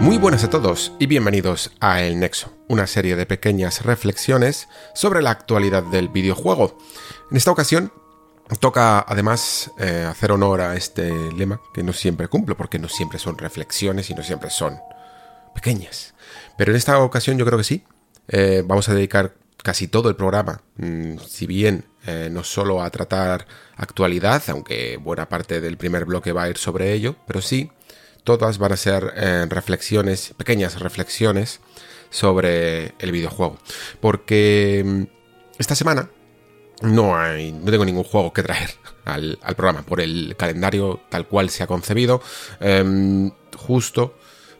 Muy buenas a todos y bienvenidos a El Nexo, una serie de pequeñas reflexiones sobre la actualidad del videojuego. En esta ocasión Toca además eh, hacer honor a este lema que no siempre cumplo, porque no siempre son reflexiones y no siempre son pequeñas. Pero en esta ocasión yo creo que sí. Eh, vamos a dedicar casi todo el programa, mm, si bien eh, no solo a tratar actualidad, aunque buena parte del primer bloque va a ir sobre ello, pero sí, todas van a ser reflexiones, pequeñas reflexiones sobre el videojuego. Porque mm, esta semana no hay, no tengo ningún juego que traer al, programa por el calendario tal cual se ha concebido. Em, justo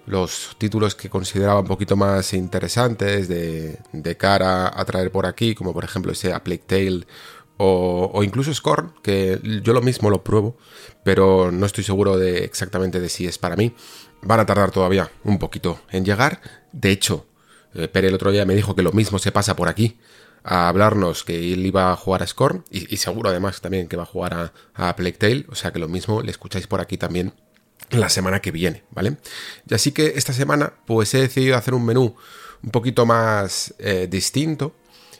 los títulos que consideraba un poquito más interesantes de, cara a traer por aquí, como por ejemplo ese A Plague Tale o, incluso Scorn, que yo lo mismo lo pruebo, pero no estoy seguro de exactamente de si es para mí. Van a tardar todavía un poquito en llegar. De hecho, eh, Pere el otro día me dijo que lo mismo se pasa por aquí a hablarnos que él iba a jugar a Scorn y, seguro además también que va a jugar a, a Plague Tale, o sea que lo mismo le escucháis por aquí también la semana que viene, ¿vale? Y así que esta semana pues he decidido hacer un menú un poquito más eh, distinto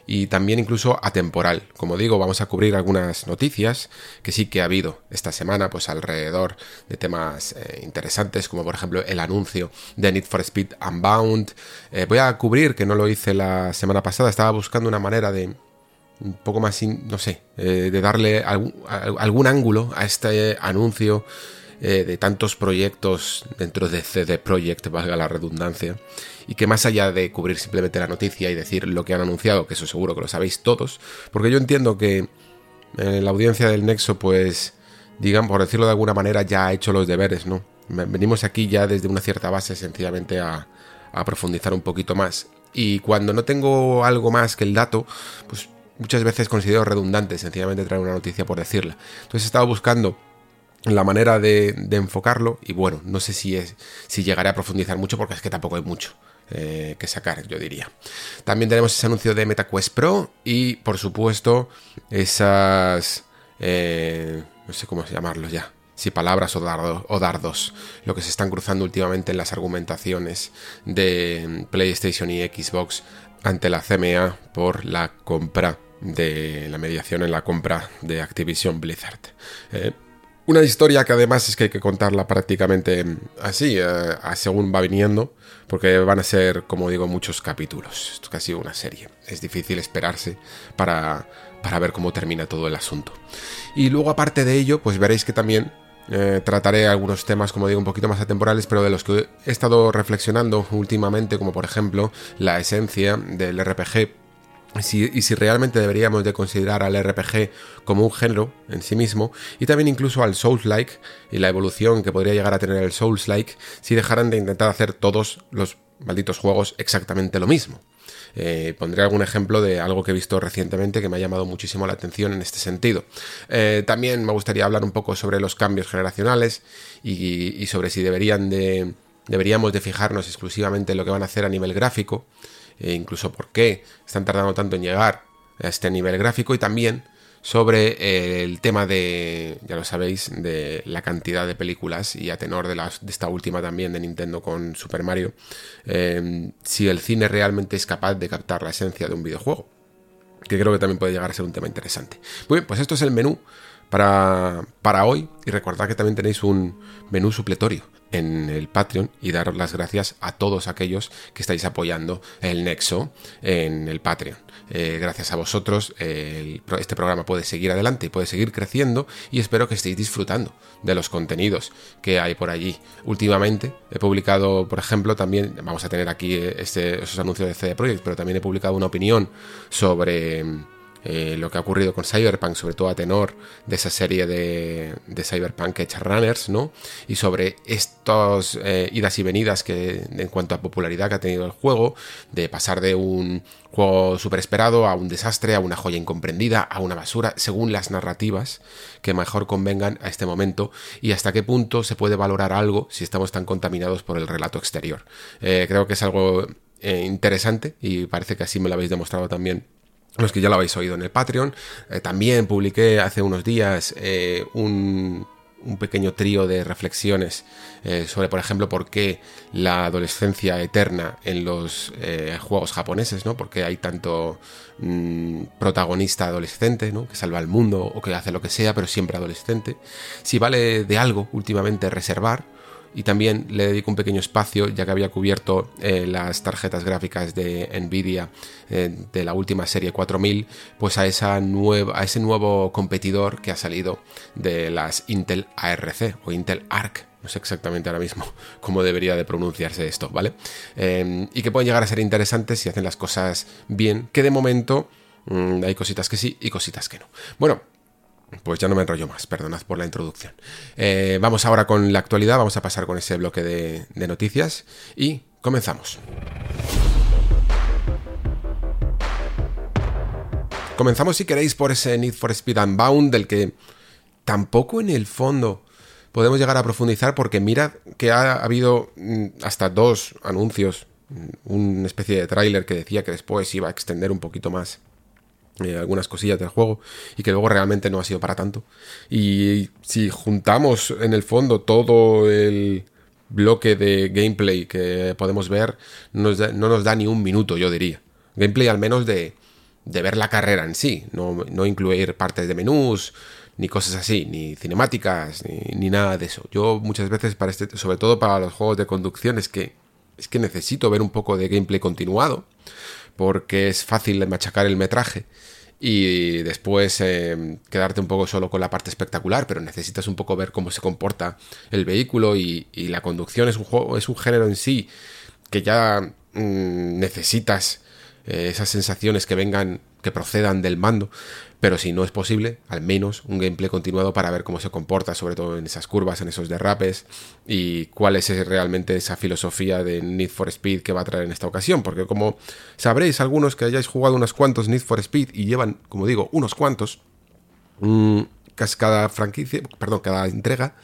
y también incluso atemporal. Como digo, vamos a cubrir algunas noticias que sí que ha habido esta semana, pues alrededor de temas eh, interesantes, como por ejemplo el anuncio de Need for Speed Unbound. Eh, voy a cubrir, que no lo hice la semana pasada, estaba buscando una manera de un poco más, no sé, eh, de darle algún, algún ángulo a este anuncio de tantos proyectos dentro de CD Projekt, valga la redundancia y que más allá de cubrir simplemente la noticia y decir lo que han anunciado, que eso seguro que lo sabéis todos, porque yo entiendo que eh, la audiencia del Nexo, pues, digan, por decirlo de alguna manera, ya ha hecho los deberes, ¿no? Venimos aquí ya desde una cierta base sencillamente a, a profundizar un poquito más. Y cuando no tengo algo más que el dato, pues muchas veces considero redundante sencillamente traer una noticia por decirla. Entonces he estado buscando la manera de, enfocarlo y bueno, no sé si, es, si llegaré a profundizar mucho porque es que tampoco hay mucho. Eh, que sacar, yo diría. También tenemos ese anuncio de MetaQuest Pro y, por supuesto, esas... Eh, no sé cómo llamarlos ya. Si palabras o, o dardos, lo que se están cruzando últimamente en las argumentaciones de PlayStation y Xbox ante la CMA por la compra de la mediación en la compra de Activision Blizzard. Eh, una historia que además es que hay que contarla prácticamente así, según va viniendo porque van a ser, como digo, muchos capítulos. Esto es casi una serie. Es difícil esperarse para, para ver cómo termina todo el asunto. Y luego, aparte de ello, pues veréis que también eh, trataré algunos temas, como digo, un poquito más atemporales, pero de los que he estado reflexionando últimamente, como por ejemplo la esencia del RPG y si realmente deberíamos de considerar al RPG como un género en sí mismo y también incluso al Souls-like y la evolución que podría llegar a tener el Souls-like si dejaran de intentar hacer todos los malditos juegos exactamente lo mismo. Eh, pondré algún ejemplo de algo que he visto recientemente que me ha llamado muchísimo la atención en este sentido. Eh, también me gustaría hablar un poco sobre los cambios generacionales y, sobre si deberían de, deberíamos de fijarnos exclusivamente en lo que van a hacer a nivel gráfico e incluso por qué están tardando tanto en llegar a este nivel gráfico y también sobre eh, el tema de, ya lo sabéis, de la cantidad de películas y a tenor de, esta última también de Nintendo con Super Mario, eh, si el cine realmente es capaz de captar la esencia de un videojuego, que creo que también puede llegar a ser un tema interesante. Muy bien, pues esto es el menú para, para hoy y recordad que también tenéis un menú supletorio en el Patreon y dar las gracias a todos aquellos que estáis apoyando el Nexo en el Patreon. Eh, gracias a vosotros este programa puede seguir adelante y puede seguir creciendo y espero que estéis disfrutando de los contenidos que hay por allí. Últimamente he publicado, por ejemplo, también, vamos a tener aquí este, esos anuncios de CD Projekt, pero también he publicado una opinión sobre eh, lo que ha ocurrido con Cyberpunk, sobre todo a tenor de esa serie de, de Cyberpunk Edge Runners, ¿no? Y sobre estos eh, idas y venidas que en cuanto a popularidad que ha tenido el juego, de pasar de un juego súper esperado a un desastre, a una joya incomprendida, a una basura, según las narrativas que mejor convengan a este momento y hasta qué punto se puede valorar algo si estamos tan contaminados por el relato exterior. Eh, creo que es algo interesante y parece que así me lo habéis demostrado también los que ya lo habéis oído en el Patreon. Eh, también publiqué hace unos días eh, un, pequeño trío de reflexiones eh, sobre, por ejemplo, por qué la adolescencia eterna en los juegos japoneses, ¿no? Porque hay tanto mm, protagonista adolescente, ¿no? Que salva al mundo o que hace lo que sea, pero siempre adolescente. Si vale de algo últimamente reservar y también le dedico un pequeño espacio ya que había cubierto eh, las tarjetas gráficas de Nvidia eh, de la última serie 4000 pues a, esa nueva, a ese nuevo competidor que ha salido de las Intel ARC o Intel ARC no sé exactamente ahora mismo cómo debería de pronunciarse esto, ¿vale? Eh, y que pueden llegar a ser interesantes si hacen las cosas bien, que de momento mm, hay cositas que sí y cositas que no. Bueno, pues ya no me enrollo más, perdonad por la introducción. Eh, vamos ahora con la actualidad, vamos a pasar con ese bloque de, de noticias y comenzamos. Comenzamos si queréis por ese Need for Speed Unbound del que tampoco en el fondo podemos llegar a profundizar porque mirad que ha habido mm, hasta dos anuncios, mm, una especie de tráiler que decía que después iba a extender un poquito más eh, algunas cosillas del juego y que luego realmente no ha sido para tanto. Y si juntamos en el fondo todo el bloque de gameplay que podemos ver, no nos da ni un minuto, yo diría. Gameplay al menos de, de ver la carrera en sí, no, no, incluir partes de menús, ni cosas así, ni cinemáticas, ni, ni, nada de eso. Yo muchas veces, para este, sobre todo para los juegos de conducción, es que, es que necesito ver un poco de gameplay continuado porque es fácil machacar el metraje. Y después eh, quedarte un poco solo con la parte espectacular, pero necesitas un poco ver cómo se comporta el vehículo y, la conducción. Es un juego, es un género en sí que ya mm, necesitas eh, esas sensaciones que vengan, que procedan del mando, pero si no es posible, al menos un gameplay continuado para ver cómo se comporta, sobre todo en esas curvas, en esos derrapes, y cuál es realmente esa filosofía de Need for Speed que va a traer en esta ocasión, porque como sabréis algunos que hayáis jugado unos cuantos Need for Speed y llevan, como digo, unos cuantos, mmm, cada franquicia, perdón, cada entrega,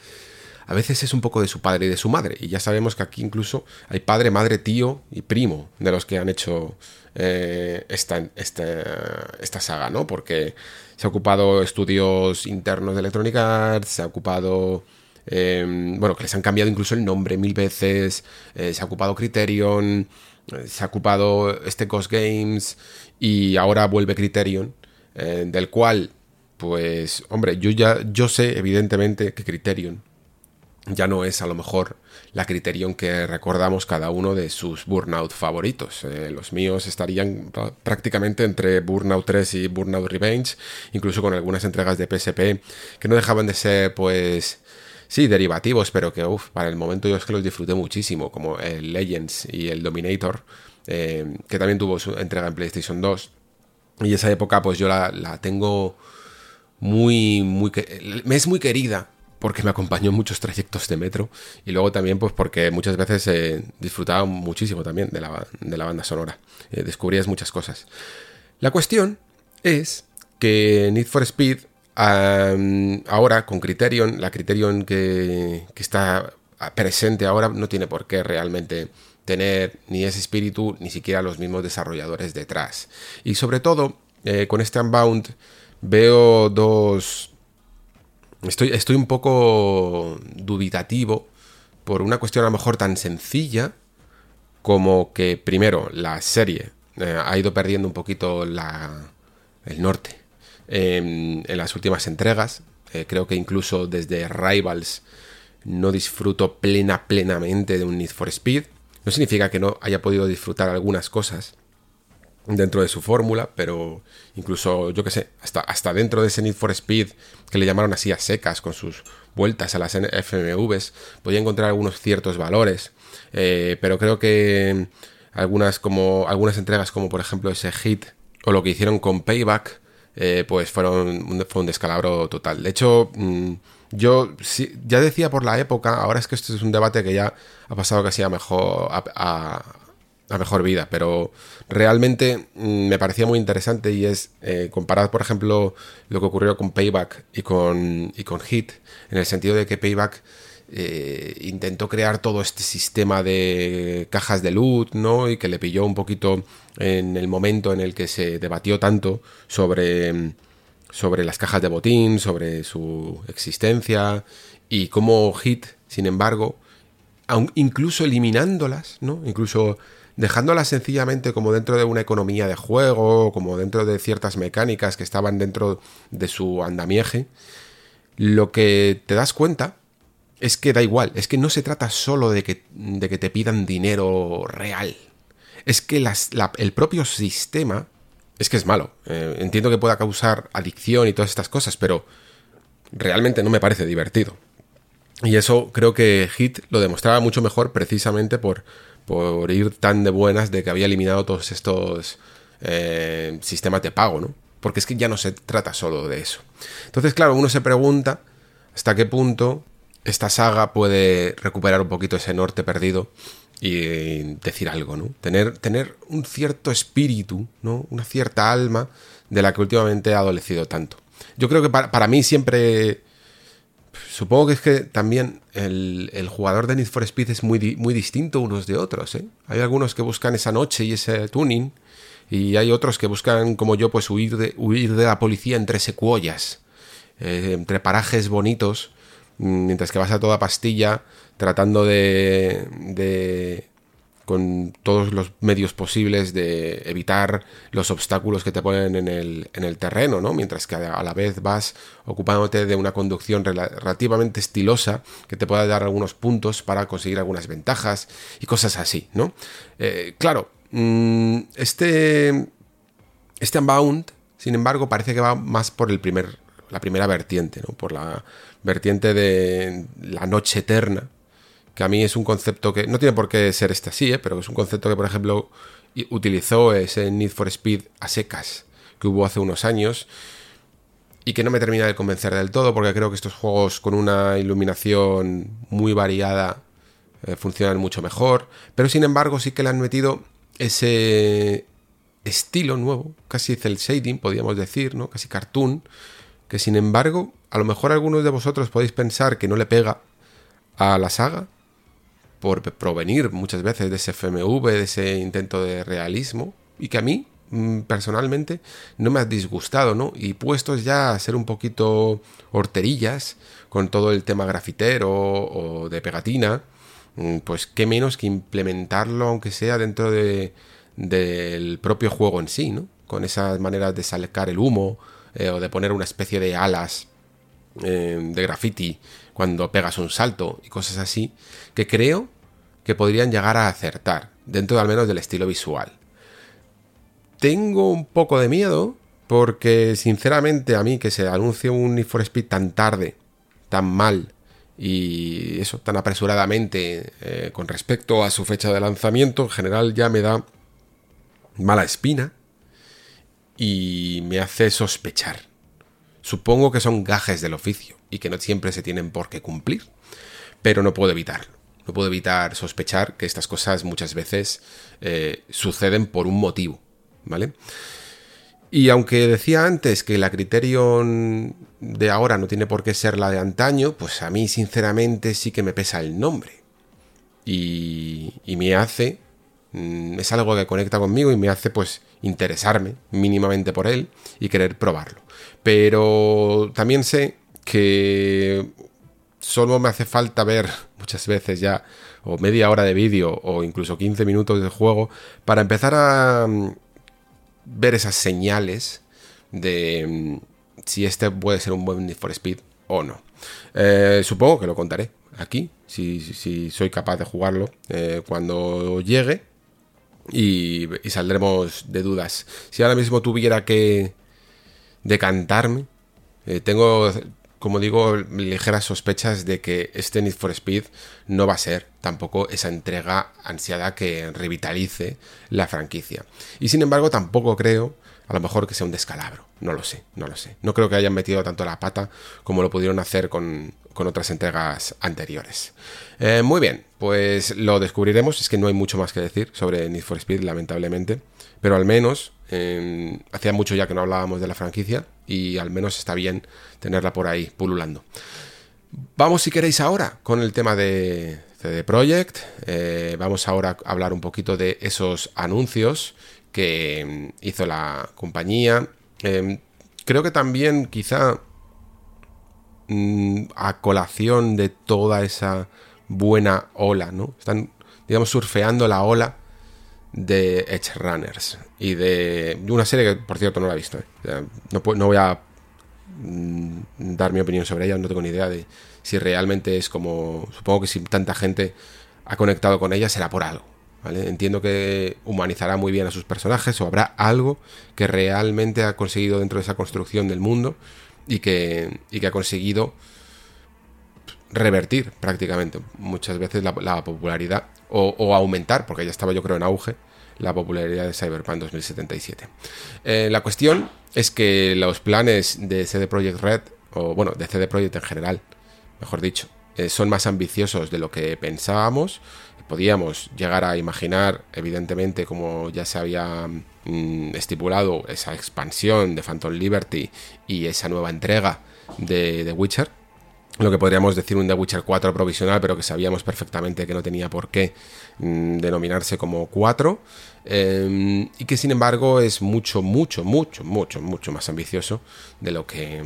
a veces es un poco de su padre y de su madre. Y ya sabemos que aquí incluso hay padre, madre, tío y primo de los que han hecho eh, esta, esta, saga, ¿no? Porque se ha ocupado estudios internos de Electronic Arts, se ha ocupado... Em, bueno, que les han cambiado incluso el nombre mil veces, eh, se ha ocupado Criterion, eh, se ha ocupado este Ghost Games y ahora vuelve Criterion, del cual, pues, hombre, yo ya, yo sé evidentemente que Criterion ya no es a lo mejor la criterion que recordamos cada uno de sus Burnout favoritos. Eh, los míos estarían prácticamente entre Burnout 3 y Burnout Revenge, incluso con algunas entregas de PSP que no dejaban de ser, pues, sí, derivativos, pero que, uff, para el momento yo es que los disfruté muchísimo, como el Legends y el Dominator, eh, que también tuvo su entrega en PlayStation 2. Y esa época, pues yo la, la tengo muy, muy... Me es muy querida porque me acompañó en muchos trayectos de metro y luego también pues porque muchas veces he disfrutaba muchísimo también de la, de la banda sonora. Eh, descubrías muchas cosas. La cuestión es que Need for Speed ahora con Criterion, la Criterion que, que está presente ahora no tiene por qué realmente tener ni ese espíritu ni siquiera los mismos desarrolladores detrás. Y sobre todo, eh, con este Unbound veo dos, Estoy, estoy un poco dubitativo por una cuestión a lo mejor tan sencilla como que primero la serie eh, ha ido perdiendo un poquito la, el norte en, las últimas entregas. Eh, creo que incluso desde Rivals no disfruto plena, plenamente de un Need for Speed. No significa que no haya podido disfrutar algunas cosas, dentro de su fórmula, pero incluso, yo que sé, hasta, dentro de ese Need for Speed, que le llamaron así a secas, con sus vueltas a las FMVs, podía encontrar algunos ciertos valores, eh, pero creo que algunas, como, algunas entregas, como por ejemplo ese hit, o lo que hicieron con Payback, eh, pues fueron, fue un descalabro total. De hecho, mm, yo ya decía por la época, ahora es que esto es un debate que ya ha pasado casi a mejor, a, mejor vida, pero realmente mm, me parecía muy interesante y es eh, comparar, por ejemplo, lo que ocurrió con Payback y con, y con Hit, en el sentido de que Payback eh, intentó crear todo este sistema de cajas de loot, ¿no? Y que le pilló un poquito en el momento en el que se debatió tanto sobre, sobre las cajas de botín, sobre su existencia y cómo Hit, sin embargo, incluso eliminándolas, ¿no? Incluso dejándolas sencillamente como dentro de una economía de juego, como dentro de ciertas mecánicas que estaban dentro de su andamiaje, lo que te das cuenta es que da igual, es que no se trata solo de que, de que te pidan dinero real. Es que el propio sistema es que es malo. Eh, entiendo que pueda causar adicción y todas estas cosas, pero realmente no me parece divertido. Y eso creo que Hit lo demostraba mucho mejor precisamente por, por ir tan de buenas de que había eliminado todos estos eh, sistemas de pago, ¿no? Porque es que ya no se trata solo de eso. Entonces, claro, uno se pregunta hasta qué punto esta saga puede recuperar un poquito ese norte perdido y decir algo, ¿no? Tener, tener un cierto espíritu, ¿no? Una cierta alma de la que últimamente ha adolecido tanto. Yo creo que para, mí siempre... Supongo que es que también el, jugador de Need for Speed es muy, muy distinto unos de otros, ¿eh? Hay algunos que buscan esa noche y ese tuning y hay otros que buscan, como yo, pues huir de, huir de la policía entre secuoyas, eh, entre parajes bonitos mientras que vas a toda pastilla tratando de, de con todos los medios posibles de evitar los obstáculos que te ponen en el, en el terreno, ¿no? Mientras que a la vez vas ocupándote de una conducción relativamente estilosa que te pueda dar algunos puntos para conseguir algunas ventajas y cosas así, ¿no? Eh, claro, mm, este, este Unbound, sin embargo, parece que va más por el primer, la primera vertiente, ¿no? Por la vertiente de la noche eterna, que a mí es un concepto que no tiene por qué ser este así, ¿eh? pero es un concepto que, por ejemplo, utilizó ese Need for Speed a secas que hubo hace unos años y que no me termina de convencer del todo porque creo que estos juegos con una iluminación muy variada eh, funcionan mucho mejor, pero sin embargo sí que le han metido ese estilo nuevo, casi cel shading, podríamos decir, ¿no? Casi cartoon, que sin embargo, a lo mejor algunos de vosotros podéis pensar que no le pega a la saga, por provenir muchas veces de ese FMV, de ese intento de realismo, y que a mí mm, personalmente no me ha disgustado, ¿no? Y puestos ya a ser un poquito horterillas con todo el tema grafitero o de pegatina, mm, pues qué menos que implementarlo, aunque sea dentro de, del propio juego en sí, ¿no? Con esas maneras de sacar el humo, eh, o de poner una especie de alas eh, de graffiti cuando pegas un salto y cosas así, que creo que podrían llegar a acertar, dentro al menos del estilo visual. Tengo un poco de miedo porque sinceramente a mí que se anuncie un Need Speed tan tarde, tan mal y eso tan apresuradamente eh, con respecto a su fecha de lanzamiento en general ya me da mala espina y me hace sospechar. Supongo que son gajes del oficio y que no siempre se tienen por qué cumplir, pero no puedo evitarlo. No puedo evitar sospechar que estas cosas muchas veces eh, suceden por un motivo, ¿vale? Y aunque decía antes que la Criterion de ahora no tiene por qué ser la de antaño, pues a mí sinceramente sí que me pesa el nombre. Y, y me hace Mm, es algo que conecta conmigo y me hace pues interesarme mínimamente por él y querer probarlo. Pero también sé que solo me hace falta ver muchas veces ya o media hora de vídeo o incluso 15 minutos de juego para empezar a mm, ver esas señales de mm, si este puede ser un buen Need for Speed o no. Eh, supongo que lo contaré aquí, si, soy capaz de jugarlo eh, cuando llegue y, saldremos de dudas. Si ahora mismo tuviera que decantarme, eh, tengo, como digo, ligeras sospechas de que este Need for Speed no va a ser tampoco esa entrega ansiada que revitalice la franquicia. Y sin embargo, tampoco creo, a lo mejor que sea un descalabro. No lo sé, no lo sé. No creo que hayan metido tanto la pata como lo pudieron hacer con, otras entregas anteriores. Eh, muy bien, pues lo descubriremos. Es que no hay mucho más que decir sobre Need for Speed, lamentablemente. Pero al menos, hacía mucho ya que no hablábamos de la franquicia y al menos está bien tenerla por ahí pululando. Vamos, si queréis, ahora con el tema de CD Projekt. Eh, vamos ahora a hablar un poquito de esos anuncios que mm, hizo la compañía. Em, creo que también quizá mm, a colación de toda esa buena ola, ¿no? Están, digamos, surfeando la ola de Edge Runners y de una serie que, por cierto, no la he visto. ¿eh? No, no, voy a mm, dar mi opinión sobre ella, no tengo ni idea de si realmente es como... Supongo que si tanta gente ha conectado con ella será por algo. Entiendo que humanizará muy bien a sus personajes o habrá algo que realmente ha conseguido dentro de esa construcción del mundo y que, que ha conseguido revertir prácticamente muchas veces la, popularidad o, aumentar, porque ya estaba yo creo en auge, la popularidad de Cyberpunk 2077. Eh, la cuestión es que los planes de CD Projekt Red, o bueno, de CD Projekt en general, mejor dicho, eh, son más ambiciosos de lo que pensábamos podíamos llegar a imaginar, evidentemente, como ya se había mm, estipulado, esa expansión de Phantom Liberty y esa nueva entrega de Witcher. Lo que podríamos decir un The Witcher 4 provisional, pero que sabíamos perfectamente que no tenía por qué mm, denominarse como 4. Em, y que sin embargo es mucho, mucho, mucho, mucho, mucho más ambicioso de lo que,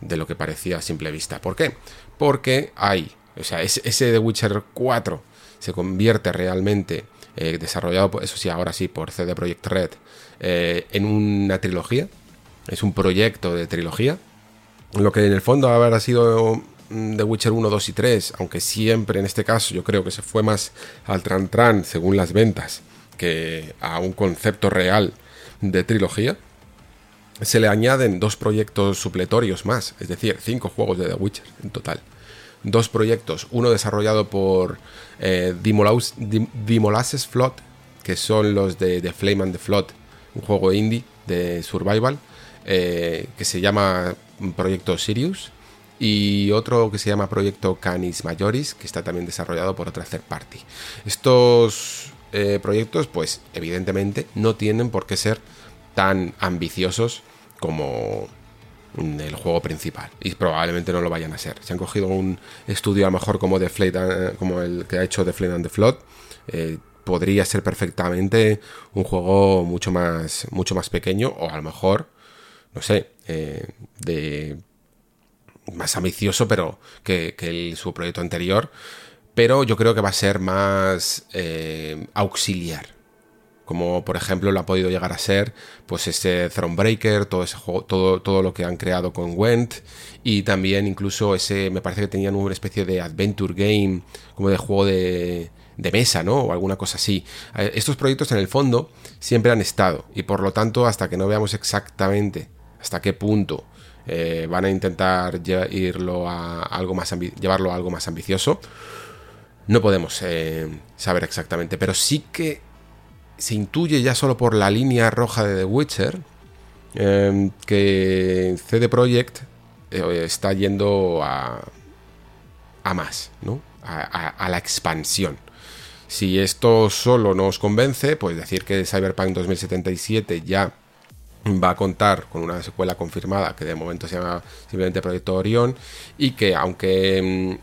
de lo que parecía a simple vista. ¿Por qué? Porque hay, o sea, ese, The Witcher 4 se convierte realmente, eh, desarrollado, eso sí, ahora sí, por CD Projekt Red, eh, en una trilogía. Es un proyecto de trilogía. Lo que en el fondo habrá sido The Witcher 1, 2 y 3, aunque siempre en este caso yo creo que se fue más al tran tran según las ventas que a un concepto real de trilogía, se le añaden dos proyectos supletorios más, es decir, cinco juegos de The Witcher en total. Dos proyectos, uno desarrollado por eh, Molasses Flood, que son los de The Flame and the Flood, un juego indie de survival, eh, que se llama Proyecto Sirius, y otro que se llama Proyecto Canis Majoris, que está también desarrollado por otra third party. Estos eh, proyectos, pues evidentemente, no tienen por qué ser tan ambiciosos como el juego principal y probablemente no lo vayan a ser. Se han cogido un estudio a lo mejor como, The como el que ha hecho The Flame and the Flood, eh, podría ser perfectamente un juego mucho más, mucho más pequeño o a lo mejor, no sé, eh, de más ambicioso pero que, el, su proyecto anterior, pero yo creo que va a ser más eh, auxiliar como por ejemplo lo ha podido llegar a ser pues ese Thronebreaker, todo ese juego, todo, todo lo que han creado con Went y también incluso ese, me parece que tenían una especie de adventure game, como de juego de, de mesa, ¿no? O alguna cosa así. Eh, estos proyectos en el fondo siempre han estado y por lo tanto hasta que no veamos exactamente hasta qué punto eh, van a intentar irlo a algo más llevarlo a algo más ambicioso, no podemos eh, saber exactamente, pero sí que se intuye ya solo por la línea roja de The Witcher em, que CD Projekt eh, está yendo a, a más, ¿no? A, la expansión. Si esto solo no os convence, pues decir que Cyberpunk 2077 ya va a contar con una secuela confirmada que de momento se llama simplemente Proyecto Orión y que aunque em,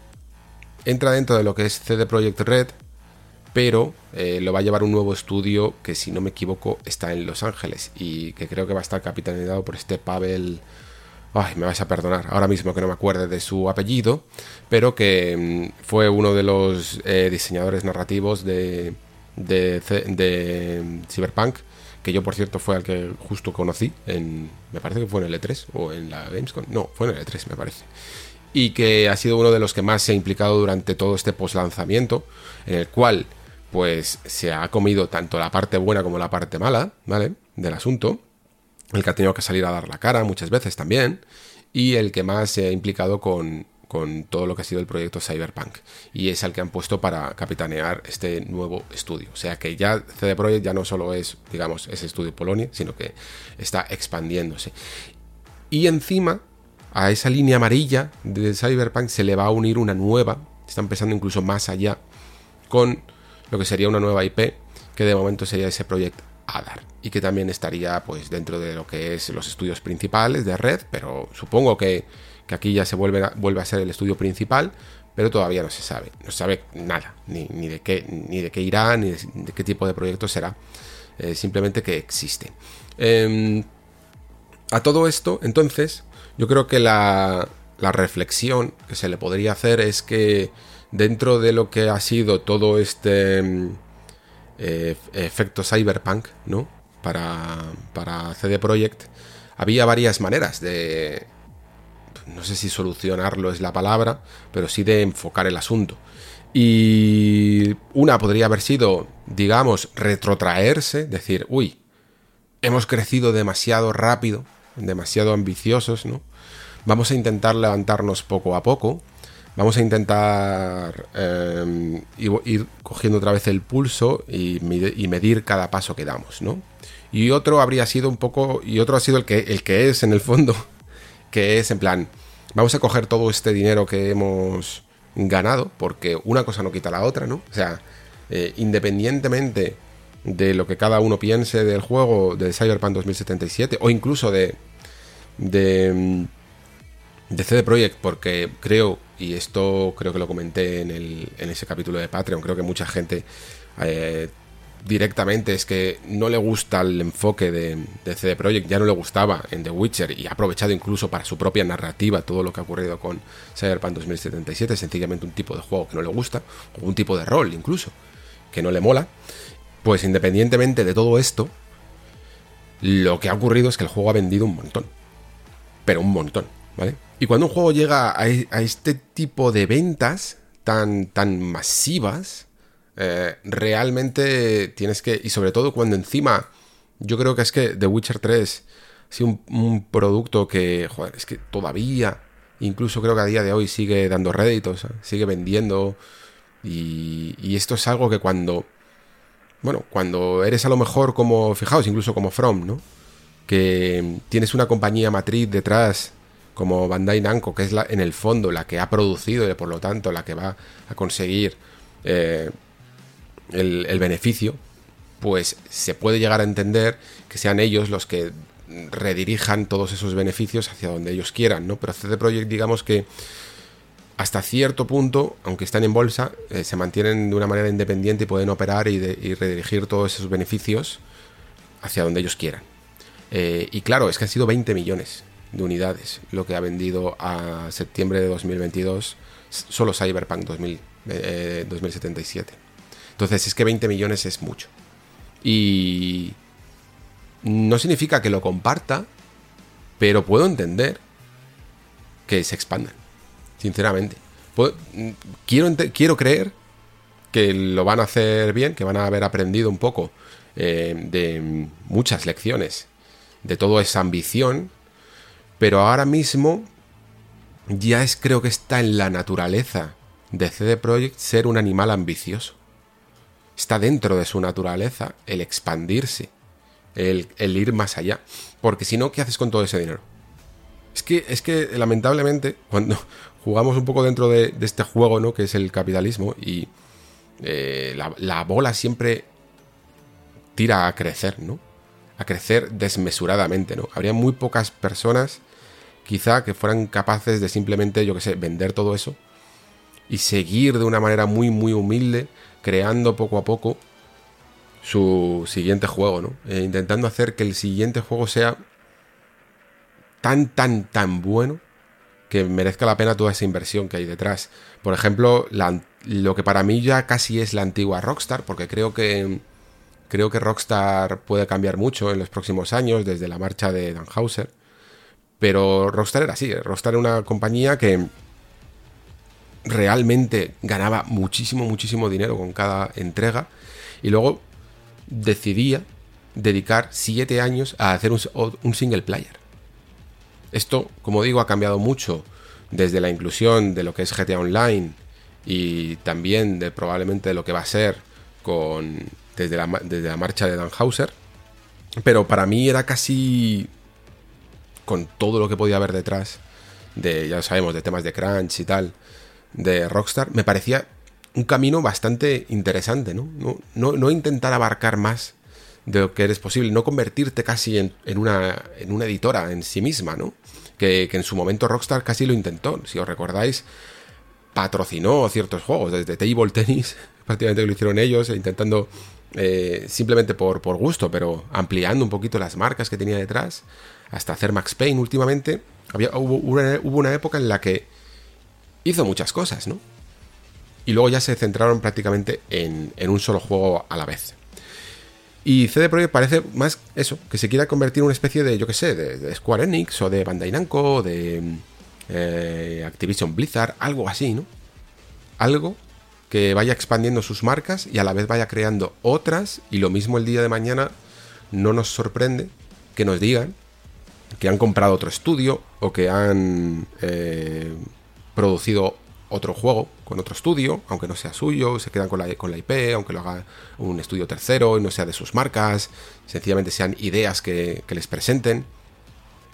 entra dentro de lo que es CD Projekt Red, pero eh, lo va a llevar un nuevo estudio que, si no me equivoco, está en Los Ángeles y que creo que va a estar capitaneado por este Pavel. Ay, me vais a perdonar, ahora mismo que no me acuerde de su apellido, pero que mm, fue uno de los eh, diseñadores narrativos de, de, de, Cyberpunk, que yo por cierto fue al que justo conocí, en, me parece que fue en el E3 o en la Gamescom, no, fue en el E3 me parece, y que ha sido uno de los que más se ha implicado durante todo este post lanzamiento, en el cual pues se ha comido tanto la parte buena como la parte mala, ¿vale? Del asunto. El que ha tenido que salir a dar la cara muchas veces también. Y el que más se ha implicado con, con todo lo que ha sido el proyecto Cyberpunk. Y es al que han puesto para capitanear este nuevo estudio. O sea que ya CD Projekt ya no solo es, digamos, ese estudio Polonia, sino que está expandiéndose. Y encima, a esa línea amarilla de Cyberpunk se le va a unir una nueva, está empezando incluso más allá, con lo que sería una nueva IP, que de momento sería ese proyecto ADAR. Y que también estaría pues dentro de lo que es los estudios principales de red, pero supongo que, aquí ya se vuelve a, vuelve a ser el estudio principal, pero todavía no se sabe, no se sabe nada, ni, de, qué, ni de qué irá, ni de, qué tipo de proyecto será, eh, simplemente que existe. Em, a todo esto, entonces, yo creo que la, la reflexión que se le podría hacer es que dentro de lo que ha sido todo este em, eh, efecto cyberpunk, ¿no? Para, para CD Projekt, había varias maneras de, no sé si solucionarlo es la palabra, pero sí de enfocar el asunto. Y una podría haber sido, digamos, retrotraerse, decir, uy, hemos crecido demasiado rápido, demasiado ambiciosos, ¿no? Vamos a intentar levantarnos poco a poco, vamos a intentar em, ir cogiendo otra vez el pulso y, medir cada paso que damos, ¿no? Y otro habría sido un poco, y otro ha sido el que, el que es en el fondo, que es en plan, vamos a coger todo este dinero que hemos ganado, porque una cosa no quita la otra, ¿no? O sea, eh, independientemente de lo que cada uno piense del juego de Cyberpunk 2077, o incluso de, de, de CD Projekt, porque creo y esto creo que lo comenté en, el, en ese capítulo de Patreon, creo que mucha gente eh, directamente es que no le gusta el enfoque de, CD Projekt, ya no le gustaba en The Witcher y ha aprovechado incluso para su propia narrativa todo lo que ha ocurrido con Cyberpunk 2077, sencillamente un tipo de juego que no le gusta, o un tipo de rol incluso, que no le mola, pues independientemente de todo esto, lo que ha ocurrido es que el juego ha vendido un montón, pero un montón, ¿vale? Y cuando un juego llega a, este tipo de ventas tan, tan masivas, eh, realmente tienes que. Y sobre todo cuando encima. Yo creo que es que The Witcher 3 ha sido un, producto que. Joder, es que todavía. Incluso creo que a día de hoy sigue dando réditos, sigue vendiendo. Y, esto es algo que cuando. Bueno, cuando eres a lo mejor como. Fijaos, incluso como From, ¿no? Que tienes una compañía matriz detrás como Bandai Namco, que es la, en el fondo la que ha producido y por lo tanto la que va a conseguir eh, el, beneficio, pues se puede llegar a entender que sean ellos los que redirijan todos esos beneficios hacia donde ellos quieran, ¿no? Pero CD Projekt, digamos que hasta cierto punto, aunque están en bolsa, eh, se mantienen de una manera independiente y pueden operar y, redirigir todos esos beneficios hacia donde ellos quieran. Eh, y claro, es que han sido 20 millones de unidades, lo que ha vendido a septiembre de 2022 solo Cyberpunk 2077. Eh, Entonces es que 20 millones es mucho. Y no significa que lo comparta, pero puedo entender que se expandan, sinceramente. quiero, quiero creer que lo van a hacer bien, que van a haber aprendido un poco eh, de muchas lecciones de toda esa ambición pero ahora mismo ya es creo que está en la naturaleza de CD Projekt ser un animal ambicioso. Está dentro de su naturaleza el expandirse, el, ir más allá. Porque si no, ¿qué haces con todo ese dinero? Es que, es que lamentablemente, cuando jugamos un poco dentro de, este juego, ¿no? Que es el capitalismo, y eh, la, la bola siempre tira a crecer, ¿no? A crecer desmesuradamente, ¿no? Habría muy pocas personas quizá que fueran capaces de simplemente, yo que sé, vender todo eso y seguir de una manera muy, muy humilde, creando poco a poco su siguiente juego, ¿no? E intentando hacer que el siguiente juego sea tan, tan, tan bueno que merezca la pena toda esa inversión que hay detrás. Por ejemplo, lo que para mí ya casi es la antigua Rockstar, porque creo que creo que Rockstar puede cambiar mucho en los próximos años desde la marcha de Dan Hauser. Pero Rockstar era así, Rockstar era una compañía que realmente ganaba muchísimo, muchísimo dinero con cada entrega y luego decidía dedicar siete años a hacer un, single player. Esto, como digo, ha cambiado mucho desde la inclusión de lo que es GTA Online y también de probablemente lo que va a ser con desde la, desde la marcha de Dan Hauser. Pero para mí era casi con todo lo que podía haber detrás de, ya sabemos, de temas de crunch y tal, de Rockstar, me parecía un camino bastante interesante, ¿no? No, no, intentar abarcar más de lo que eres posible, no convertirte casi en, una, en una editora en sí misma, ¿no? Que, que, en su momento Rockstar casi lo intentó. Si os recordáis, patrocinó ciertos juegos, desde Table Tennis, prácticamente lo hicieron ellos, intentando eh, simplemente por, por gusto, pero ampliando un poquito las marcas que tenía detrás, hasta hacer Max Payne últimamente. Había, hubo una época en la que hizo muchas cosas, ¿no? Y luego ya se centraron prácticamente en, un solo juego a la vez. Y CD Projekt parece más eso, que se quiera convertir en una especie de, yo qué sé, de, Square Enix o de Bandai Namco o de eh, Activision Blizzard, algo así, ¿no? Algo que vaya expandiendo sus marcas y a la vez vaya creando otras y lo mismo el día de mañana no nos sorprende que nos digan que han comprado otro estudio o que han eh, producido otro juego con otro estudio, aunque no sea suyo, se quedan con la, con la IP, aunque lo haga un estudio tercero y no sea de sus marcas, sencillamente sean ideas que, les presenten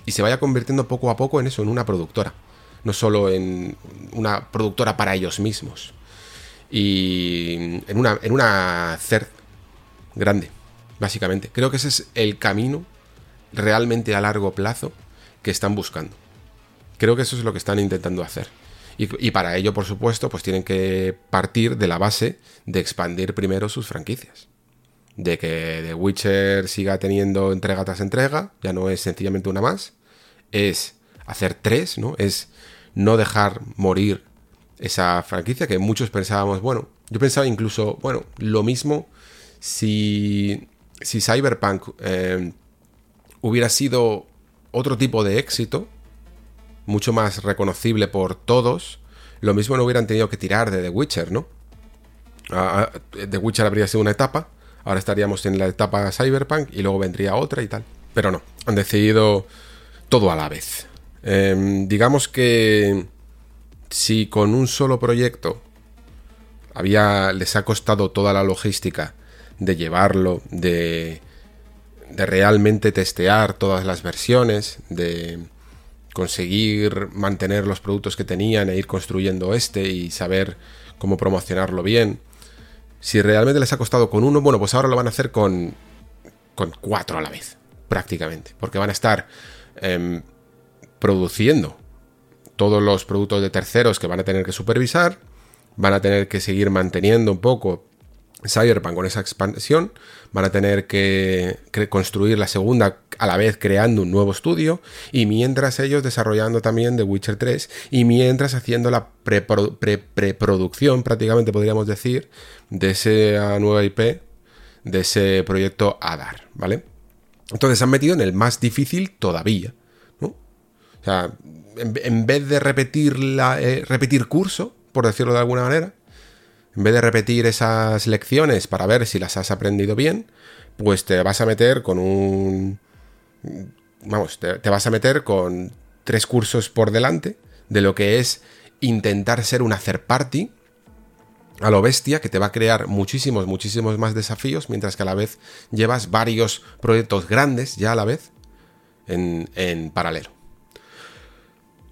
y se vaya convirtiendo poco a poco en eso, en una productora, no solo en una productora para ellos mismos y en una, en una CERT grande, básicamente. Creo que ese es el camino realmente a largo plazo que están buscando. Creo que eso es lo que están intentando hacer. Y, para ello, por supuesto, pues tienen que partir de la base de expandir primero sus franquicias. De que The Witcher siga teniendo entrega tras entrega, ya no es sencillamente una más, es hacer tres, ¿no? Es no dejar morir esa franquicia que muchos pensábamos, bueno, yo pensaba incluso, bueno, lo mismo si, si Cyberpunk eh, hubiera sido otro tipo de éxito, mucho más reconocible por todos, lo mismo no hubieran tenido que tirar de The Witcher, ¿no? The Witcher habría sido una etapa, ahora estaríamos en la etapa Cyberpunk y luego vendría otra y tal. Pero no, han decidido todo a la vez. Em, digamos que si con un solo proyecto había, les ha costado toda la logística de llevarlo, de, de realmente testear todas las versiones, de conseguir mantener los productos que tenían e ir construyendo este y saber cómo promocionarlo bien. Si realmente les ha costado con uno, bueno, pues ahora lo van a hacer con, con cuatro a la vez, prácticamente, porque van a estar em, produciendo todos los productos de terceros que van a tener que supervisar, van a tener que seguir manteniendo un poco Cyberpunk con esa expansión, van a tener que, construir la segunda a la vez creando un nuevo estudio y mientras ellos desarrollando también The Witcher 3 y mientras haciendo la preproducción prácticamente podríamos decir de esa nueva IP, de ese proyecto Adar, ¿vale? Entonces se han metido en el más difícil todavía. O sea, en, vez de repetir, la, eh, repetir curso, por decirlo de alguna manera, en vez de repetir esas lecciones para ver si las has aprendido bien, pues te vas a meter con un... Vamos, te, vas a meter con tres cursos por delante de lo que es intentar ser un hacer party a lo bestia que te va a crear muchísimos, muchísimos más desafíos, mientras que a la vez llevas varios proyectos grandes ya a la vez en, en paralelo.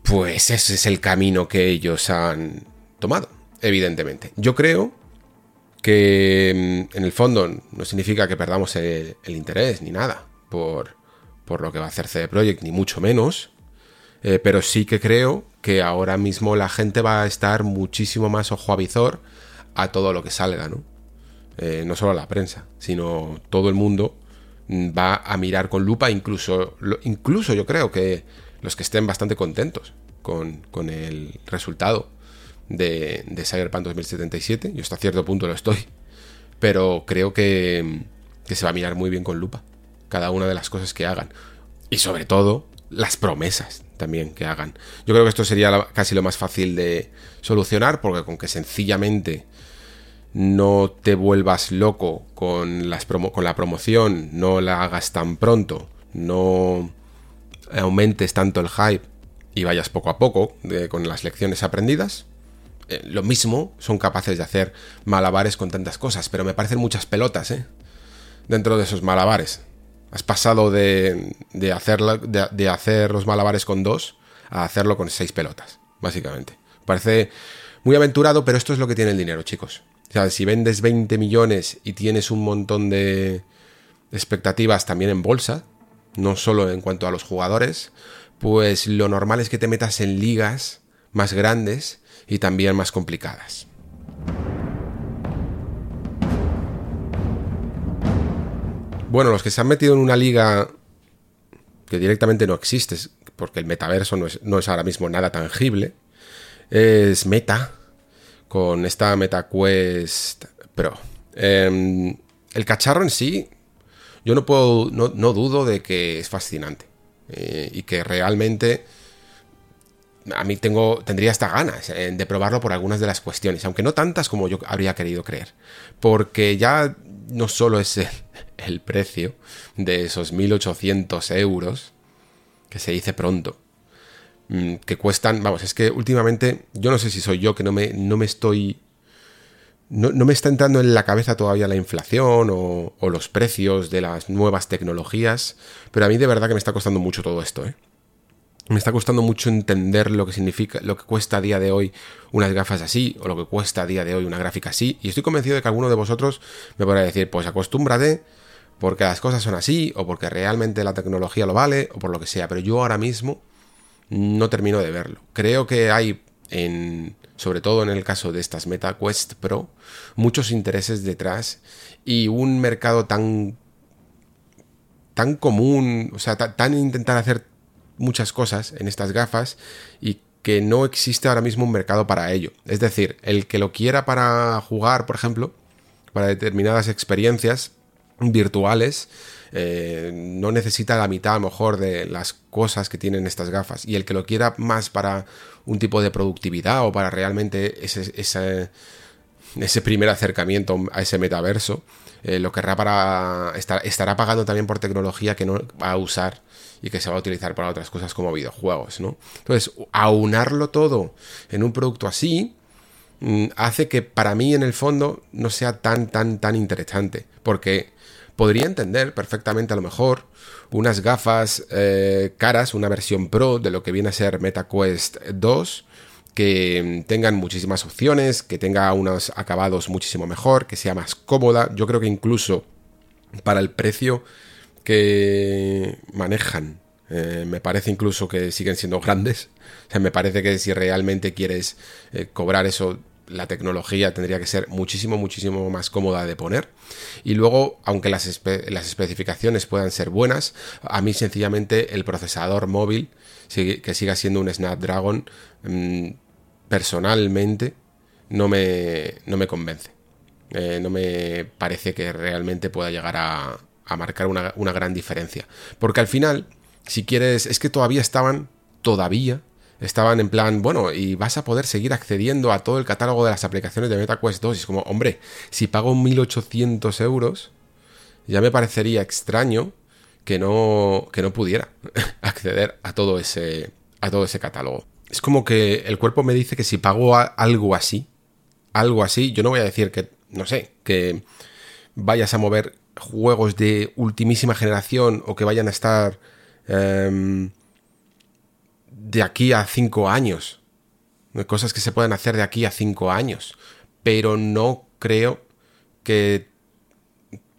Pues ese es el camino que ellos han tomado evidentemente. Yo creo que mm, en el fondo no significa que perdamos el, interés ni nada por, por, lo que va a hacer CD Projekt, ni mucho menos. Eh, pero sí que creo que ahora mismo la gente va a estar muchísimo más ojo a visor a todo lo que salga, ¿no? Eh, no solo la prensa, sino todo el mundo mm, va a mirar con lupa, incluso, incluso yo creo que los que estén bastante contentos con, con el resultado de, de Cyberpunk 2077. Yo hasta cierto punto lo estoy. Pero creo que, se va a mirar muy bien con lupa. Cada una de las cosas que hagan. Y sobre todo, las promesas también que hagan. Yo creo que esto sería casi lo más fácil de solucionar, porque con que sencillamente no te vuelvas loco con, las con la promoción, no la hagas tan pronto, no aumentes tanto el hype y vayas poco a poco con las lecciones aprendidas, eh, lo mismo son capaces de hacer malabares con tantas cosas, pero me parecen muchas pelotas, ¿eh? Dentro de esos malabares. Has pasado de, de, hacer, de, hacer los malabares con dos a hacerlo con seis pelotas, básicamente. Parece muy aventurado, pero esto es lo que tiene el dinero, chicos. O sea, si vendes 20 millones y tienes un montón de expectativas también en bolsa, no solo en cuanto a los jugadores, pues lo normal es que te metas en ligas más grandes y también más complicadas. Bueno, los que se han metido en una liga que directamente no existe, porque el metaverso no es, ahora mismo nada tangible, es Meta, con esta MetaQuest Pro. Em, el cacharro en sí, yo no puedo, no, dudo de que es fascinante eh, y que realmente a mí tengo, tendría hasta ganas eh, de probarlo por algunas de las cuestiones, aunque no tantas como yo habría querido creer. Porque ya no solo es el, precio de esos 1800 euros, que se dice pronto, mm, que cuestan, vamos, es que últimamente yo no sé si soy yo que no me, no me estoy... No, me está entrando en la cabeza todavía la inflación o, o los precios de las nuevas tecnologías, pero a mí de verdad que me está costando mucho todo esto, ¿eh? Me está costando mucho entender lo que significa, lo que cuesta a día de hoy unas gafas así, o lo que cuesta a día de hoy una gráfica así, y estoy convencido de que alguno de vosotros me podrá decir, pues acostúmbrate, porque las cosas son así, o porque realmente la tecnología lo vale, o por lo que sea, pero yo ahora mismo no termino de verlo. Creo que hay, en, sobre todo en el caso de estas Meta Quest Pro, muchos intereses detrás y un mercado tan tan común, o sea, tan intentar hacer muchas cosas en estas gafas y que no existe ahora mismo un mercado para ello. Es decir, el que lo quiera para jugar, por ejemplo, para determinadas experiencias virtuales, eh, no necesita la mitad a lo mejor de las cosas que tienen estas gafas. Y el que lo quiera más para un tipo de productividad o para realmente ese, primer acercamiento a ese metaverso, eh, lo querrá para. estará pagando también por tecnología que no va a usar y que se va a utilizar para otras cosas como videojuegos, ¿no? Entonces, aunarlo todo en un producto así mm, hace que para mí en el fondo no sea tan, tan, tan interesante, porque podría entender perfectamente a lo mejor unas gafas eh, caras, una versión pro de lo que viene a ser MetaQuest 2, que tengan muchísimas opciones, que tenga unos acabados muchísimo mejor, que sea más cómoda. Yo creo que incluso para el precio que manejan. Eh, me parece incluso que siguen siendo grandes. O sea, me parece que si realmente quieres eh, cobrar eso, la tecnología tendría que ser muchísimo, muchísimo más cómoda de poner. Y luego, aunque las, las especificaciones puedan ser buenas, a mí sencillamente el procesador móvil, que siga siendo un Snapdragon, mm, personalmente no me, no me convence. Eh, no me parece que realmente pueda llegar a, a marcar una, gran diferencia. Porque al final, si quieres, es que todavía estaban, todavía, estaban en plan, bueno, y vas a poder seguir accediendo a todo el catálogo de las aplicaciones de MetaQuest 2. Y es como, hombre, si pago 1800 euros, ya me parecería extraño que no, que no pudiera acceder a todo, ese, a todo ese catálogo. Es como que el cuerpo me dice que si pago algo así, algo así, yo no voy a decir que, no sé, que vayas a mover juegos de ultimísima generación o que vayan a estar em, de aquí a cinco años. Cosas que se pueden hacer de aquí a cinco años. Pero no creo que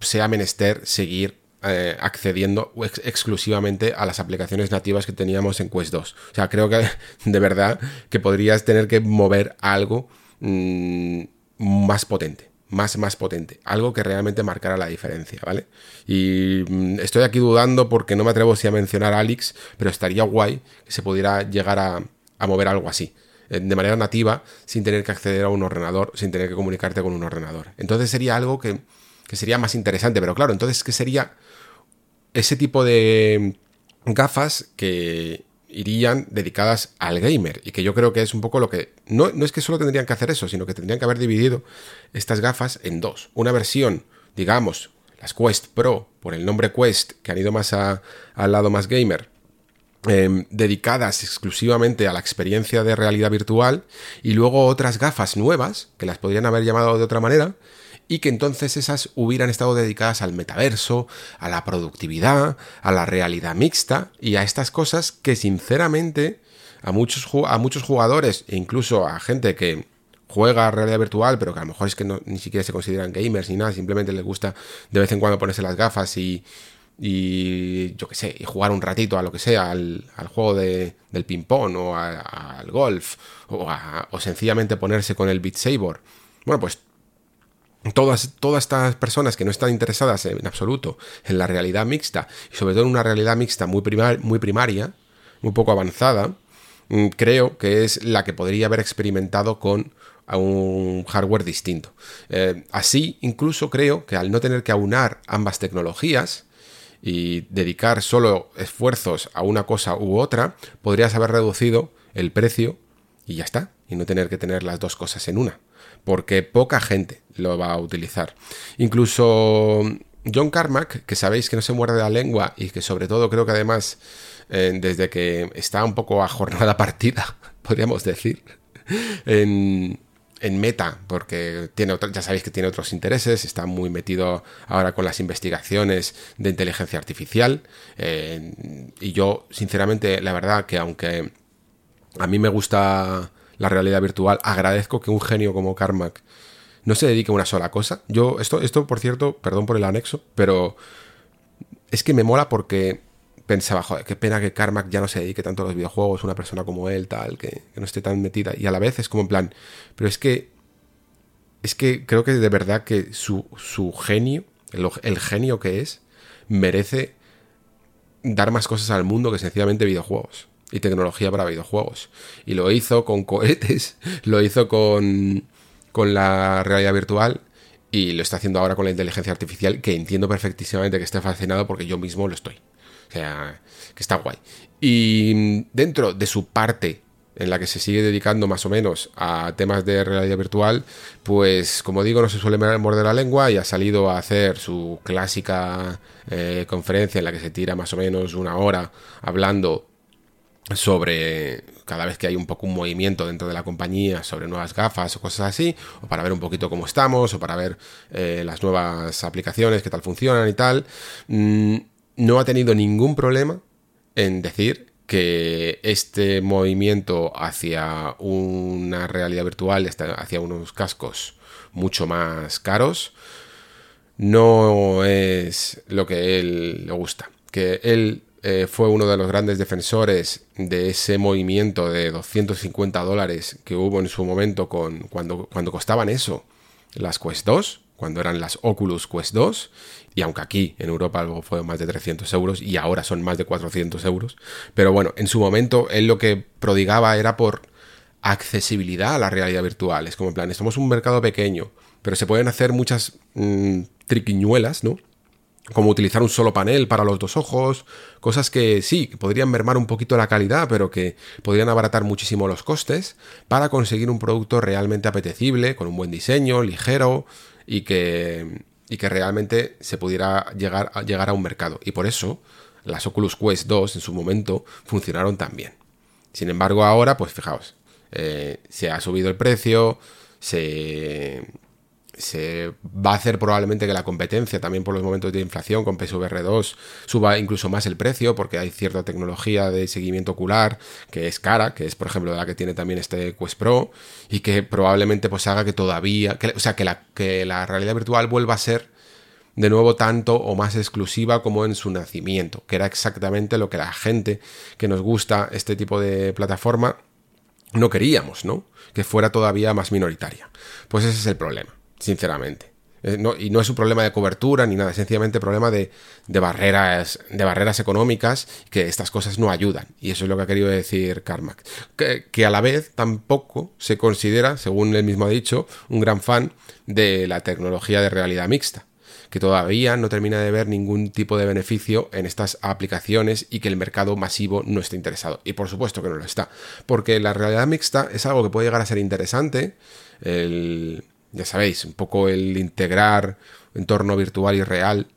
sea menester seguir eh, accediendo exclusivamente a las aplicaciones nativas que teníamos en Quest 2. O sea, creo que de verdad que podrías tener que mover algo mm, más potente más, más potente, algo que realmente marcara la diferencia, ¿vale? Y mm, estoy aquí dudando porque no me atrevo si a mencionar a Alix, pero estaría guay que se pudiera llegar a, mover algo así, eh, de manera nativa, sin tener que acceder a un ordenador, sin tener que comunicarte con un ordenador. Entonces sería algo que, que sería más interesante, pero claro, entonces, ¿qué sería ese tipo de gafas que irían dedicadas al gamer. Y que yo creo que es un poco lo que... No, no es que solo tendrían que hacer eso, sino que tendrían que haber dividido estas gafas en dos. Una versión, digamos, las Quest Pro, por el nombre Quest, que han ido más al lado más gamer, Em, dedicadas exclusivamente a la experiencia de realidad virtual y luego otras gafas nuevas, que las podrían haber llamado de otra manera, y que entonces esas hubieran estado dedicadas al metaverso, a la productividad, a la realidad mixta y a estas cosas que sinceramente a muchos, a muchos jugadores e incluso a gente que juega realidad virtual, pero que a lo mejor es que ni siquiera se consideran gamers ni nada, simplemente les gusta de vez en cuando ponerse las gafas y, y yo qué sé, y jugar un ratito a lo que sea, al, juego de, del ping-pong o al golf, o, o, sencillamente ponerse con el Beat Saber. Bueno, pues todas, todas estas personas que no están interesadas en absoluto en la realidad mixta, y sobre todo en una realidad mixta muy, muy primaria, muy poco avanzada, mm, creo que es la que podría haber experimentado con un hardware distinto. Eh, así, incluso creo que al no tener que aunar ambas tecnologías, y dedicar solo esfuerzos a una cosa u otra, podrías haber reducido el precio y ya está, y no tener que tener las dos cosas en una, porque poca gente lo va a utilizar. Incluso John Carmack, que sabéis que no se muerde la lengua y que sobre todo creo que además eh, desde que está un poco a jornada partida, podríamos decir, en, en Meta, porque tiene ya sabéis que tiene otros intereses, está muy metido ahora con las investigaciones de inteligencia artificial. Eh, y yo, sinceramente, la verdad que aunque a mí me gusta la realidad virtual, agradezco que un genio como Carmack no se dedique a una sola cosa. Yo, esto, esto, por cierto, perdón por el anexo, pero es que me mola porque pensaba, joder, qué pena que Carmack ya no se dedique tanto a los videojuegos, una persona como él, tal, que, no esté tan metida. Y a la vez es como en plan, pero es que, es que creo que de verdad que su, su genio, el, genio que es, merece dar más cosas al mundo que sencillamente videojuegos y tecnología para videojuegos. Y lo hizo con cohetes, lo hizo con, con la realidad virtual y lo está haciendo ahora con la inteligencia artificial, que entiendo perfectísimamente que esté fascinado porque yo mismo lo estoy. O sea, que está guay. Y dentro de su parte en la que se sigue dedicando más o menos a temas de realidad virtual, pues como digo, no se suele morder la lengua y ha salido a hacer su clásica eh, conferencia en la que se tira más o menos una hora hablando sobre cada vez que hay un poco un movimiento dentro de la compañía sobre nuevas gafas o cosas así, o para ver un poquito cómo estamos, o para ver eh, las nuevas aplicaciones, qué tal funcionan y tal. Mm, no ha tenido ningún problema en decir que este movimiento hacia una realidad virtual, hacia unos cascos mucho más caros, no es lo que él le gusta. Que él eh, fue uno de los grandes defensores de ese movimiento de 250 dólares que hubo en su momento con, cuando, cuando costaban eso, las Quest 2, cuando eran las Oculus Quest 2, y aunque aquí en Europa algo fue más de 300 euros y ahora son más de 400 euros, pero bueno, en su momento él lo que prodigaba era por accesibilidad a la realidad virtual, es como en plan, somos un mercado pequeño, pero se pueden hacer muchas mm, triquiñuelas, ¿no? Como utilizar un solo panel para los dos ojos, cosas que sí, podrían mermar un poquito la calidad, pero que podrían abaratar muchísimo los costes para conseguir un producto realmente apetecible, con un buen diseño, ligero y que y que realmente se pudiera llegar a, llegar a un mercado. Y por eso las Oculus Quest 2 en su momento funcionaron tan bien. Sin embargo, ahora, pues fijaos, eh, se ha subido el precio, se, se va a hacer probablemente que la competencia, también por los momentos de inflación con PSVR 2, suba incluso más el precio, porque hay cierta tecnología de seguimiento ocular que es cara, que es por ejemplo la que tiene también este Quest Pro, y que probablemente pues haga que todavía, o sea, que la, que la realidad virtual vuelva a ser de nuevo tanto o más exclusiva como en su nacimiento, que era exactamente lo que la gente que nos gusta este tipo de plataforma no queríamos, ¿no? Que fuera todavía más minoritaria. Pues ese es el problema sinceramente. Eh, y no es un problema de cobertura ni nada, sencillamente problema de, barreras, de barreras económicas que estas cosas no ayudan. Y eso es lo que ha querido decir Carmack. Que, que, a la vez tampoco se considera, según él mismo ha dicho, un gran fan de la tecnología de realidad mixta. Que todavía no termina de ver ningún tipo de beneficio en estas aplicaciones y que el mercado masivo no está interesado. Y por supuesto que no lo está. Porque la realidad mixta es algo que puede llegar a ser interesante. El, ya sabéis, un poco el integrar entorno virtual y real,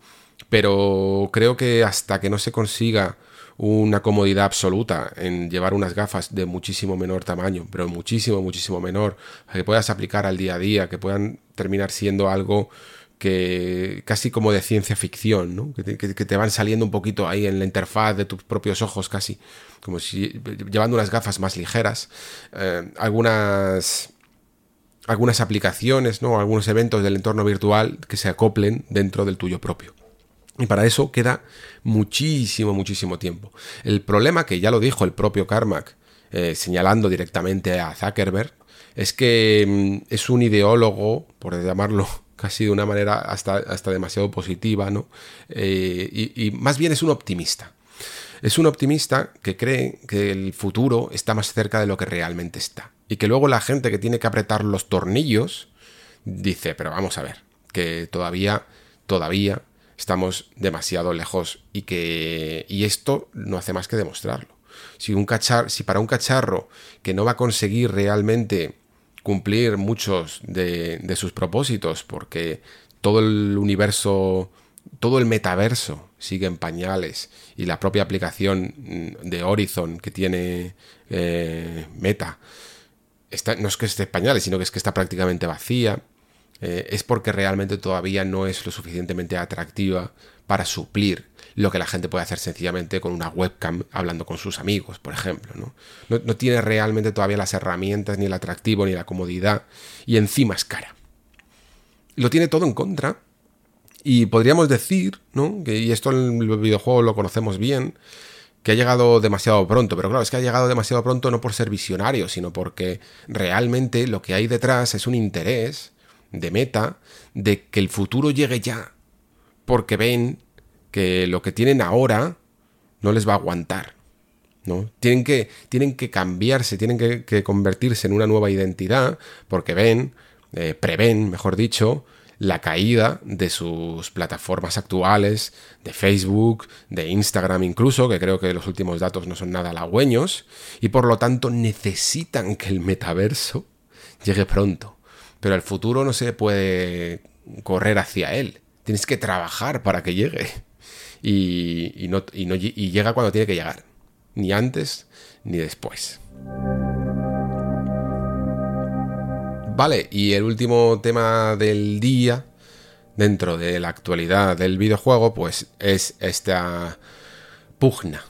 pero creo que hasta que no se consiga una comodidad absoluta en llevar unas gafas de muchísimo menor tamaño, pero muchísimo, muchísimo menor, que puedas aplicar al día a día, que puedan terminar siendo algo que casi como de ciencia ficción, ¿no? que, te, van saliendo un poquito ahí en la interfaz de tus propios ojos casi, como si llevando unas gafas más ligeras, eh, algunas algunas aplicaciones, ¿no? algunos eventos del entorno virtual que se acoplen dentro del tuyo propio. Y para eso queda muchísimo, muchísimo tiempo. El problema, que ya lo dijo el propio Carmack, eh, señalando directamente a Zuckerberg, es que mm, es un ideólogo, por llamarlo casi de una manera hasta, hasta demasiado positiva, ¿no? Eh, y, más bien es un optimista. Es un optimista que cree que el futuro está más cerca de lo que realmente está. Y que luego la gente que tiene que apretar los tornillos dice, pero vamos a ver, que todavía, todavía estamos demasiado lejos y que y esto no hace más que demostrarlo. Si un cachar, si para un cacharro que no va a conseguir realmente cumplir muchos de, sus propósitos, porque todo el universo, todo el metaverso sigue en pañales y la propia aplicación de Horizon que tiene eh, Meta, está, no es que esté en pañales, sino que es que está prácticamente vacía, eh, es porque realmente todavía no es lo suficientemente atractiva para suplir lo que la gente puede hacer sencillamente con una webcam hablando con sus amigos, por ejemplo. ¿no? No, tiene realmente todavía las herramientas, ni el atractivo, ni la comodidad, y encima es cara. Lo tiene todo en contra. Y podríamos decir, ¿no? Que, y esto en el videojuego lo conocemos bien, que ha llegado demasiado pronto, pero claro, es que ha llegado demasiado pronto no por ser visionario, sino porque realmente lo que hay detrás es un interés de meta de que el futuro llegue ya, porque ven que lo que tienen ahora no les va a aguantar. ¿no? Tienen, que, tienen que cambiarse, tienen que, convertirse en una nueva identidad porque ven, eh, prevén, mejor dicho, la caída de sus plataformas actuales, de Facebook, de Instagram incluso, que creo que los últimos datos no son nada halagüeños, y por lo tanto necesitan que el metaverso llegue pronto. Pero el futuro no se puede correr hacia él, tienes que trabajar para que llegue y, no, y, llega cuando tiene que llegar, ni antes ni después. Vale, y el último tema del día dentro de la actualidad del videojuego, pues es esta pugna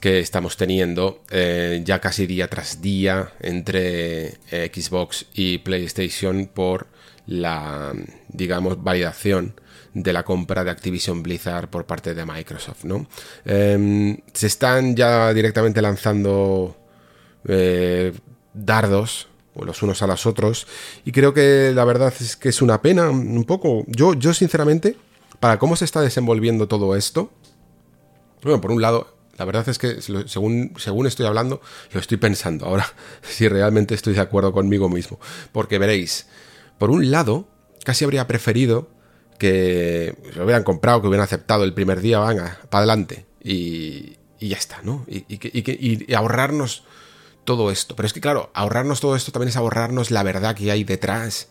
que estamos teniendo eh, ya casi día tras día entre eh, Xbox y PlayStation por la, digamos, validación de la compra de Activision Blizzard por parte de Microsoft, ¿no? Em, se están ya directamente lanzando eh, dardos los unos a los otros y creo que la verdad es que es una pena un poco. Yo, yo sinceramente, para cómo se está desenvolviendo todo esto, bueno, por un lado, la verdad es que según, según estoy hablando, lo estoy pensando ahora, si realmente estoy de acuerdo conmigo mismo. Porque veréis, por un lado, casi habría preferido que lo hubieran comprado, que hubieran aceptado el primer día, venga, para adelante. Y, ya está, ¿no? Y, y, ahorrarnos todo esto. Pero es que, claro, ahorrarnos todo esto también es ahorrarnos la verdad que hay detrás.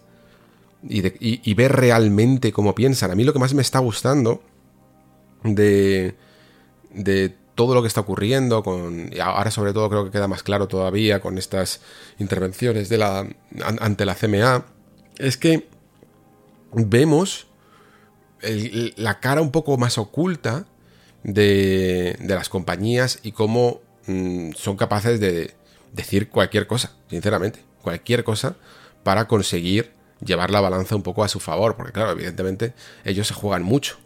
Y, ver realmente cómo piensan. A mí lo que más me está gustando de, de todo lo que está ocurriendo, con, y ahora sobre todo creo que queda más claro todavía con estas intervenciones de la, ante la CMA, es que vemos la cara un poco más oculta de, las compañías y cómo mm, son capaces de decir cualquier cosa, sinceramente, cualquier cosa para conseguir llevar la balanza un poco a su favor, porque claro, evidentemente ellos se juegan mucho.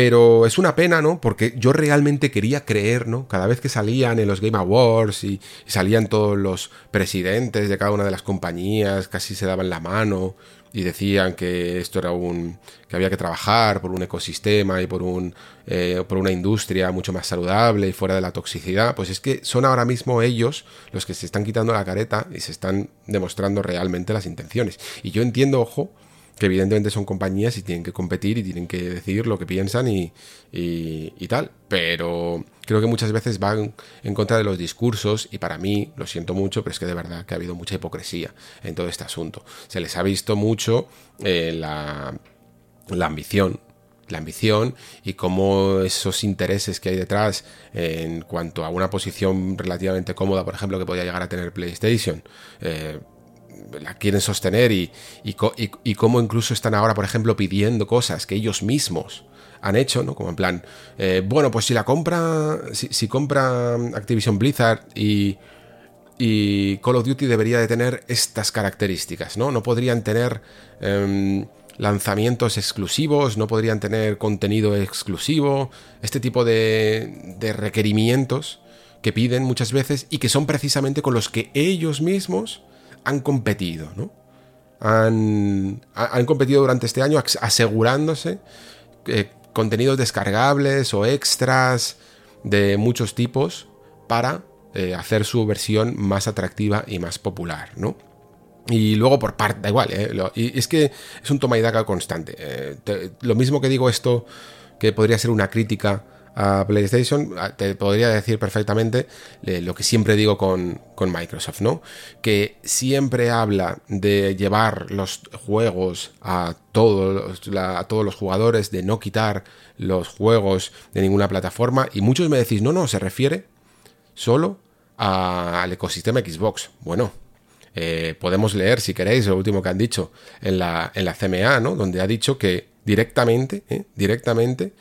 Pero es una pena, ¿no? Porque yo realmente quería creer, ¿no? Cada vez que salían en los Game Awards y, salían todos los presidentes de cada una de las compañías, casi se daban la mano y decían que esto era un que había que trabajar por un ecosistema y por un eh, por una industria mucho más saludable y fuera de la toxicidad pues es que son ahora mismo ellos los que se están quitando la careta y se están demostrando realmente las intenciones y yo entiendo ojo que evidentemente son compañías y tienen que competir y tienen que decir lo que piensan y, y, tal. Pero creo que muchas veces van en contra de los discursos y para mí, lo siento mucho, pero es que de verdad que ha habido mucha hipocresía en todo este asunto. Se les ha visto mucho eh, la, la ambición la ambición y cómo esos intereses que hay detrás en cuanto a una posición relativamente cómoda, por ejemplo, que podía llegar a tener PlayStation, eh, la quieren sostener y, y, cómo incluso están ahora, por ejemplo, pidiendo cosas que ellos mismos han hecho, ¿no? Como en plan, eh, bueno, pues si la compra, si, compra Activision Blizzard y, y Call of Duty debería de tener estas características, ¿no? No podrían tener em, lanzamientos exclusivos, no podrían tener contenido exclusivo, este tipo de requerimientos que piden muchas veces y que son precisamente con los que ellos mismos han competido, ¿no? Han, han competido durante este año asegurándose eh, contenidos descargables o extras de muchos tipos para eh, hacer su versión más atractiva y más popular, ¿no? Y luego por parte, da igual, ¿eh? y es que es un toma y daca constante. Eh, lo mismo que digo esto, que podría ser una crítica a PlayStation, te podría decir perfectamente lo que siempre digo con, Microsoft, ¿no? Que siempre habla de llevar los juegos a todos, a todos los jugadores, de no quitar los juegos de ninguna plataforma. Y muchos me decís, no, no, se refiere solo al ecosistema Xbox. Bueno, eh, podemos leer, si queréis, lo último que han dicho en la, en la CMA, ¿no? Donde ha dicho que directamente, ¿eh? directamente,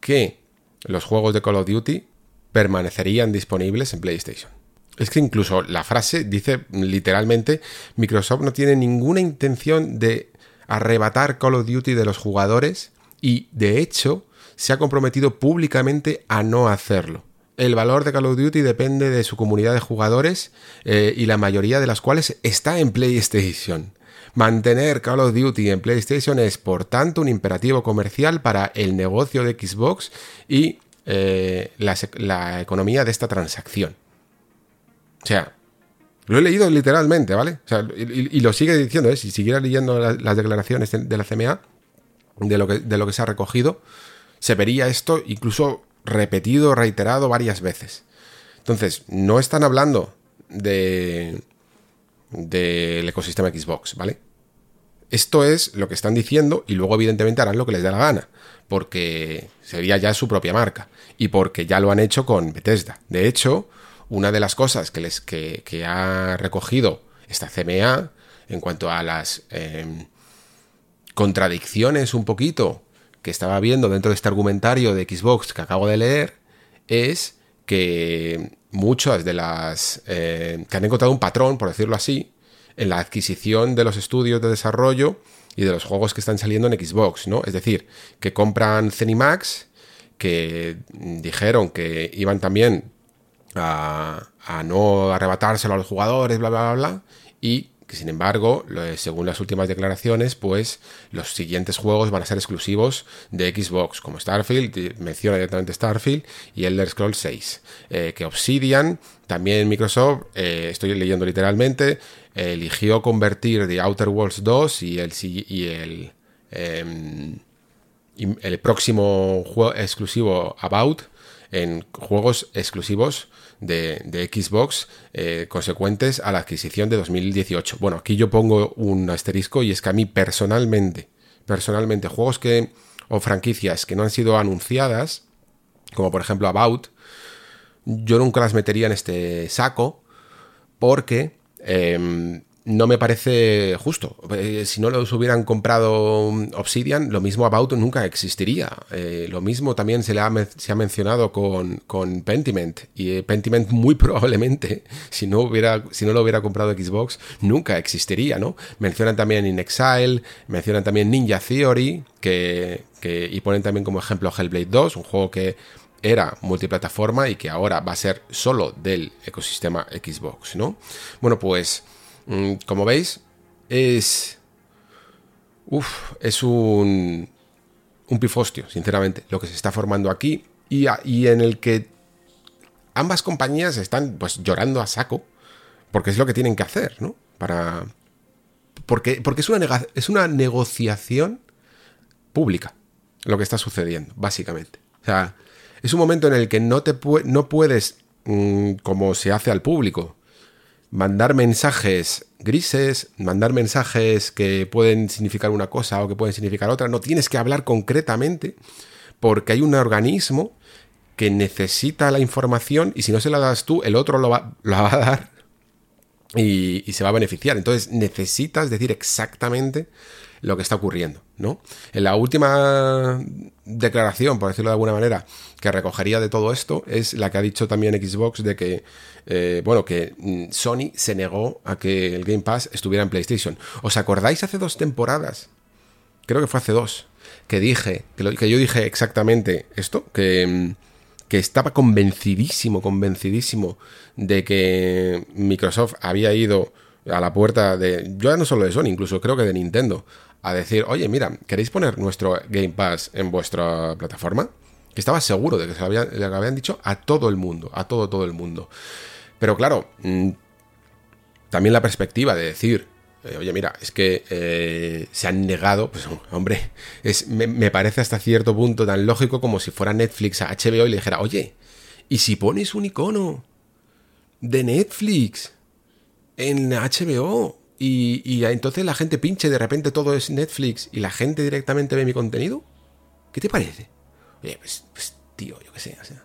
que los juegos de Call of Duty permanecerían disponibles en PlayStation. Es que incluso la frase dice literalmente, Microsoft no tiene ninguna intención de arrebatar Call of Duty de los jugadores y de hecho se ha comprometido públicamente a no hacerlo. El valor de Call of Duty depende de su comunidad de jugadores eh, y la mayoría de las cuales está en PlayStation. Mantener Call of Duty en PlayStation es, por tanto, un imperativo comercial para el negocio de Xbox y eh, la, economía de esta transacción. O sea, lo he leído literalmente, ¿vale? y, lo sigue diciendo, ¿eh? si siguiera leyendo las declaraciones de la CMA, de lo, que, de se ha recogido, se vería esto incluso repetido, reiterado varias veces. Entonces, no están hablando de del ecosistema Xbox, ¿vale? Esto es lo que están diciendo y luego evidentemente harán lo que les dé la gana, porque sería ya su propia marca y porque ya lo han hecho con Bethesda. De hecho, una de las cosas que, les, que, ha recogido esta CMA en cuanto a las em, contradicciones un poquito que estaba viendo dentro de este argumentario de Xbox que acabo de leer es que muchas de las... Eh, que han encontrado un patrón, por decirlo así, en la adquisición de los estudios de desarrollo y de los juegos que están saliendo en Xbox, ¿no? Es decir, que compran Zenimax, que dijeron que iban también a, a no arrebatárselo a los jugadores, bla, bla, bla, bla, y que sin embargo, según las últimas declaraciones, pues los siguientes juegos van a ser exclusivos de Xbox, como Starfield, menciona directamente Starfield y Elder Scrolls 6. Eh, que Obsidian, también Microsoft, eh, estoy leyendo literalmente, eligió convertir The Outer Worlds 2 y el, y el, em, el próximo juego exclusivo About en juegos exclusivos de, Xbox eh, consecuentes a la adquisición de 2018. Bueno, aquí yo pongo un asterisco y es que a mí personalmente, personalmente, juegos que o franquicias que no han sido anunciadas, como por ejemplo About, yo nunca las metería en este saco porque em, no me parece justo. Eh, si no los hubieran comprado Obsidian, lo mismo About nunca existiría. Eh, lo mismo también se, le ha, se ha mencionado con, con, Pentiment. Y eh, Pentiment muy probablemente, si no, hubiera, si no lo hubiera comprado Xbox, nunca existiría, ¿no? Mencionan también In Exile, mencionan también Ninja Theory, que, que, y ponen también como ejemplo Hellblade 2, un juego que era multiplataforma y que ahora va a ser solo del ecosistema Xbox, ¿no? Bueno, pues como veis, es. Es un. Un pifostio, sinceramente, lo que se está formando aquí y, y en el que ambas compañías están pues llorando a saco porque es lo que tienen que hacer, ¿no? Para. Porque, porque es, una es una negociación pública lo que está sucediendo, básicamente. O sea, es un momento en el que no, te no puedes, mm, como se hace al público, mandar mensajes grises, mandar mensajes que pueden significar una cosa o que pueden significar otra. No tienes que hablar concretamente porque hay un organismo que necesita la información y si no se la das tú, el otro lo va, va a dar y, y, se va a beneficiar. Entonces necesitas decir exactamente lo que está ocurriendo, ¿no? En la última declaración, por decirlo de alguna manera, que recogería de todo esto es la que ha dicho también Xbox de que, eh, bueno, que mm, Sony se negó a que el Game Pass estuviera en PlayStation. ¿Os acordáis hace dos temporadas? Creo que fue hace dos, que dije, que, yo dije exactamente esto, que, mm, que estaba convencidísimo, convencidísimo de que Microsoft había ido a la puerta de, yo ya no solo de Sony, incluso creo que de Nintendo, a decir, oye, mira, ¿queréis poner nuestro Game Pass en vuestra plataforma? Que estaba seguro de que se lo habían, dicho a todo el mundo, a todo, todo el mundo. Pero claro, mm, también la perspectiva de decir, eh, oye, mira, es que eh, se han negado, pues hombre, es, me, me, parece hasta cierto punto tan lógico como si fuera Netflix a HBO y le dijera, oye, ¿y si pones un icono de Netflix en HBO? Y, entonces la gente pinche, de repente todo es Netflix y la gente directamente ve mi contenido. ¿Qué te parece? Oye, pues, pues tío, yo qué sé, o sea.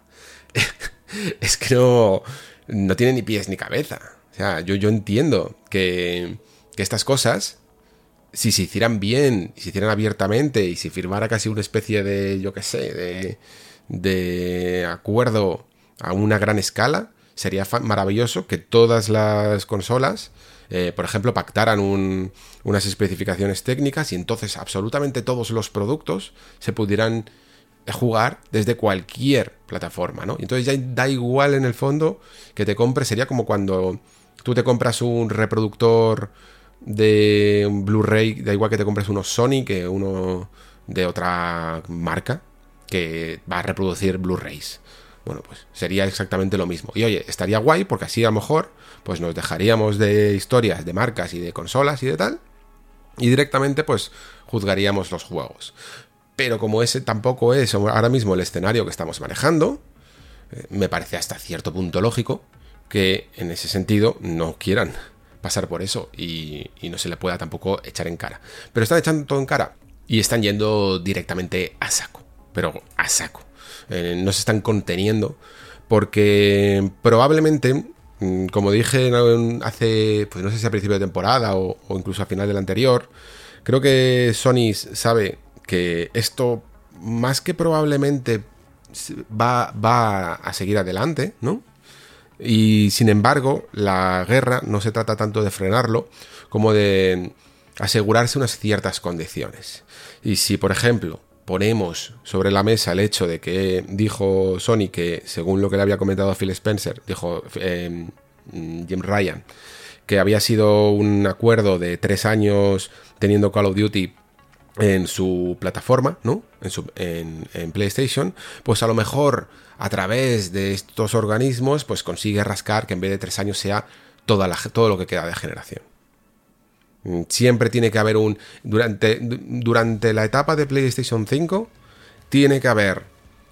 es que no, no tiene ni pies ni cabeza. O sea, yo, yo entiendo que, que estas cosas, si se hicieran bien, si se hicieran abiertamente y si firmara casi una especie de, yo qué sé, de, de acuerdo a una gran escala, sería maravilloso que todas las consolas eh, por ejemplo, pactaran unas especificaciones técnicas y entonces absolutamente todos los productos se pudieran jugar desde cualquier plataforma, ¿no? Entonces ya da igual en el fondo que te compres, sería como cuando tú te compras un reproductor de Blu-ray, da igual que te compres uno Sony que uno de otra marca que va a reproducir Blu-rays. Bueno, pues sería exactamente lo mismo. Y oye, estaría guay porque así a lo mejor pues nos dejaríamos de historias de marcas y de consolas y de tal y directamente pues juzgaríamos los juegos. Pero como ese tampoco es ahora mismo el escenario que estamos manejando, eh, me parece hasta cierto punto lógico que en ese sentido no quieran pasar por eso y, no se le pueda tampoco echar en cara. Pero están echando todo en cara y están yendo directamente a saco, pero a saco. Eh, no se están conteniendo, porque probablemente, mm, como dije hace, pues no sé si a principio de temporada o, incluso a final del anterior, creo que Sony sabe que esto, más que probablemente, va, va a seguir adelante, ¿no? Y sin embargo, la guerra no se trata tanto de frenarlo como de asegurarse unas ciertas condiciones. Y si, por ejemplo, ponemos sobre la mesa el hecho de que dijo Sony que, según lo que le había comentado Phil Spencer, dijo em, Jim Ryan, que había sido un acuerdo de tres años teniendo Call of Duty en su plataforma, ¿no? En, en, PlayStation, pues a lo mejor a través de estos organismos, pues consigue rascar que en vez de tres años sea toda todo lo que queda de generación. Mm, siempre tiene que haber un. Durante, durante la etapa de PlayStation 5, tiene que haber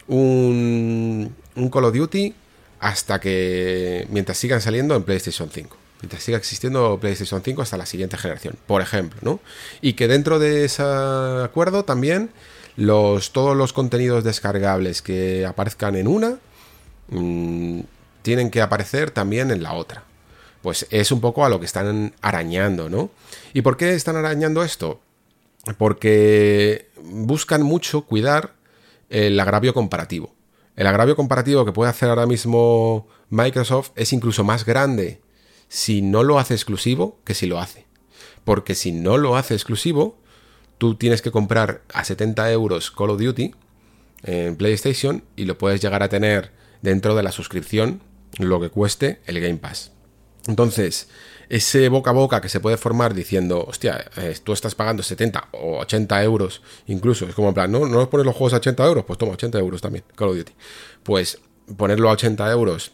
un, un Call of Duty hasta que. Mientras sigan saliendo en PlayStation 5. Mientras siga existiendo PlayStation 5 hasta la siguiente generación, por ejemplo, ¿no? Y que dentro de ese acuerdo también los, todos los contenidos descargables que aparezcan en una mmm, tienen que aparecer también en la otra. Pues es un poco a lo que están arañando, ¿no? ¿Y por qué están arañando esto? Porque buscan mucho cuidar el agravio comparativo. El agravio comparativo que puede hacer ahora mismo Microsoft es incluso más grande si no lo hace exclusivo que si lo hace. Porque si no lo hace exclusivo, tú tienes que comprar a 70 euros Call of Duty en PlayStation y lo puedes llegar a tener dentro de la suscripción lo que cueste el Game Pass. Entonces, ese boca a boca que se puede formar diciendo, hostia, eh, tú estás pagando 70 o 80 euros, incluso, es como en plan, no, no pones los juegos a 80 euros, pues toma 80 euros también, Call of Duty. Pues ponerlo a 80 euros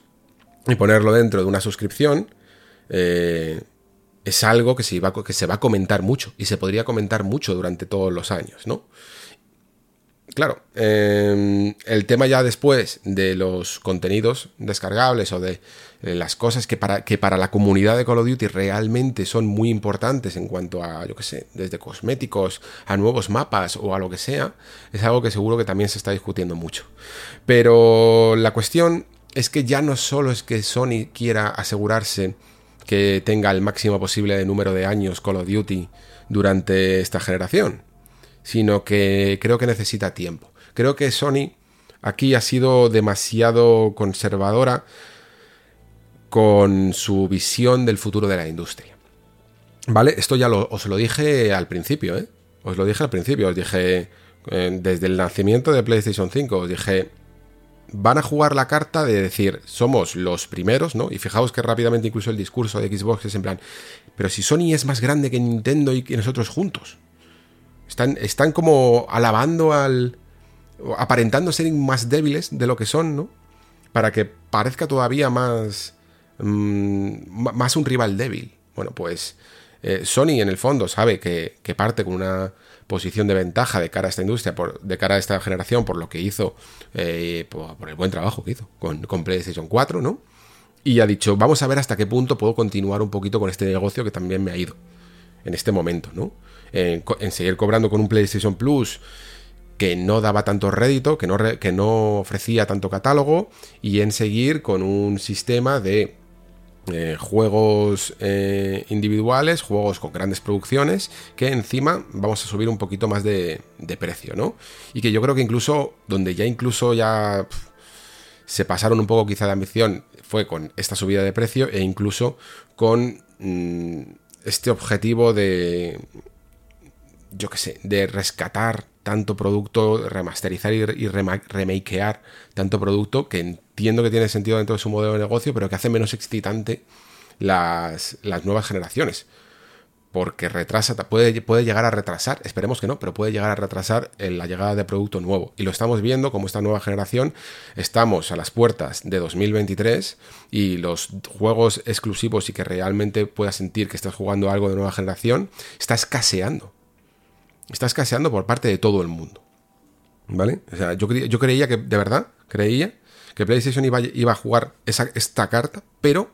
y ponerlo dentro de una suscripción eh, es algo que se, va, que se va a comentar mucho y se podría comentar mucho durante todos los años, ¿no? claro, em, el tema ya después de los contenidos descargables o de las cosas que para, que para la comunidad de Call of Duty realmente son muy importantes en cuanto a, yo qué sé, desde cosméticos a nuevos mapas o a lo que sea, es algo que seguro que también se está discutiendo mucho. Pero la cuestión es que ya no solo es que Sony quiera asegurarse que tenga el máximo posible de número de años Call of Duty durante esta generación, sino que creo que necesita tiempo. Creo que Sony aquí ha sido demasiado conservadora con su visión del futuro de la industria. ¿Vale? Esto ya os lo dije al principio, ¿eh? Os lo dije al principio, os dije eh, desde el nacimiento de PlayStation 5, os dije, van a jugar la carta de decir, somos los primeros, ¿no? Y fijaos que rápidamente incluso el discurso de Xbox es en plan, pero si Sony es más grande que Nintendo y que nosotros juntos. Están, están como alabando al... aparentando ser más débiles de lo que son, ¿no? Para que parezca todavía más Mm, más un rival débil. Bueno, pues eh, Sony en el fondo sabe que, parte con una posición de ventaja de cara a esta industria, por, de cara a esta generación, por lo que hizo, eh, por, el buen trabajo que hizo con, PlayStation 4, ¿no? Y ha dicho, vamos a ver hasta qué punto puedo continuar un poquito con este negocio que también me ha ido en este momento, ¿no? En, seguir cobrando con un PlayStation Plus que no daba tanto rédito, que no, que no ofrecía tanto catálogo, y en seguir con un sistema de eh, juegos eh, individuales, juegos con grandes producciones, que encima vamos a subir un poquito más de, precio, ¿no? Y que yo creo que incluso, donde ya incluso ya se pasaron un poco quizá de ambición, fue con esta subida de precio e incluso con mm, este objetivo de, yo qué sé, de rescatar tanto producto, remasterizar y, remakear tanto producto que entiendo que tiene sentido dentro de su modelo de negocio, pero que hace menos excitante las, nuevas generaciones. Porque retrasa, puede, puede, llegar a retrasar, esperemos que no, pero puede llegar a retrasar la llegada de producto nuevo. Y lo estamos viendo como esta nueva generación, estamos a las puertas de 2023 y los juegos exclusivos y que realmente puedas sentir que estás jugando algo de nueva generación, está escaseando está escaseando por parte de todo el mundo. ¿Vale? O sea, yo, yo creía que, de verdad, creía que PlayStation iba, iba a jugar esa, esta carta, pero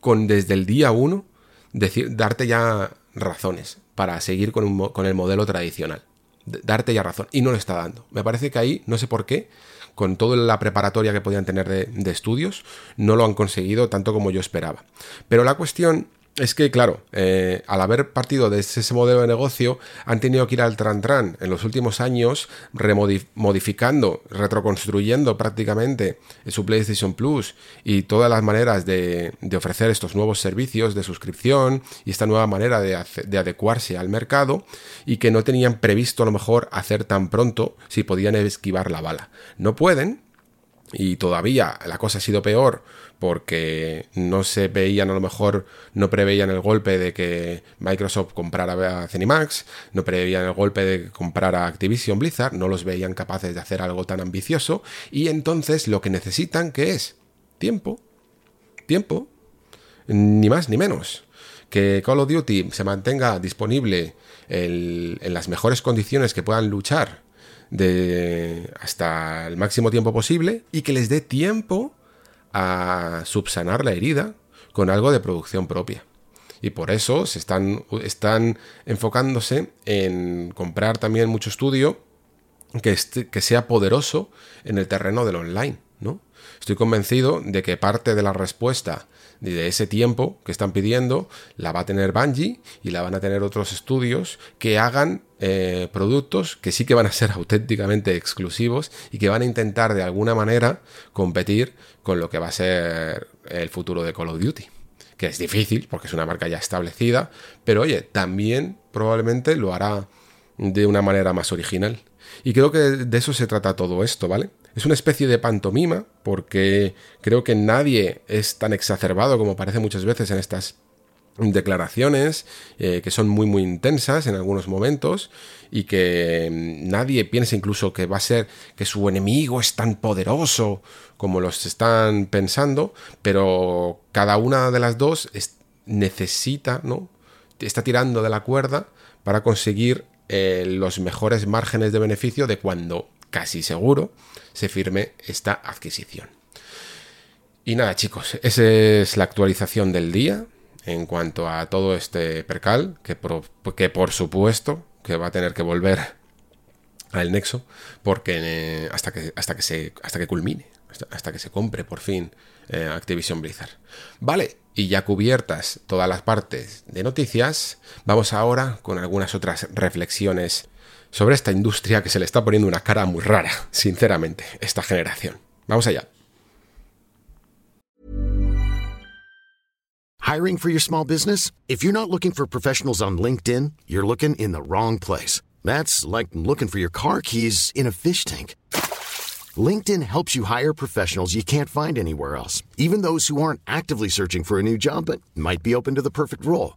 con desde el día 1 darte ya razones para seguir con, con el modelo tradicional. Darte ya razón. Y no lo está dando. Me parece que ahí, no sé por qué, con toda la preparatoria que podían tener de, de estudios, no lo han conseguido tanto como yo esperaba. Pero la cuestión es que, claro, eh, al haber partido de ese modelo de negocio, han tenido que ir al tran-tran en los últimos años, modificando, retroconstruyendo prácticamente su PlayStation Plus y todas las maneras de, ofrecer estos nuevos servicios de suscripción y esta nueva manera de, de adecuarse al mercado y que no tenían previsto a lo mejor hacer tan pronto si podían esquivar la bala. No pueden, y todavía la cosa ha sido peor porque no se veían a lo mejor, no preveían el golpe de que Microsoft comprara a Zenimax, no preveían el golpe de que comprara Activision Blizzard, no los veían capaces de hacer algo tan ambicioso y entonces lo que necesitan que es tiempo, tiempo, ni más ni menos. Que Call of Duty se mantenga disponible en las mejores condiciones que puedan luchar de hasta el máximo tiempo posible y que les dé tiempo a subsanar la herida con algo de producción propia. Y por eso se están, están enfocándose en comprar también mucho estudio que, que sea poderoso en el terreno del online. ¿no? Estoy convencido de que parte de la respuesta de ese tiempo que están pidiendo la va a tener Bungie y la van a tener otros estudios que hagan eh, productos que sí que van a ser auténticamente exclusivos y que van a intentar de alguna manera competir con lo que va a ser el futuro de Call of Duty. Que es difícil porque es una marca ya establecida, pero oye, también probablemente lo hará de una manera más original. Y creo que de eso se trata todo esto, ¿vale? Es una especie de pantomima, porque creo que nadie es tan exacerbado como parece muchas veces en estas declaraciones eh, que son muy muy intensas en algunos momentos y que mm, nadie piensa incluso que va a ser que su enemigo es tan poderoso como los están pensando pero cada una de las dos necesita no está tirando de la cuerda para conseguir eh, los mejores márgenes de beneficio de cuando casi seguro, se firme esta adquisición. Y nada chicos, esa es la actualización del día en cuanto a todo este percal, que por, que por supuesto que va a tener que volver al Nexo, porque eh, hasta, que, hasta, que se, hasta que culmine, hasta, que se compre por fin eh, Activision Blizzard. Vale, y ya cubiertas todas las partes de noticias, vamos ahora con algunas otras reflexiones sobre esta industria que se le está poniendo una cara muy rara, sinceramente, esta generación. Vamos allá. Hiring for your small business? If you're not looking for professionals on LinkedIn, you're looking in the wrong place. That's like looking for your car keys in a fish tank. LinkedIn helps you hire professionals you can't find anywhere else, even those who aren't actively searching for a new job but might be open to the perfect role.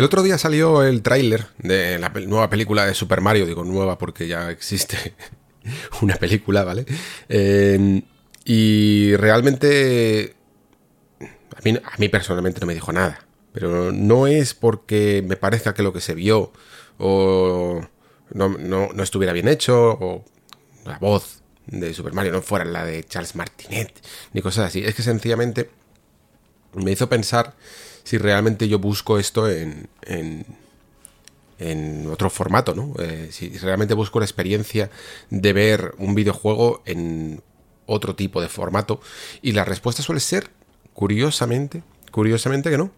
El otro día salió el tráiler de la nueva película de Super Mario, digo nueva porque ya existe una película, ¿vale? Em, y realmente a mí, personalmente no me dijo nada, pero no es porque me parezca que lo que se vio o no, no estuviera bien hecho o la voz de Super Mario no fuera la de Charles Martinet ni cosas así, es que sencillamente me hizo pensar si realmente yo busco esto en, en, otro formato, ¿no? Eh, si realmente busco la experiencia de ver un videojuego en otro tipo de formato. Y la respuesta suele ser, curiosamente, curiosamente que no.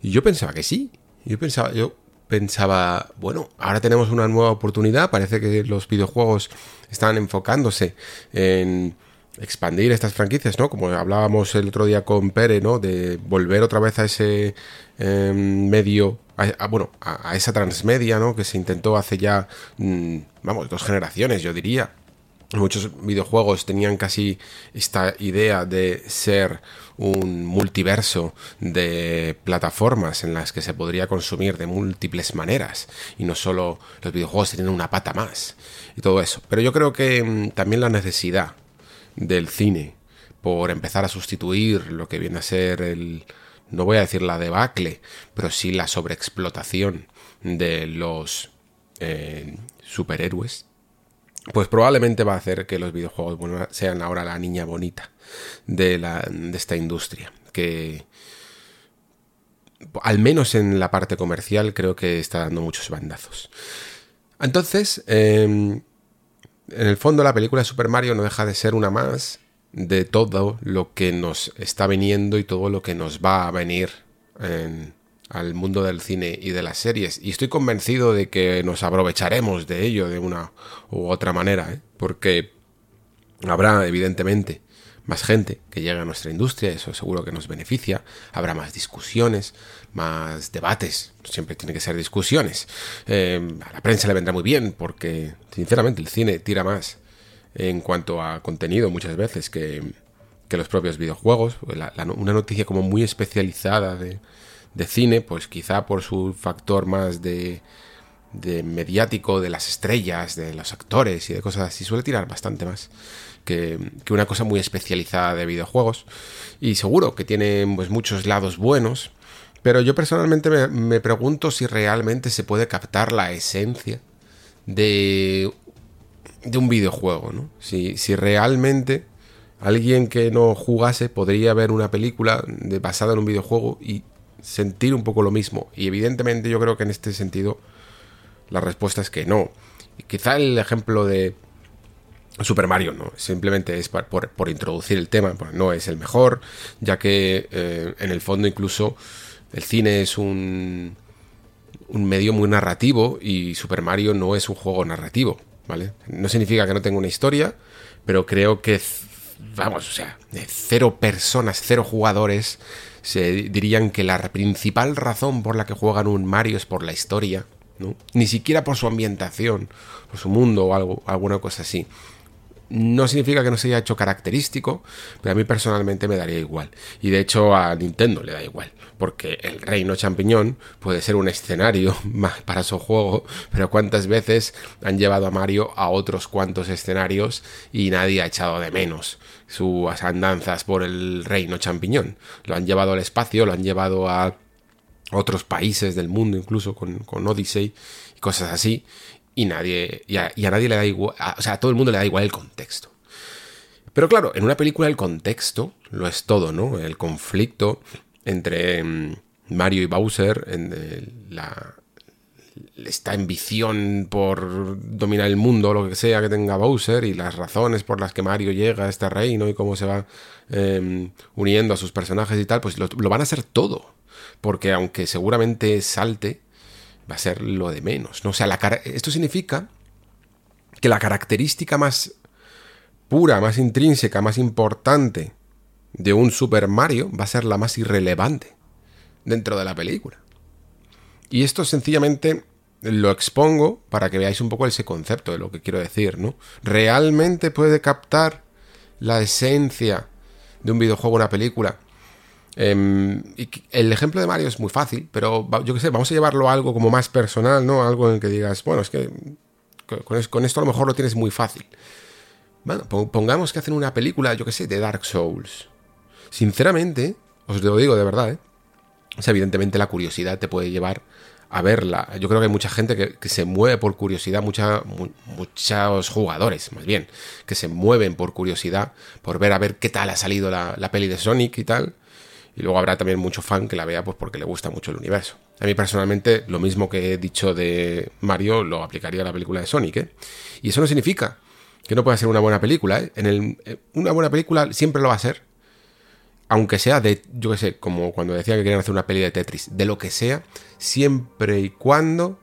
Y yo pensaba que sí. Yo pensaba, yo pensaba, bueno, ahora tenemos una nueva oportunidad. Parece que los videojuegos están enfocándose en expandir estas franquicias, ¿no? Como hablábamos el otro día con Pere, ¿no? De volver otra vez a ese em, medio, a, bueno, a, esa transmedia, ¿no? Que se intentó hace ya, mm, vamos, dos generaciones, yo diría. Muchos videojuegos tenían casi esta idea de ser un multiverso de plataformas en las que se podría consumir de múltiples maneras y no solo los videojuegos tienen una pata más y todo eso. Pero yo creo que mm, también la necesidad del cine por empezar a sustituir lo que viene a ser el, no voy a decir la debacle, pero sí la sobreexplotación de los eh, superhéroes, pues probablemente va a hacer que los videojuegos sean ahora la niña bonita de, la, de esta industria, que al menos en la parte comercial creo que está dando muchos bandazos. Entonces, em, en el fondo la película Super Mario no deja de ser una más de todo lo que nos está viniendo y todo lo que nos va a venir al mundo del cine y de las series. Y estoy convencido de que nos aprovecharemos de ello de una u otra manera, ¿eh? porque habrá evidentemente más gente que llegue a nuestra industria, eso seguro que nos beneficia, habrá más discusiones, más debates, siempre tiene que ser discusiones. Eh, a la prensa le vendrá muy bien porque, sinceramente, el cine tira más en cuanto a contenido muchas veces que, que los propios videojuegos. una noticia como muy especializada de, de, cine, pues quizá por su factor más de, de mediático, de las estrellas, de los actores y de cosas así, suele tirar bastante más que, una cosa muy especializada de videojuegos. Y seguro que tiene pues, muchos lados buenos, Pero yo personalmente me, pregunto si realmente se puede captar la esencia de, de un videojuego, ¿no? Si, si realmente alguien que no jugase podría ver una película de, basada en un videojuego y sentir un poco lo mismo. Y evidentemente yo creo que en este sentido la respuesta es que no. quizá el ejemplo de Super Mario, ¿no? Simplemente es por, introducir el tema, pues no es el mejor, ya que eh, en el fondo incluso el cine es un, un medio muy narrativo y Super Mario no es un juego narrativo, ¿vale? No significa que no tenga una historia, pero creo que, vamos, o sea, cero personas, cero jugadores, se dirían que la principal razón por la que juegan un Mario es por la historia, ¿no? Ni siquiera por su ambientación, por su mundo o algo, alguna cosa así. No significa que no se haya hecho característico, pero a mí personalmente me daría igual. Y de hecho a Nintendo le da igual, porque el reino champiñón puede ser un escenario para su juego, pero cuántas veces han llevado a Mario a otros cuantos escenarios y nadie ha echado de menos sus andanzas por el reino champiñón. Lo han llevado al espacio, lo han llevado a otros países del mundo, incluso con, con Odyssey y cosas así, y nadie y a, nadie le da igual, o sea, a todo el mundo le da igual el contexto. Pero claro, en una película el contexto lo es todo, ¿no? El conflicto entre mm, Mario y Bowser, en la, esta ambición por dominar el mundo, lo que sea que tenga Bowser, y las razones por las que Mario llega a este reino y cómo se va em, uniendo a sus personajes y tal, pues lo, lo, van a hacer todo. Porque aunque seguramente salte, va a ser lo de menos. ¿no? O sea, esto significa que la característica más pura, más intrínseca, más importante de un Super Mario va a ser la más irrelevante dentro de la película. Y esto sencillamente lo expongo para que veáis un poco ese concepto de lo que quiero decir, ¿no? ¿Realmente puede captar la esencia de un videojuego, una película, Em, el ejemplo de Mario es muy fácil, pero yo qué sé, vamos a llevarlo a algo como más personal, ¿no? Algo en el que digas, bueno, es que con, esto a lo mejor lo tienes muy fácil. Bueno, pongamos que hacen una película, yo qué sé, de Dark Souls. Sinceramente, os lo digo de verdad, ¿eh? Evidentemente la curiosidad te puede llevar a verla. Yo creo que hay mucha gente que, se mueve por curiosidad, mucha, muchos jugadores, más bien, que se mueven por curiosidad, por ver a ver qué tal ha salido la peli de Sonic y tal. Y luego habrá también mucho fan que la vea pues porque le gusta mucho el universo. A mí personalmente lo mismo que he dicho de Mario lo aplicaría a la película de Sonic. ¿eh? Y eso no significa que no pueda ser una buena película. ¿eh? Eh, una buena película siempre lo va a ser. Aunque sea de, yo qué sé, como cuando decía que querían hacer una peli de Tetris, de lo que sea, siempre y cuando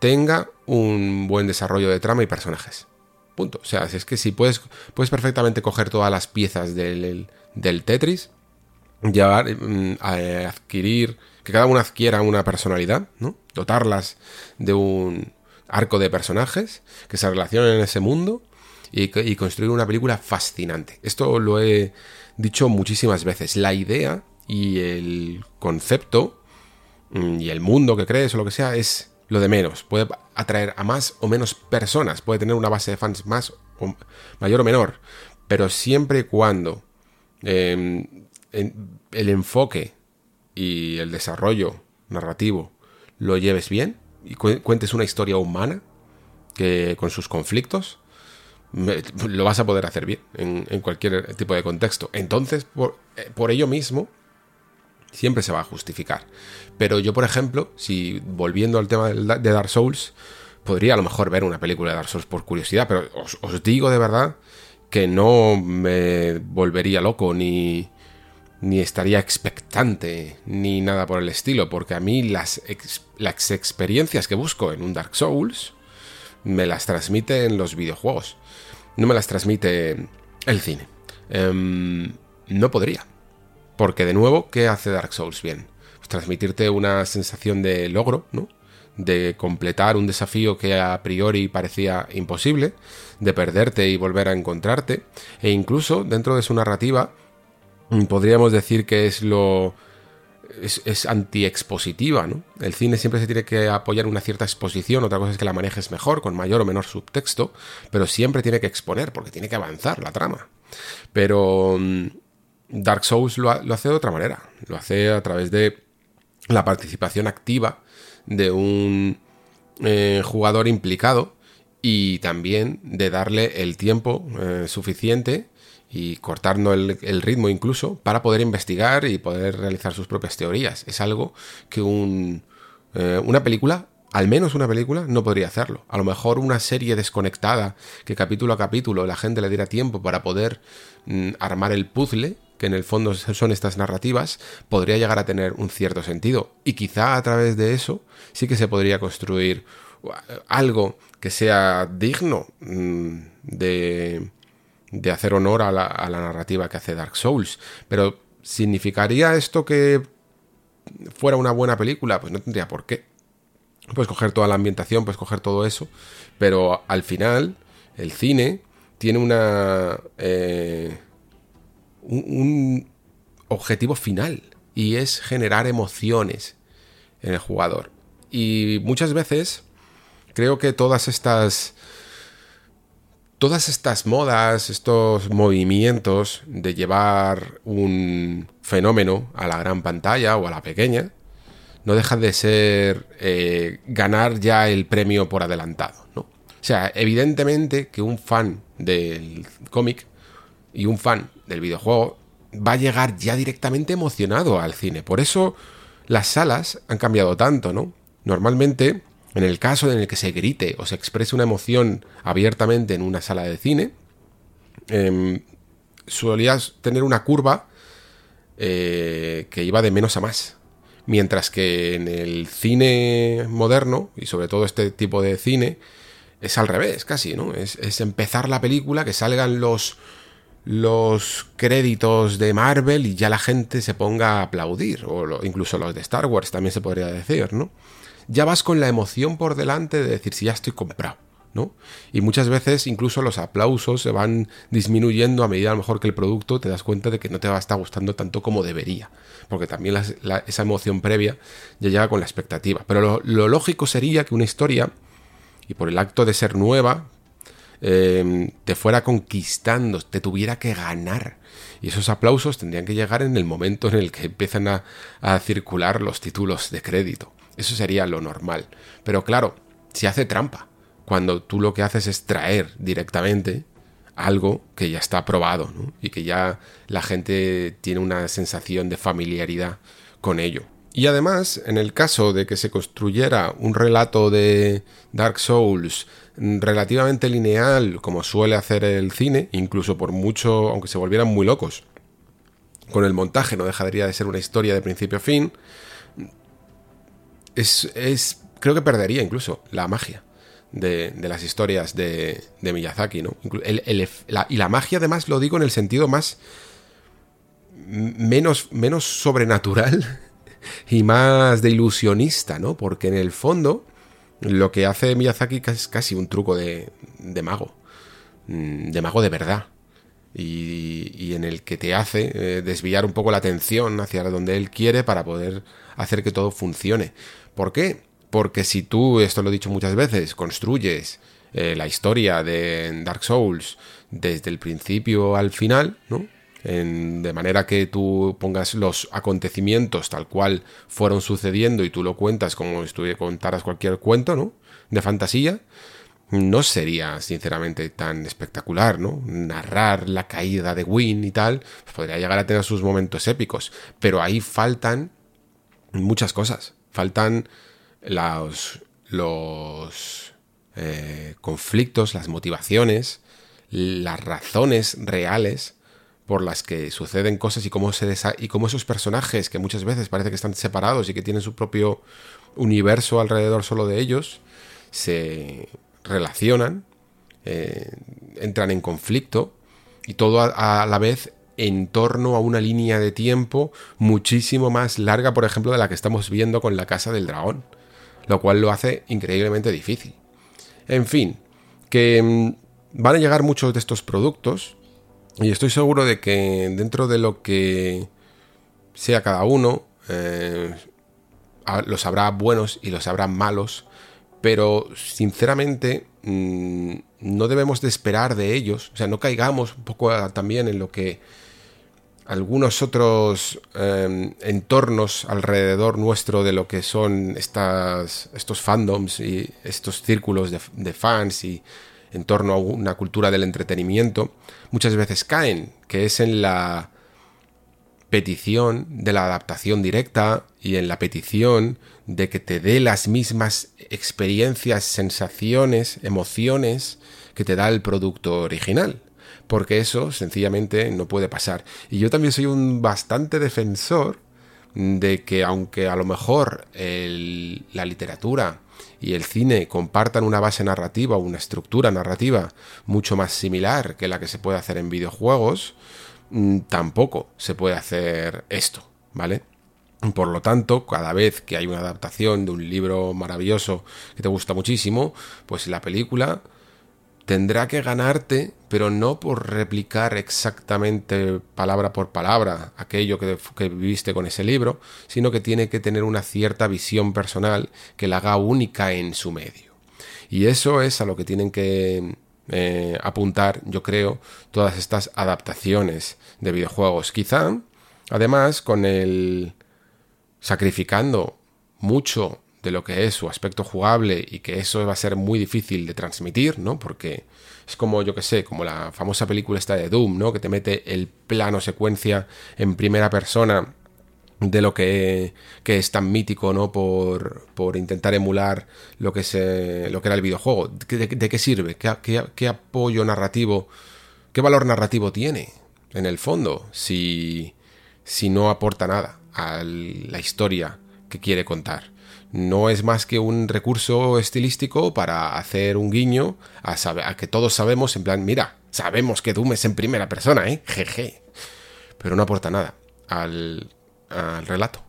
tenga un buen desarrollo de trama y personajes. Punto. O sea, es que si puedes, puedes perfectamente coger todas las piezas del, del Tetris llevar, mm, a adquirir, que cada uno adquiera una personalidad, ¿no? Dotarlas de un arco de personajes que se relacionen en ese mundo y, construir una película fascinante. Esto lo he dicho muchísimas veces. La idea y el concepto mm, y el mundo que crees o lo que sea es lo de menos. Puede atraer a más o menos personas, puede tener una base de fans más o mayor o menor, pero siempre y cuando el enfoque y el desarrollo narrativo lo lleves bien y cuentes una historia humana que con sus conflictos lo vas a poder hacer bien en, cualquier tipo de contexto. Entonces, por, eh, por, ello mismo, siempre se va a justificar. Pero yo, por ejemplo, si volviendo al tema de Dark Souls, podría a lo mejor ver una película de Dark Souls por curiosidad, pero os digo de verdad que no me volvería loco ni, ni estaría expectante, ni nada por el estilo, porque a mí las, las experiencias que busco en un Dark Souls me las transmite en los videojuegos, no me las transmite el cine. Em, no podría, porque de nuevo, ¿qué hace Dark Souls bien? Pues transmitirte una sensación de logro, ¿no? de completar un desafío que a priori parecía imposible, de perderte y volver a encontrarte, e incluso dentro de su narrativa podríamos decir que es lo es, es anti-expositiva, ¿no? El cine siempre se tiene que apoyar en una cierta exposición, otra cosa es que la manejes mejor, con mayor o menor subtexto, pero siempre tiene que exponer, porque tiene que avanzar la trama. Pero mm, Dark Souls lo, hace de otra manera, lo hace a través de la participación activa de un eh, jugador implicado y también de darle el tiempo eh, suficiente y cortarnos el, ritmo incluso para poder investigar y poder realizar sus propias teorías. Es algo que un, eh, una película, al menos una película, no podría hacerlo. A lo mejor una serie desconectada que capítulo a capítulo la gente le diera tiempo para poder mm, armar el puzzle que en el fondo son estas narrativas, podría llegar a tener un cierto sentido. Y quizá a través de eso sí que se podría construir uh, algo que sea digno mm, de, de hacer honor a la, narrativa que hace Dark Souls. Pero ¿significaría esto que fuera una buena película? Pues no tendría por qué. Puedes coger toda la ambientación, puedes coger todo eso, pero al final el cine tiene una... Eh, un, objetivo final y es generar emociones en el jugador. Y muchas veces creo que todas estas todas estas modas, estos movimientos de llevar un fenómeno a la gran pantalla o a la pequeña, no dejan de ser eh, ganar ya el premio por adelantado, ¿no? O sea, evidentemente que un fan del cómic y un fan del videojuego va a llegar ya directamente emocionado al cine. Por eso las salas han cambiado tanto, ¿no? Normalmente, en el caso en el que se grite o se exprese una emoción abiertamente en una sala de cine, eh, solías tener una curva eh, que iba de menos a más. Mientras que en el cine moderno, y sobre todo este tipo de cine, es al revés, casi, ¿no? Es, es empezar la película, que salgan los, los créditos de Marvel y ya la gente se ponga a aplaudir, o incluso los de Star Wars también se podría decir, ¿no? Ya vas con la emoción por delante de decir si ya estoy comprado, ¿no? Y muchas veces incluso los aplausos se van disminuyendo a medida a lo mejor que el producto te das cuenta de que no te va a estar gustando tanto como debería, porque también esa emoción previa ya llega con la expectativa. Pero lo lógico sería que una historia, y por el acto de ser nueva, Em, te fuera conquistando, te tuviera que ganar. Y esos aplausos tendrían que llegar en el momento en el que empiezan a, a circular los títulos de crédito. Eso sería lo normal. Pero claro, si hace trampa. Cuando tú lo que haces es traer directamente algo que ya está probado y que ya la gente tiene una sensación de familiaridad con ello. Y además, en el caso de que se construyera un relato de Dark Souls relativamente lineal, como suele hacer el cine, incluso por mucho, aunque se volvieran muy locos, con el montaje no dejaría de ser una historia de principio a fin, es, creo que perdería incluso la magia de, las historias de, Miyazaki, ¿no? y la magia además lo digo en el sentido más menos, menos sobrenatural y más de ilusionista, ¿no? Porque en el fondo lo que hace Miyazaki es casi un truco de, de mago, mm, de mago de verdad. Y, en el que te hace eh, desviar un poco la atención hacia donde él quiere para poder hacer que todo funcione. ¿Por qué? Porque si tú, esto lo he dicho muchas veces, construyes eh, la historia de Dark Souls desde el principio al final, ¿no? de manera que tú pongas los acontecimientos tal cual fueron sucediendo y tú lo cuentas como si contaras cualquier cuento, ¿no? De fantasía, no sería sinceramente tan espectacular, ¿no? Narrar la caída de Win y tal, pues podría llegar a tener sus momentos épicos, pero ahí faltan muchas cosas, faltan los, eh, conflictos, las motivaciones, las razones reales por las que suceden cosas y cómo, se y cómo esos personajes, que muchas veces parece que están separados y que tienen su propio universo alrededor solo de ellos, se relacionan, eh, entran en conflicto y todo a, la vez en torno a una línea de tiempo muchísimo más larga, por ejemplo, de la que estamos viendo con la Casa del Dragón, lo cual lo hace increíblemente difícil. En fin, que mm, van a llegar muchos de estos productos, y estoy seguro de que dentro de lo que sea cada uno, eh, los habrá buenos y los habrá malos, pero sinceramente mm, no debemos de esperar de ellos, o sea, no caigamos un poco también en lo que algunos otros em, entornos alrededor nuestro de lo que son estas, estos fandoms y estos círculos de, de, fans y en torno a una cultura del entretenimiento, muchas veces caen, que es en la petición de la adaptación directa y en la petición de que te dé las mismas experiencias, sensaciones, emociones que te da el producto original porque eso sencillamente no puede pasar. Y yo también soy un bastante defensor de que aunque a lo mejor la literatura y el cine compartan una base narrativa o una estructura narrativa mucho más similar que la que se puede hacer en videojuegos, mm, tampoco se puede hacer esto, ¿vale? Por lo tanto, cada vez que hay una adaptación de un libro maravilloso que te gusta muchísimo, pues la película tendrá que ganarte, pero no por replicar exactamente palabra por palabra aquello que, viviste con ese libro, sino que tiene que tener una cierta visión personal que la haga única en su medio. Y eso es a lo que tienen que eh, apuntar, yo creo, todas estas adaptaciones de videojuegos. Quizá, además, con el sacrificando mucho de lo que es su aspecto jugable y que eso va a ser muy difícil de transmitir, ¿no? Porque es como, yo que sé, como la famosa película esta de Doom, ¿no? Que te mete el plano secuencia en primera persona de lo que, que es tan mítico, ¿no? Por, por intentar emular lo que, se, lo que era el videojuego. ¿De, qué sirve? ¿Qué, ¿Qué, apoyo narrativo, qué valor narrativo tiene en el fondo si, si no aporta nada a la historia que quiere contar? No es más que un recurso estilístico para hacer un guiño a, que todos sabemos, en plan, mira, sabemos que Doom es en primera persona, ¿eh? Jeje. Pero no aporta nada al, relato.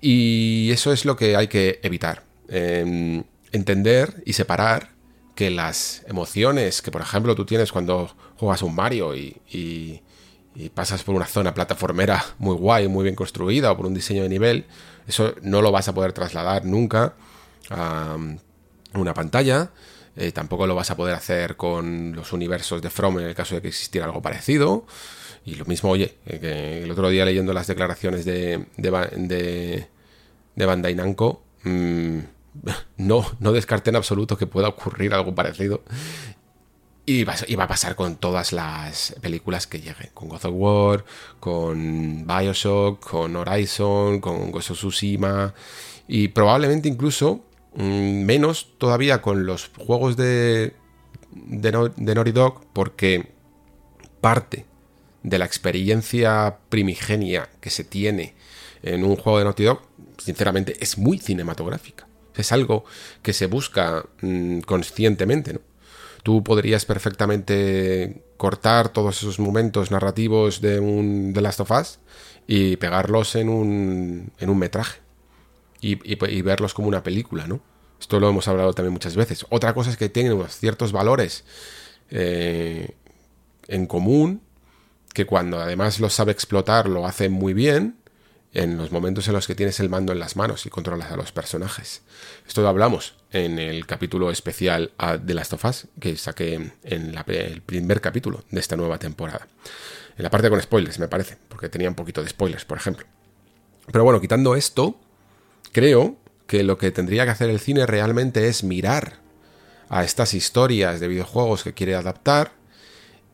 Y eso es lo que hay que evitar. Em, entender y separar que las emociones que, por ejemplo, tú tienes cuando juegas un Mario y pasas por una zona plataformera muy guay, muy bien construida, o por un diseño de nivel, eso no lo vas a poder trasladar nunca a una pantalla. Eh, tampoco lo vas a poder hacer con los universos de From en el caso de que existiera algo parecido. Y lo mismo, oye, eh, que el otro día leyendo las declaraciones de, de, de, Bandai Namco, mm, no, no descarté en absoluto que pueda ocurrir algo parecido. Y va, a pasar con todas las películas que lleguen. Con God of War, con Bioshock, con Horizon, con Ghost of Tsushima. Y probablemente incluso mm, menos todavía con los juegos de, de, Naughty Dog, porque parte de la experiencia primigenia que se tiene en un juego de Naughty Dog, sinceramente, es muy cinematográfica. Es algo que se busca mm, conscientemente, ¿no? Tú podrías perfectamente cortar todos esos momentos narrativos de un The Last of Us y pegarlos en un, en un metraje y, verlos como una película, ¿no? Esto lo hemos hablado también muchas veces. Otra cosa es que tienen ciertos valores eh, en común, que cuando además los sabe explotar lo hace muy bien, en los momentos en los que tienes el mando en las manos y controlas a los personajes. Esto lo hablamos en el capítulo especial de Last of Us que saqué en el primer capítulo de esta nueva temporada. En la parte con spoilers, me parece, porque tenía un poquito de spoilers, por ejemplo. Pero bueno, quitando esto, creo que lo que tendría que hacer el cine realmente es mirar a estas historias de videojuegos que quiere adaptar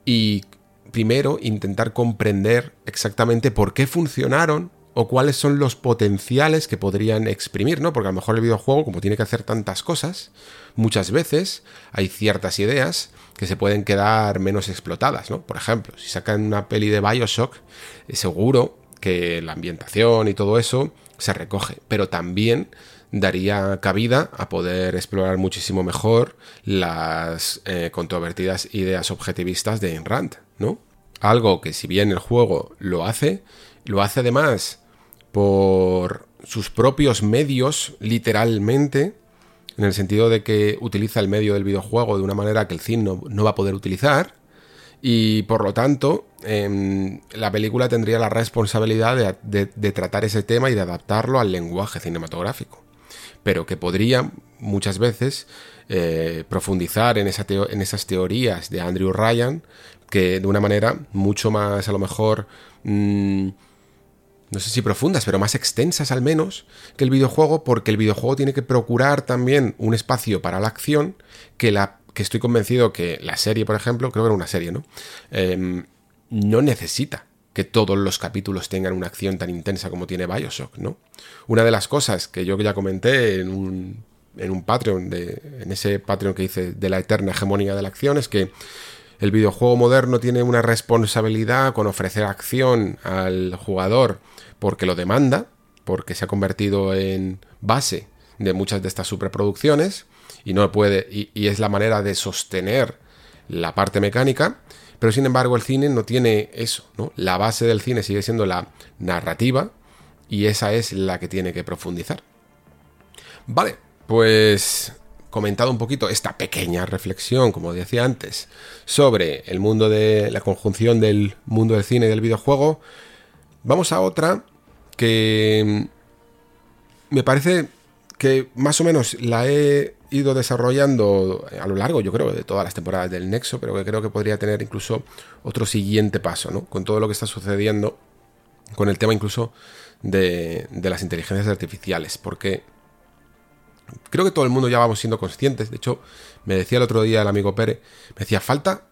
y primero intentar comprender exactamente por qué funcionaron o cuáles son los potenciales que podrían exprimir, ¿no? Porque a lo mejor el videojuego, como tiene que hacer tantas cosas, muchas veces hay ciertas ideas que se pueden quedar menos explotadas, ¿no? Por ejemplo, si sacan una peli de Bioshock, eh, seguro que la ambientación y todo eso se recoge, pero también daría cabida a poder explorar muchísimo mejor las eh, controvertidas ideas objetivistas de Ayn Rand, ¿no? Algo que si bien el juego lo hace, lo hace además por sus propios medios, literalmente, en el sentido de que utiliza el medio del videojuego de una manera que el cine no, va a poder utilizar, y por lo tanto em, la película tendría la responsabilidad de, tratar ese tema y de adaptarlo al lenguaje cinematográfico, pero que podría muchas veces eh, profundizar en, esa en esas teorías de Andrew Ryan que de una manera mucho más, a lo mejor, mm, no sé si profundas, pero más extensas al menos que el videojuego, porque el videojuego tiene que procurar también un espacio para la acción que la que estoy convencido que la serie, por ejemplo, creo que era una serie, ¿no? Em, no necesita que todos los capítulos tengan una acción tan intensa como tiene Bioshock, ¿no? Una de las cosas que yo ya comenté en un, en un Patreon, de, en ese Patreon que hice de la eterna hegemonía de la acción, es que el videojuego moderno tiene una responsabilidad con ofrecer acción al jugador porque lo demanda, porque se ha convertido en base de muchas de estas superproducciones y no puede y, es la manera de sostener la parte mecánica pero sin embargo el cine no tiene eso, ¿no? La base del cine sigue siendo la narrativa y esa es la que tiene que profundizar. Vale, pues comentado un poquito esta pequeña reflexión, como decía antes, sobre el mundo de la conjunción del mundo del cine y del videojuego, vamos a otra que me parece que más o menos la he ido desarrollando a lo largo, yo creo, de todas las temporadas del Nexo, pero que creo que podría tener incluso otro siguiente paso, ¿no? Con todo lo que está sucediendo, con el tema incluso de, de las inteligencias artificiales, porque creo que todo el mundo ya vamos siendo conscientes, de hecho, me decía el otro día el amigo Pérez, me decía, falta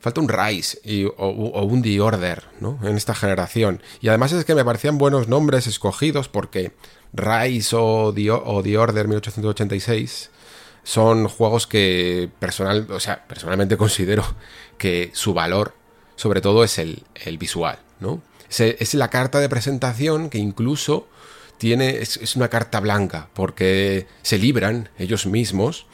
falta un Rise y, o, un The Order, ¿no? En esta generación. Y además es que me parecían buenos nombres escogidos porque Rise o The, Order 1886 son juegos que personal, o sea, personalmente considero que su valor sobre todo es el, visual, ¿no? Es, la carta de presentación que incluso tiene, es, una carta blanca, porque se libran ellos mismos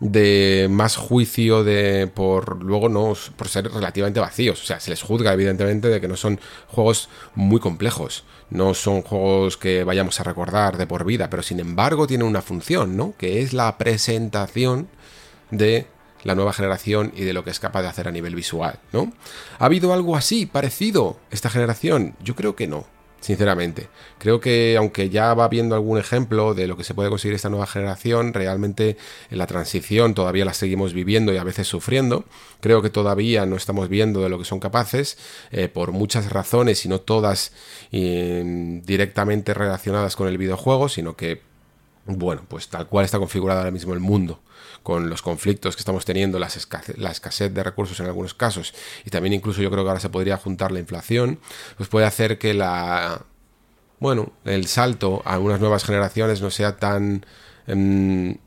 de más juicio de por luego no por ser relativamente vacíos. O sea, se les juzga evidentemente de que no son juegos muy complejos, no son juegos que vayamos a recordar de por vida, pero sin embargo tienen una función, ¿no? Que es la presentación de la nueva generación y de lo que es capaz de hacer a nivel visual, ¿no? ¿Ha habido algo así parecido esta generación? Yo creo que no sinceramente. Creo que aunque ya va viendo algún ejemplo de lo que se puede conseguir esta nueva generación, realmente en la transición todavía la seguimos viviendo y a veces sufriendo. Creo que todavía no estamos viendo de lo que son capaces eh, por muchas razones y no todas eh, directamente relacionadas con el videojuego, sino que, bueno, pues tal cual está configurado ahora mismo el mundo con los conflictos que estamos teniendo, la escasez de recursos en algunos casos, y también incluso yo creo que ahora se podría juntar la inflación, pues puede hacer que la bueno, el salto a unas nuevas generaciones no sea tan em,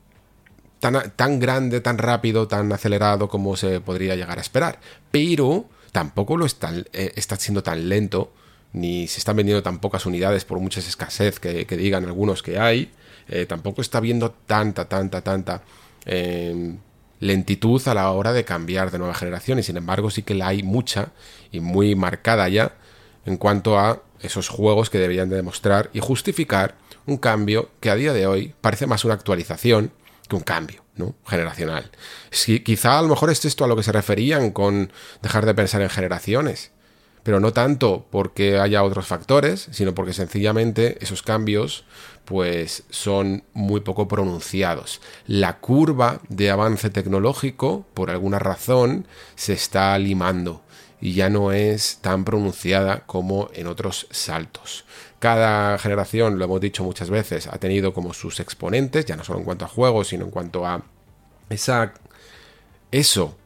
tan, tan grande, tan rápido, tan acelerado como se podría llegar a esperar. Pero tampoco lo está, eh, está siendo tan lento, ni se están vendiendo tan pocas unidades por mucha escasez que, digan algunos que hay. Eh, tampoco está viendo tanta, tanta, tanta lentitud a la hora de cambiar de nueva generación y sin embargo sí que la hay mucha y muy marcada ya en cuanto a esos juegos que deberían de demostrar y justificar un cambio que a día de hoy parece más una actualización que un cambio ¿no? generacional. Quizá a lo mejor es esto a lo que se referían con dejar de pensar en generaciones, pero no tanto porque haya otros factores, sino porque sencillamente esos cambios pues son muy poco pronunciados. La curva de avance tecnológico, por alguna razón, se está limando y ya no es tan pronunciada como en otros saltos. Cada generación, lo hemos dicho muchas veces, ha tenido como sus exponentes, ya no solo en cuanto a juegos, sino en cuanto a esa eso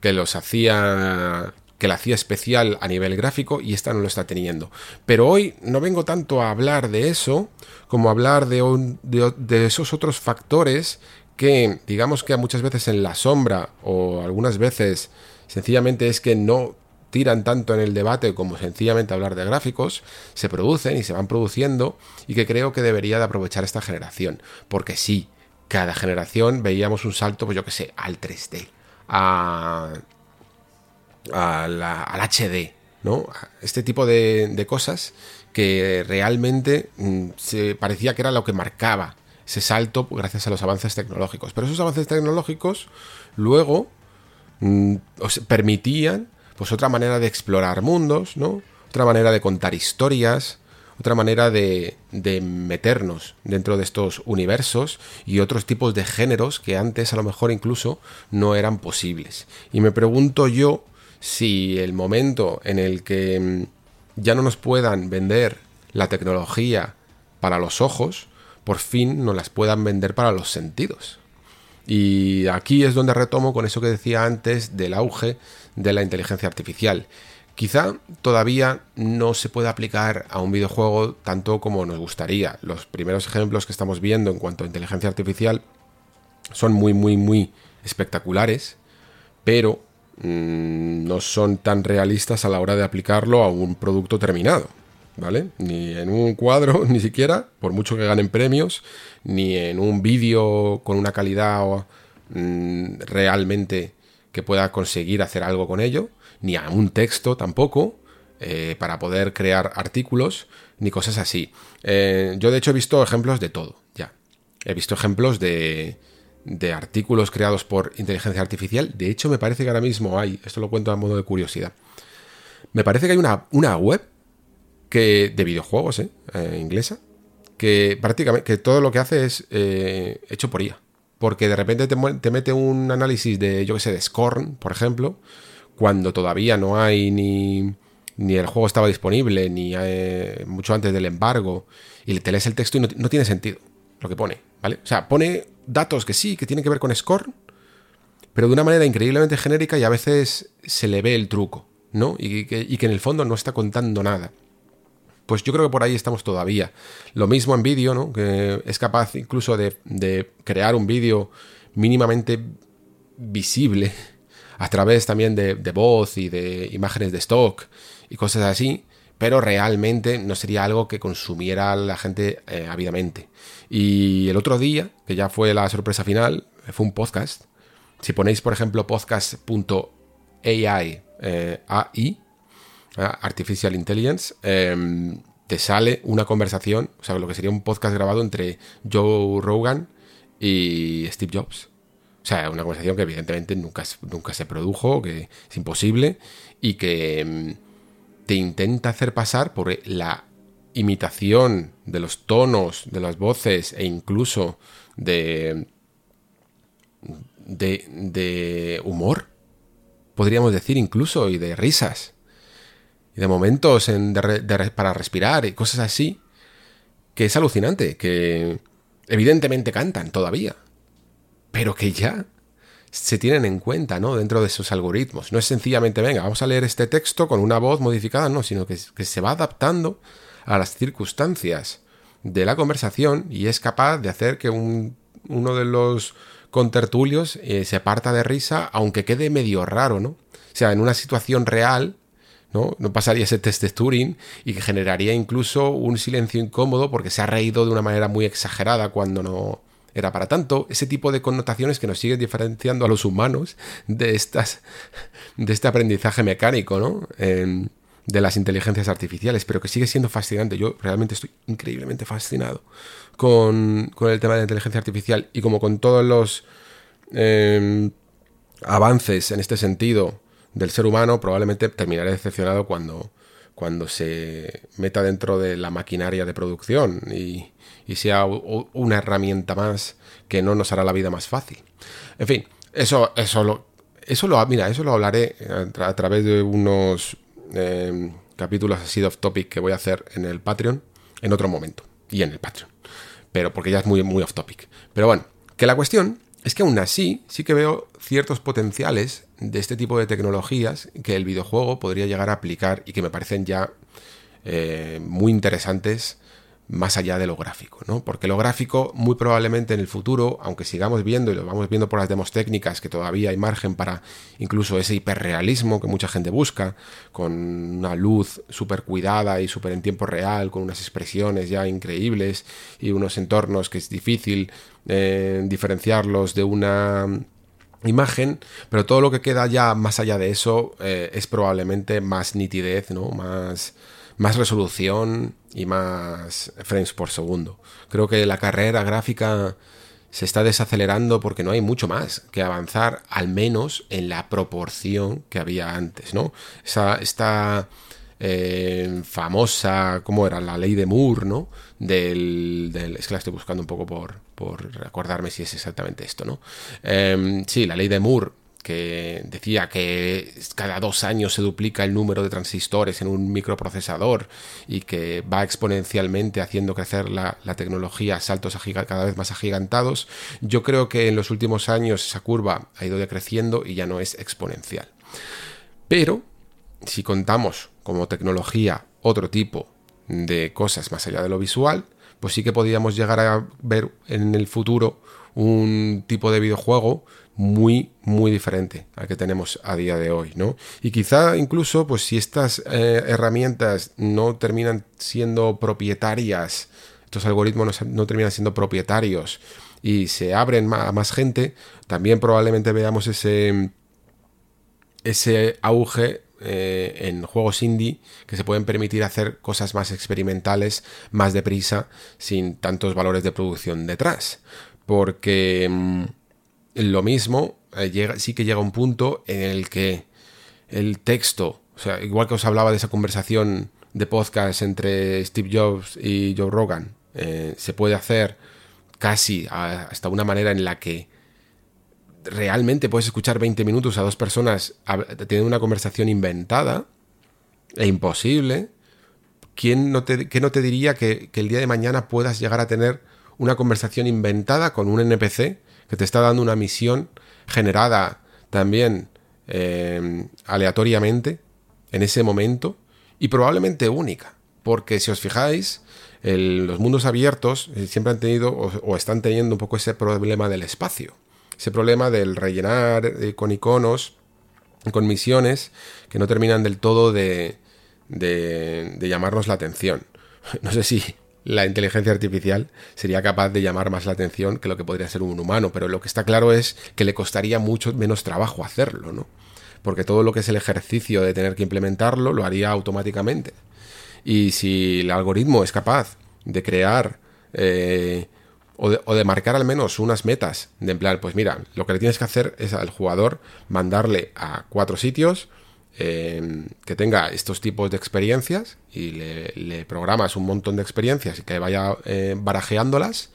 que los hacía que la hacía especial a nivel gráfico y esta no lo está teniendo. Pero hoy no vengo tanto a hablar de eso como a hablar de, esos otros factores que digamos que muchas veces en la sombra o algunas veces sencillamente es que no tiran tanto en el debate como sencillamente hablar de gráficos, se producen y se van produciendo y que creo que debería de aprovechar esta generación. Porque sí, cada generación veíamos un salto, pues yo que sé, al 3D, a al, HD, ¿no? Este tipo de, cosas que realmente mm, se parecía que era lo que marcaba ese salto gracias a los avances tecnológicos. Pero esos avances tecnológicos luego mm, permitían pues otra manera de explorar mundos, ¿no? Otra manera de contar historias, otra manera de, de, meternos dentro de estos universos y otros tipos de géneros que antes a lo mejor incluso no eran posibles. Y me pregunto yo si el momento en el que mm, ya no nos puedan vender la tecnología para los ojos, por fin nos las puedan vender para los sentidos. Y aquí es donde retomo con eso que decía antes del auge de la inteligencia artificial. Quizá todavía no se puede aplicar a un videojuego tanto como nos gustaría. Los primeros ejemplos que estamos viendo en cuanto a inteligencia artificial son muy, muy, muy espectaculares, pero mmm, no son tan realistas a la hora de aplicarlo a un producto terminado. ¿Vale? Ni en un cuadro, ni siquiera, por mucho que ganen premios, ni en un vídeo con una calidad mmm, realmente que pueda conseguir hacer algo con ello, ni a un texto tampoco, eh, para poder crear artículos, ni cosas así. Eh, yo de hecho he visto ejemplos de todo, ya. He visto ejemplos de, de artículos creados por inteligencia artificial. De hecho, me parece que ahora mismo hay, esto lo cuento a modo de curiosidad, me parece que hay una, una web que, de videojuegos, ¿eh? eh inglesa, que prácticamente que todo lo que hace es eh, hecho por IA. Porque de repente te, te, mete un análisis de, yo que sé, de Scorn, por ejemplo, cuando todavía no hay ni, ni el juego estaba disponible, ni eh, mucho antes del embargo, y te lees el texto y no, no tiene sentido lo que pone, ¿vale? O sea, pone datos que sí, que tienen que ver con Scorn, pero de una manera increíblemente genérica y a veces se le ve el truco, ¿no? Y que, y que en el fondo no está contando nada. Pues yo creo que por ahí estamos todavía. Lo mismo en vídeo, ¿no? Que es capaz incluso de, de crear un vídeo mínimamente visible a través también de, de, voz y de imágenes de stock y cosas así, pero realmente no sería algo que consumiera la gente eh, ávidamente. Y el otro día, que ya fue la sorpresa final, fue un podcast. Si ponéis, por ejemplo, podcast.ai, eh, AI, Artificial Intelligence, eh, te sale una conversación, o sea, lo que sería un podcast grabado entre Joe Rogan y Steve Jobs. O sea, una conversación que evidentemente nunca, nunca se produjo, que es imposible y que mm, te intenta hacer pasar por la imitación de los tonos, de las voces e incluso de, de, de humor, podríamos decir incluso, y de risas, y de momentos en, para respirar y cosas así, que es alucinante, que evidentemente cantan todavía, pero que ya se tienen en cuenta, ¿no? Dentro de esos algoritmos. No es sencillamente, venga, vamos a leer este texto con una voz modificada, no, sino que se va adaptando a las circunstancias de la conversación y es capaz de hacer que un, uno de los contertulios eh, se parta de risa, aunque quede medio raro, ¿no? O sea, en una situación real, ¿no? No pasaría ese test de Turing y que generaría incluso un silencio incómodo porque se ha reído de una manera muy exagerada cuando no era para tanto. Ese tipo de connotaciones que nos siguen diferenciando a los humanos de estas de este aprendizaje mecánico, ¿no? De las inteligencias artificiales, pero que sigue siendo fascinante. Yo realmente estoy increíblemente fascinado con, con el tema de la inteligencia artificial y como con todos los eh, avances en este sentido del ser humano, probablemente terminaré decepcionado cuando, cuando se meta dentro de la maquinaria de producción y, y sea una herramienta más que no nos hará la vida más fácil. En fin, eso, eso lo, eso lo, mira, eso lo hablaré a través de unos eh, capítulos así de off topic que voy a hacer en el Patreon en otro momento. Y en el Patreon. Pero porque ya es muy, muy off topic. Pero bueno, que la cuestión es que aún así sí que veo ciertos potenciales de este tipo de tecnologías que el videojuego podría llegar a aplicar y que me parecen ya eh, muy interesantes más allá de lo gráfico, ¿no? Porque lo gráfico muy probablemente en el futuro, aunque sigamos viendo y lo vamos viendo por las demos técnicas, que todavía hay margen para incluso ese hiperrealismo que mucha gente busca, con una luz súper cuidada y súper en tiempo real, con unas expresiones ya increíbles y unos entornos que es difícil eh, diferenciarlos de una imagen, pero todo lo que queda ya más allá de eso eh, es probablemente más nitidez, ¿no? Más más resolución y más frames por segundo. Creo que la carrera gráfica se está desacelerando porque no hay mucho más que avanzar, al menos en la proporción que había antes, ¿no? Esa, esta eh, famosa, ¿cómo era? La ley de Moore, ¿no? Del, es que la estoy buscando un poco por, por recordarme si es exactamente esto, ¿no? Eh, sí, la ley de Moore que decía que cada dos años se duplica el número de transistores en un microprocesador y que va exponencialmente haciendo crecer la, tecnología a saltos cada vez más agigantados, yo creo que en los últimos años esa curva ha ido decreciendo y ya no es exponencial. Pero, si contamos como tecnología otro tipo de cosas más allá de lo visual, pues sí que podríamos llegar a ver en el futuro un tipo de videojuego muy, muy diferente al que tenemos a día de hoy, ¿no? Y quizá incluso, pues si estas eh, herramientas no terminan siendo propietarias, estos algoritmos no, terminan siendo propietarios y se abren a más gente, también probablemente veamos ese, ese auge eh, en juegos indie que se pueden permitir hacer cosas más experimentales, más deprisa, sin tantos valores de producción detrás. Porque... Mm, lo mismo, eh, llega, sí que llega un punto en el que el texto, o sea, igual que os hablaba de esa conversación de podcast entre Steve Jobs y Joe Rogan, eh, se puede hacer casi hasta una manera en la que realmente puedes escuchar 20 minutos a dos personas teniendo una conversación inventada e imposible. ¿Quién no te, no te diría que el día de mañana puedas llegar a tener una conversación inventada con un NPC que te está dando una misión generada también eh, aleatoriamente en ese momento y probablemente única. Porque si os fijáis, los mundos abiertos eh, siempre han tenido o, están teniendo un poco ese problema del espacio. Ese problema del rellenar eh, con iconos, con misiones que no terminan del todo de, de llamarnos la atención. No sé si la inteligencia artificial sería capaz de llamar más la atención que lo que podría ser un humano, pero lo que está claro es que le costaría mucho menos trabajo hacerlo, ¿no? Porque todo lo que es el ejercicio de tener que implementarlo lo haría automáticamente. Y si el algoritmo es capaz de crear eh, o, de, o, de, marcar al menos unas metas, de en plan, pues mira, lo que le tienes que hacer es al jugador mandarle a cuatro sitios, Em, que tenga estos tipos de experiencias y le, programas un montón de experiencias y que vaya eh, barajeándolas.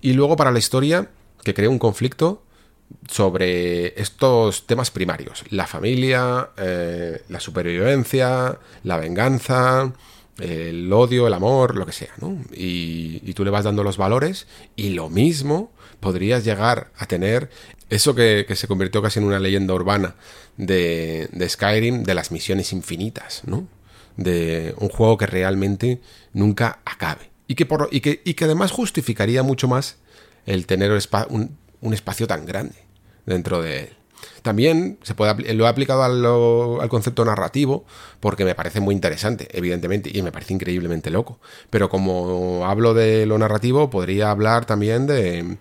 Y luego para la historia, que cree un conflicto sobre estos temas primarios. La familia, eh, la supervivencia, la venganza, el odio, el amor, lo que sea, y, tú le vas dando los valores y lo mismo podrías llegar a tener eso que, se convirtió casi en una leyenda urbana de, Skyrim, de las misiones infinitas, ¿no? De un juego que realmente nunca acabe. Y que, por, y que, y que además justificaría mucho más el tener un, un, espacio tan grande dentro de él. También se puede, lo he aplicado al, al, concepto narrativo porque me parece muy interesante, evidentemente, y me parece increíblemente loco. Pero como hablo de lo narrativo, podría hablar también de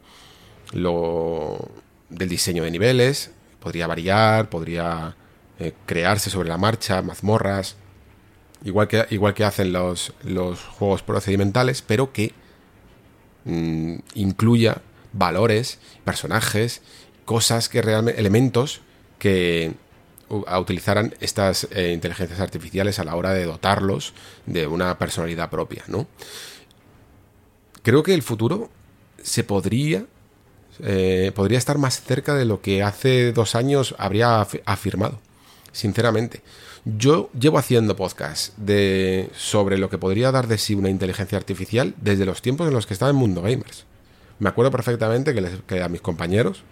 lo, del diseño de niveles, podría variar, podría eh, crearse sobre la marcha, mazmorras, igual que, igual que hacen los, los juegos procedimentales, pero que mm, incluya valores, personajes, cosas que realmente, elementos que utilizaran estas eh, inteligencias artificiales a la hora de dotarlos de una personalidad propia, ¿no? Creo que el futuro se podría eh, podría estar más cerca de lo que hace dos años habría afirmado, sinceramente. Yo llevo haciendo podcast de, sobre lo que podría dar de sí una inteligencia artificial desde los tiempos en los que estaba en Mundo Gamers. Me acuerdo perfectamente que, a mis compañeros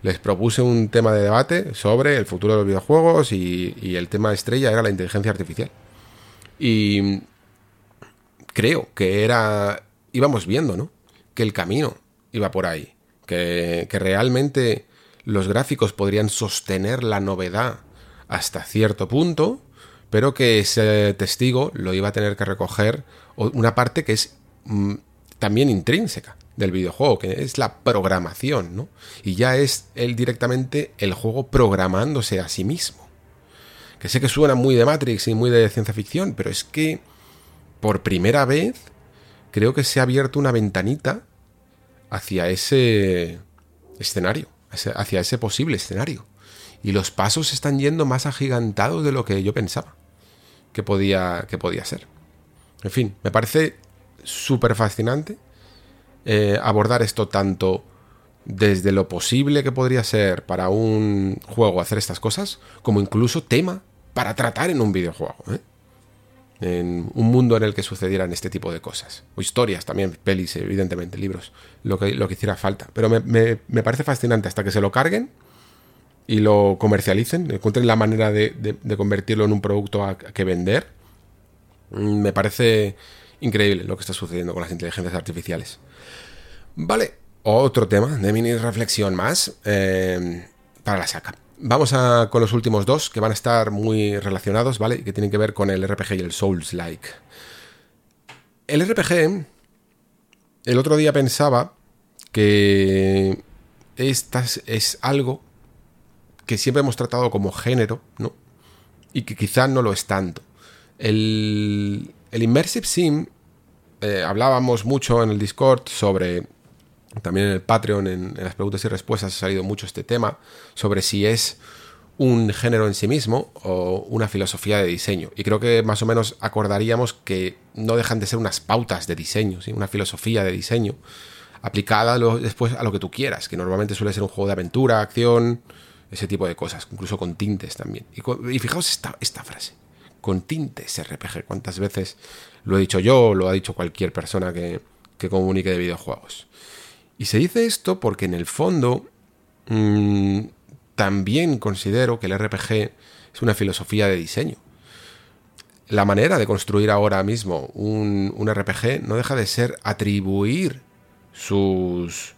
les propuse un tema de debate sobre el futuro de los videojuegos y, y el tema estrella era la inteligencia artificial. Y creo que era... íbamos viendo, ¿no? Que el camino iba por ahí que, realmente los gráficos podrían sostener la novedad hasta cierto punto, pero que ese testigo lo iba a tener que recoger una parte que es mm, también intrínseca del videojuego, que es la programación, ¿no? Y ya es él directamente el juego programándose a sí mismo. Que sé que suena muy de Matrix y muy de ciencia ficción, pero es que por primera vez creo que se ha abierto una ventanita hacia ese escenario, hacia ese posible escenario. Y los pasos están yendo más agigantados de lo que yo pensaba que podía, que podía ser. En fin, me parece súper fascinante eh, abordar esto tanto desde lo posible que podría ser para un juego hacer estas cosas, como incluso tema para tratar en un videojuego. ¿eh? En un mundo en el que sucedieran este tipo de cosas. O historias también, pelis, evidentemente, libros, lo que, lo que hiciera falta. Pero me, parece fascinante hasta que se lo carguen y lo comercialicen, encuentren la manera de, convertirlo en un producto a, que vender. Mm, me parece increíble lo que está sucediendo con las inteligencias artificiales. Vale, otro tema de mini reflexión más eh, para la saca. Vamos a, con los últimos dos que van a estar muy relacionados, ¿vale? Que tienen que ver con el RPG y el Souls-like. El RPG, el otro día pensaba que esta es algo que siempre hemos tratado como género, ¿no? Y que quizá no lo es tanto. El, el Immersive Sim, eh, hablábamos mucho en el Discord sobre también en el Patreon, en, las preguntas y respuestas, ha salido mucho este tema sobre si es un género en sí mismo o una filosofía de diseño. Y creo que más o menos acordaríamos que no dejan de ser unas pautas de diseño, una filosofía de diseño aplicada después a lo que tú quieras, que normalmente suele ser un juego de aventura, acción, ese tipo de cosas, incluso con tintes también. Y, fijaos esta, esta frase, con tintes RPG, cuántas veces lo he dicho yo o lo ha dicho cualquier persona que, que comunique de videojuegos. Y se dice esto porque en el fondo mm, también considero que el RPG es una filosofía de diseño. La manera de construir ahora mismo un, RPG no deja de ser atribuir sus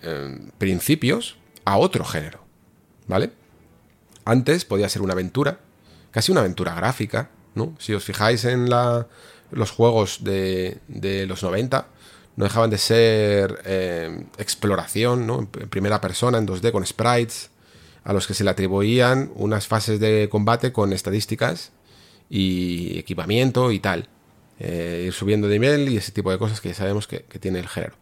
em, principios a otro género. ¿Vale? Antes podía ser una aventura, casi una aventura gráfica, ¿no? Si os fijáis en los juegos de, de los 90, no dejaban de ser eh, exploración, ¿no? En primera persona, en 2D, con sprites, a los que se le atribuían unas fases de combate con estadísticas y equipamiento y tal. Eh, ir subiendo de nivel y ese tipo de cosas que ya sabemos que tiene el género.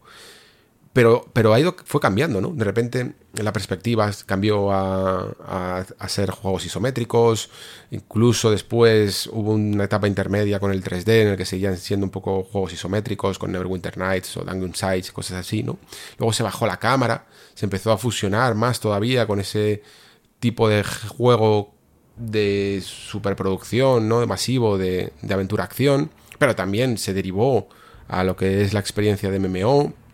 Pero, pero ha ido, fue cambiando, ¿no? De repente la perspectiva cambió a, a, ser juegos isométricos, incluso después hubo una etapa intermedia con el 3D en el que seguían siendo un poco juegos isométricos con Neverwinter Nights o Dungeon Sides, cosas así, ¿no? Luego se bajó la cámara, se empezó a fusionar más todavía con ese tipo de juego de superproducción, ¿no? De masivo, de, de aventura-acción, pero también se derivó a lo que es la experiencia de MMO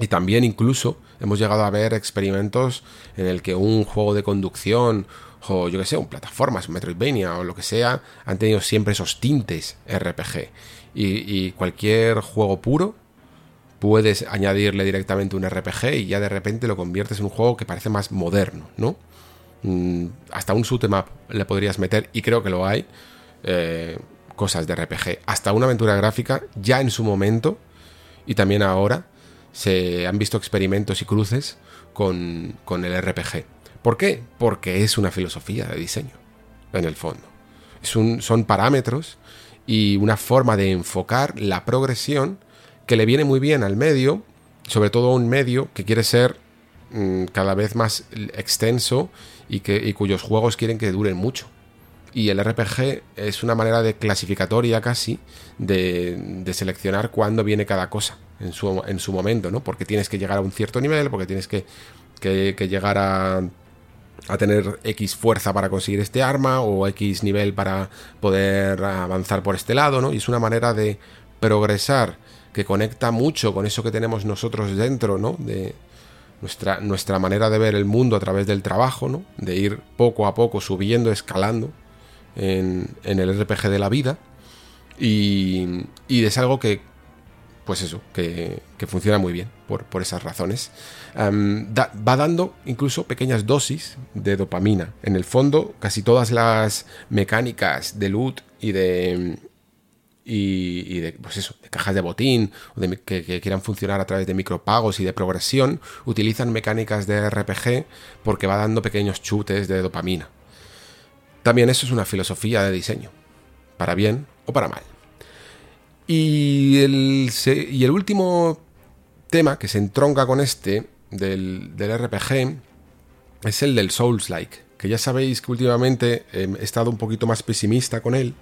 y también incluso hemos llegado a ver experimentos en el que un juego de conducción o yo que sé, un plataformas, un Metroidvania o lo que sea, han tenido siempre esos tintes RPG. Y, cualquier juego puro puedes añadirle directamente un RPG y ya de repente lo conviertes en un juego que parece más moderno, ¿no? Mm, hasta un shoot le podrías meter, y creo que lo hay, eh, cosas de RPG. Hasta una aventura gráfica, ya en su momento, y también ahora, se han visto experimentos y cruces con, el RPG. ¿Por qué? Porque es una filosofía de diseño, en el fondo. Son parámetros y una forma de enfocar la progresión que le viene muy bien al medio, sobre todo a un medio que quiere ser mm, cada vez más extenso y, que, y cuyos juegos quieren que duren mucho. Y el RPG es una manera de clasificatoria casi de, de seleccionar cuándo viene cada cosa en su, en su momento, ¿no? Porque tienes que llegar a un cierto nivel, porque tienes que, llegar a, a tener X fuerza para conseguir este arma o X nivel para poder avanzar por este lado, ¿no? Y es una manera de progresar que conecta mucho con eso que tenemos nosotros dentro, ¿no? De nuestra, nuestra manera de ver el mundo a través del trabajo, ¿no? De ir poco a poco subiendo, escalando en, en el RPG de la vida. Y, y es algo que pues eso, que, funciona muy bien por, esas razones. va dando incluso pequeñas dosis de dopamina. En el fondo, casi todas las mecánicas de loot y de, y, de, pues eso, de cajas de botín o de, que, quieran funcionar a través de micropagos y de progresión, utilizan mecánicas de RPG porque va dando pequeños chutes de dopamina. También eso es una filosofía de diseño, para bien o para mal. Y el, y el último tema que se entronca con este del, RPG es el del Souls-like, que ya sabéis que últimamente em, he estado un poquito más pesimista con él,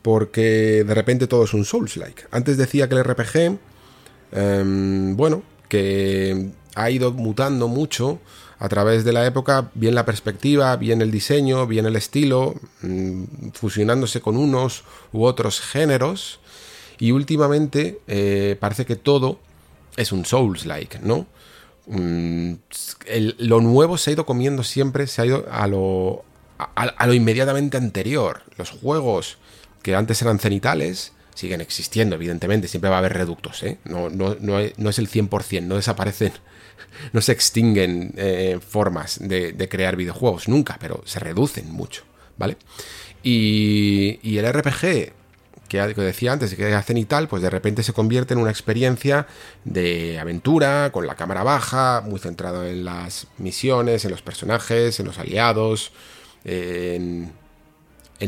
porque de repente todo es un Souls-like. Antes decía que el RPG, em, bueno, que ha ido mutando mucho a través de la época, bien la perspectiva, bien el diseño, bien el estilo, mm, fusionándose con unos u otros géneros. Y últimamente eh, parece que todo es un Souls-like, ¿no? Mm, lo nuevo se ha ido comiendo siempre, se ha ido a lo, a, lo inmediatamente anterior. Los juegos que antes eran cenitales siguen existiendo, evidentemente, siempre va a haber reductos, ¿eh? no, no, no, es el 100%, no desaparecen, no se extinguen eh, formas de, de, crear videojuegos, nunca, pero se reducen mucho, ¿vale? Y, y el RPG que, decía antes, que hacen y tal, pues de repente se convierte en una experiencia de aventura, con la cámara baja, muy centrado en las misiones, en los personajes, en los aliados, en,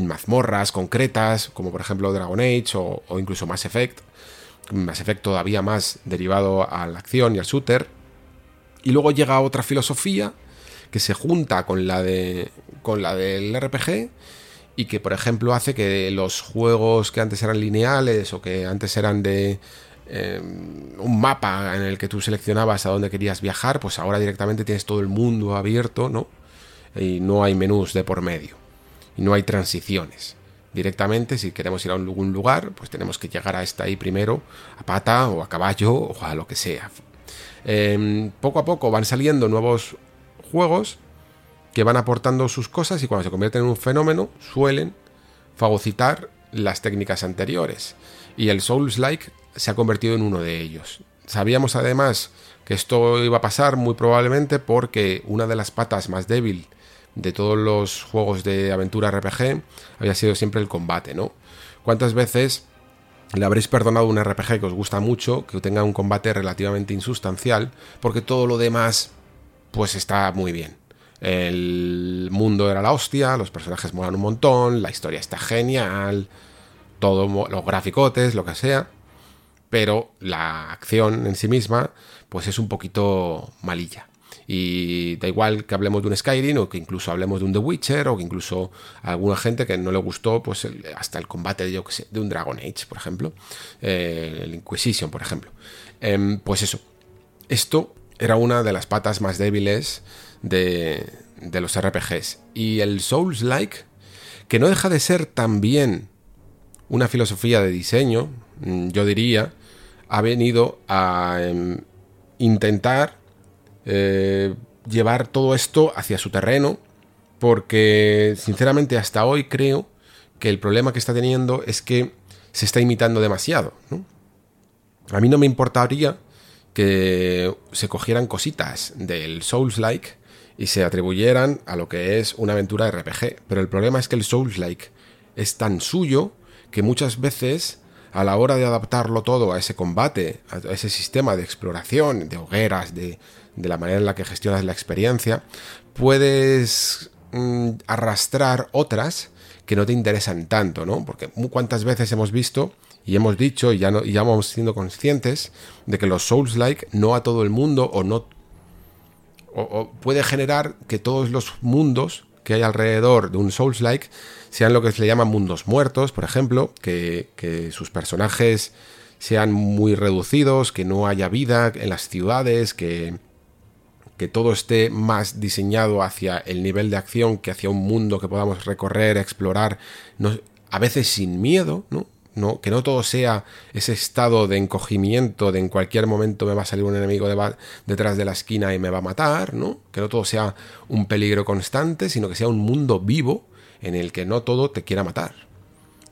mazmorras concretas, como por ejemplo Dragon Age o, o incluso Mass Effect. Mass Effect todavía más derivado a la acción y al shooter. Y luego llega otra filosofía que se junta con la de con la del RPG y que por ejemplo hace que los juegos que antes eran lineales o que antes eran de eh, un mapa en el que tú seleccionabas a dónde querías viajar, pues ahora directamente tienes todo el mundo abierto, ¿no? Y no hay menús de por medio. Y no hay transiciones. Directamente, si queremos ir a algún lugar, pues tenemos que llegar a esta ahí primero, a pata o a caballo o a lo que sea. Em, poco a poco van saliendo nuevos juegos que van aportando sus cosas y cuando se convierten en un fenómeno suelen fagocitar las técnicas anteriores. Y el Souls-like se ha convertido en uno de ellos. Sabíamos además que esto iba a pasar muy probablemente porque una de las patas más débil de todos los juegos de aventura RPG había sido siempre el combate, ¿no? ¿Cuántas veces le habréis perdonado un RPG que os gusta mucho, que tenga un combate relativamente insustancial, porque todo lo demás pues está muy bien? El mundo era la hostia, los personajes molan un montón, la historia está genial, todo los graficotes, lo que sea, pero la acción en sí misma pues es un poquito malilla. Y da igual que hablemos de un Skyrim o que incluso hablemos de un The Witcher o que incluso a alguna gente que no le gustó pues hasta el combate de, un Dragon Age, por ejemplo, eh, el Inquisition, por ejemplo. Em, pues eso, esto era una de las patas más débiles de, los RPGs. Y el Souls-like, que no deja de ser también una filosofía de diseño, mm, yo diría, ha venido a em, intentar eh, llevar todo esto hacia su terreno, porque sinceramente hasta hoy creo que el problema que está teniendo es que se está imitando demasiado. A mí no me importaría que se cogieran cositas del Souls-like y se atribuyeran a lo que es una aventura RPG. Pero el problema es que el Souls-like es tan suyo que muchas veces a la hora de adaptarlo todo a ese combate, a ese sistema de exploración, de hogueras, de, la manera en la que gestionas la experiencia, puedes mm, arrastrar otras que no te interesan tanto, ¿no? Porque cuántas veces hemos visto y hemos dicho y ya, no, y ya vamos siendo conscientes de que los Souls-like no a todo el mundo o no o, puede generar que todos los mundos que hay alrededor de un Souls-like sean lo que se le llama mundos muertos, por ejemplo, que, sus personajes sean muy reducidos, que no haya vida en las ciudades, que, que todo esté más diseñado hacia el nivel de acción que hacia un mundo que podamos recorrer, explorar, a veces sin miedo, ¿no? Que no todo sea ese estado de encogimiento de en cualquier momento me va a salir un enemigo detrás de la esquina y me va a matar, ¿no? Que no todo sea un peligro constante, sino que sea un mundo vivo en el que no todo te quiera matar.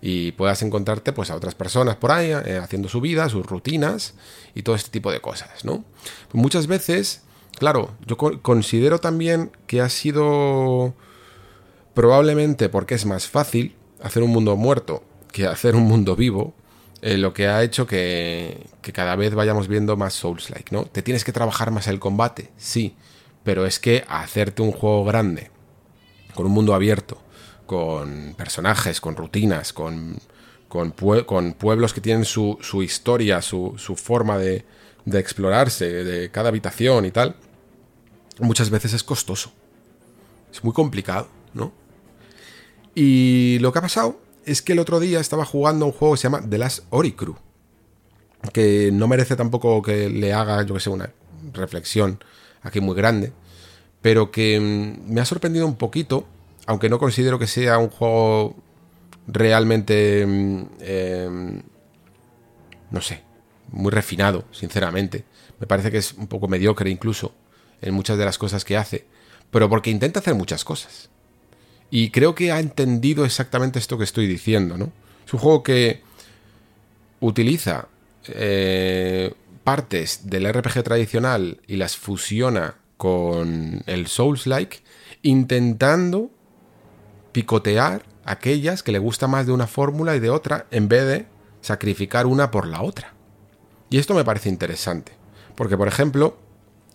Y puedas encontrarte pues a otras personas por ahí eh, haciendo su vida, sus rutinas y todo este tipo de cosas, ¿no? Muchas veces, claro, yo considero también que ha sido probablemente porque es más fácil hacer un mundo muerto que hacer un mundo vivo, eh, lo que ha hecho que, cada vez vayamos viendo más Souls-like, ¿no? ¿Te tienes que trabajar más el combate? Sí, pero es que hacerte un juego grande, con un mundo abierto, con personajes, con rutinas, con, con, pueblos que tienen su, historia, su, forma de, de explorarse, de cada habitación y tal, muchas veces es costoso. Es muy complicado, ¿no? Y lo que ha pasado es que el otro día estaba jugando un juego que se llama The Last Oricru. Que no merece tampoco que le haga, yo que sé, una reflexión aquí muy grande, pero que mm, me ha sorprendido un poquito, aunque no considero que sea un juego realmente, mm, em, no sé, muy refinado, sinceramente. Me parece que es un poco mediocre incluso en muchas de las cosas que hace, pero porque intenta hacer muchas cosas. Y creo que ha entendido exactamente esto que estoy diciendo, ¿no? Es un juego que utiliza eh, partes del RPG tradicional y las fusiona con el Souls-like, intentando picotear aquellas que le gusta más de una fórmula y de otra, en vez de sacrificar una por la otra. Y esto me parece interesante, porque por ejemplo,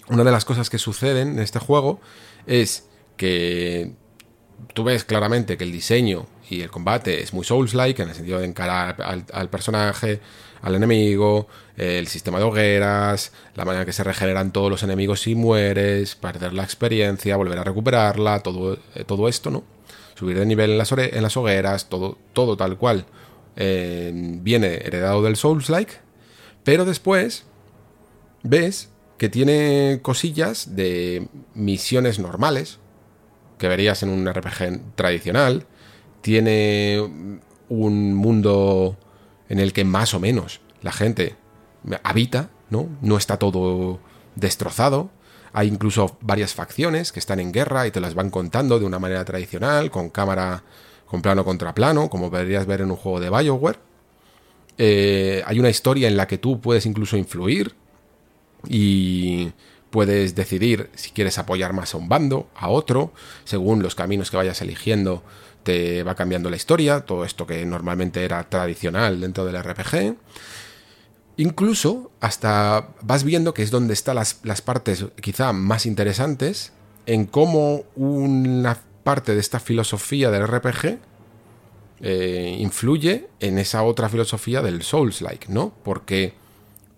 una de las cosas que suceden en este juego es que tú ves claramente que el diseño y el combate es muy Souls-like, en el sentido de encarar al, personaje, al enemigo, el sistema de hogueras, la manera en que se regeneran todos los enemigos si mueres, perder la experiencia, volver a recuperarla, todo, eh, todo esto, ¿no? Subir de nivel en las, hogueras, todo, todo tal cual. Eh, viene heredado del Souls-like, pero después ves que tiene cosillas de misiones normales, que verías en un RPG tradicional. Tiene un mundo en el que más o menos la gente habita, ¿no? No está todo destrozado. Hay incluso varias facciones que están en guerra y te las van contando de una manera tradicional, con cámara, con plano contra plano, como podrías ver en un juego de Bioware. Eh, hay una historia en la que tú puedes incluso influir y Puedes decidir si quieres apoyar más a un bando, a otro, según los caminos que vayas eligiendo te va cambiando la historia, todo esto que normalmente era tradicional dentro del RPG. Incluso hasta vas viendo que es donde están las, partes quizá más interesantes en cómo una parte de esta filosofía del RPG eh, influye en esa otra filosofía del Souls-like, ¿no? Porque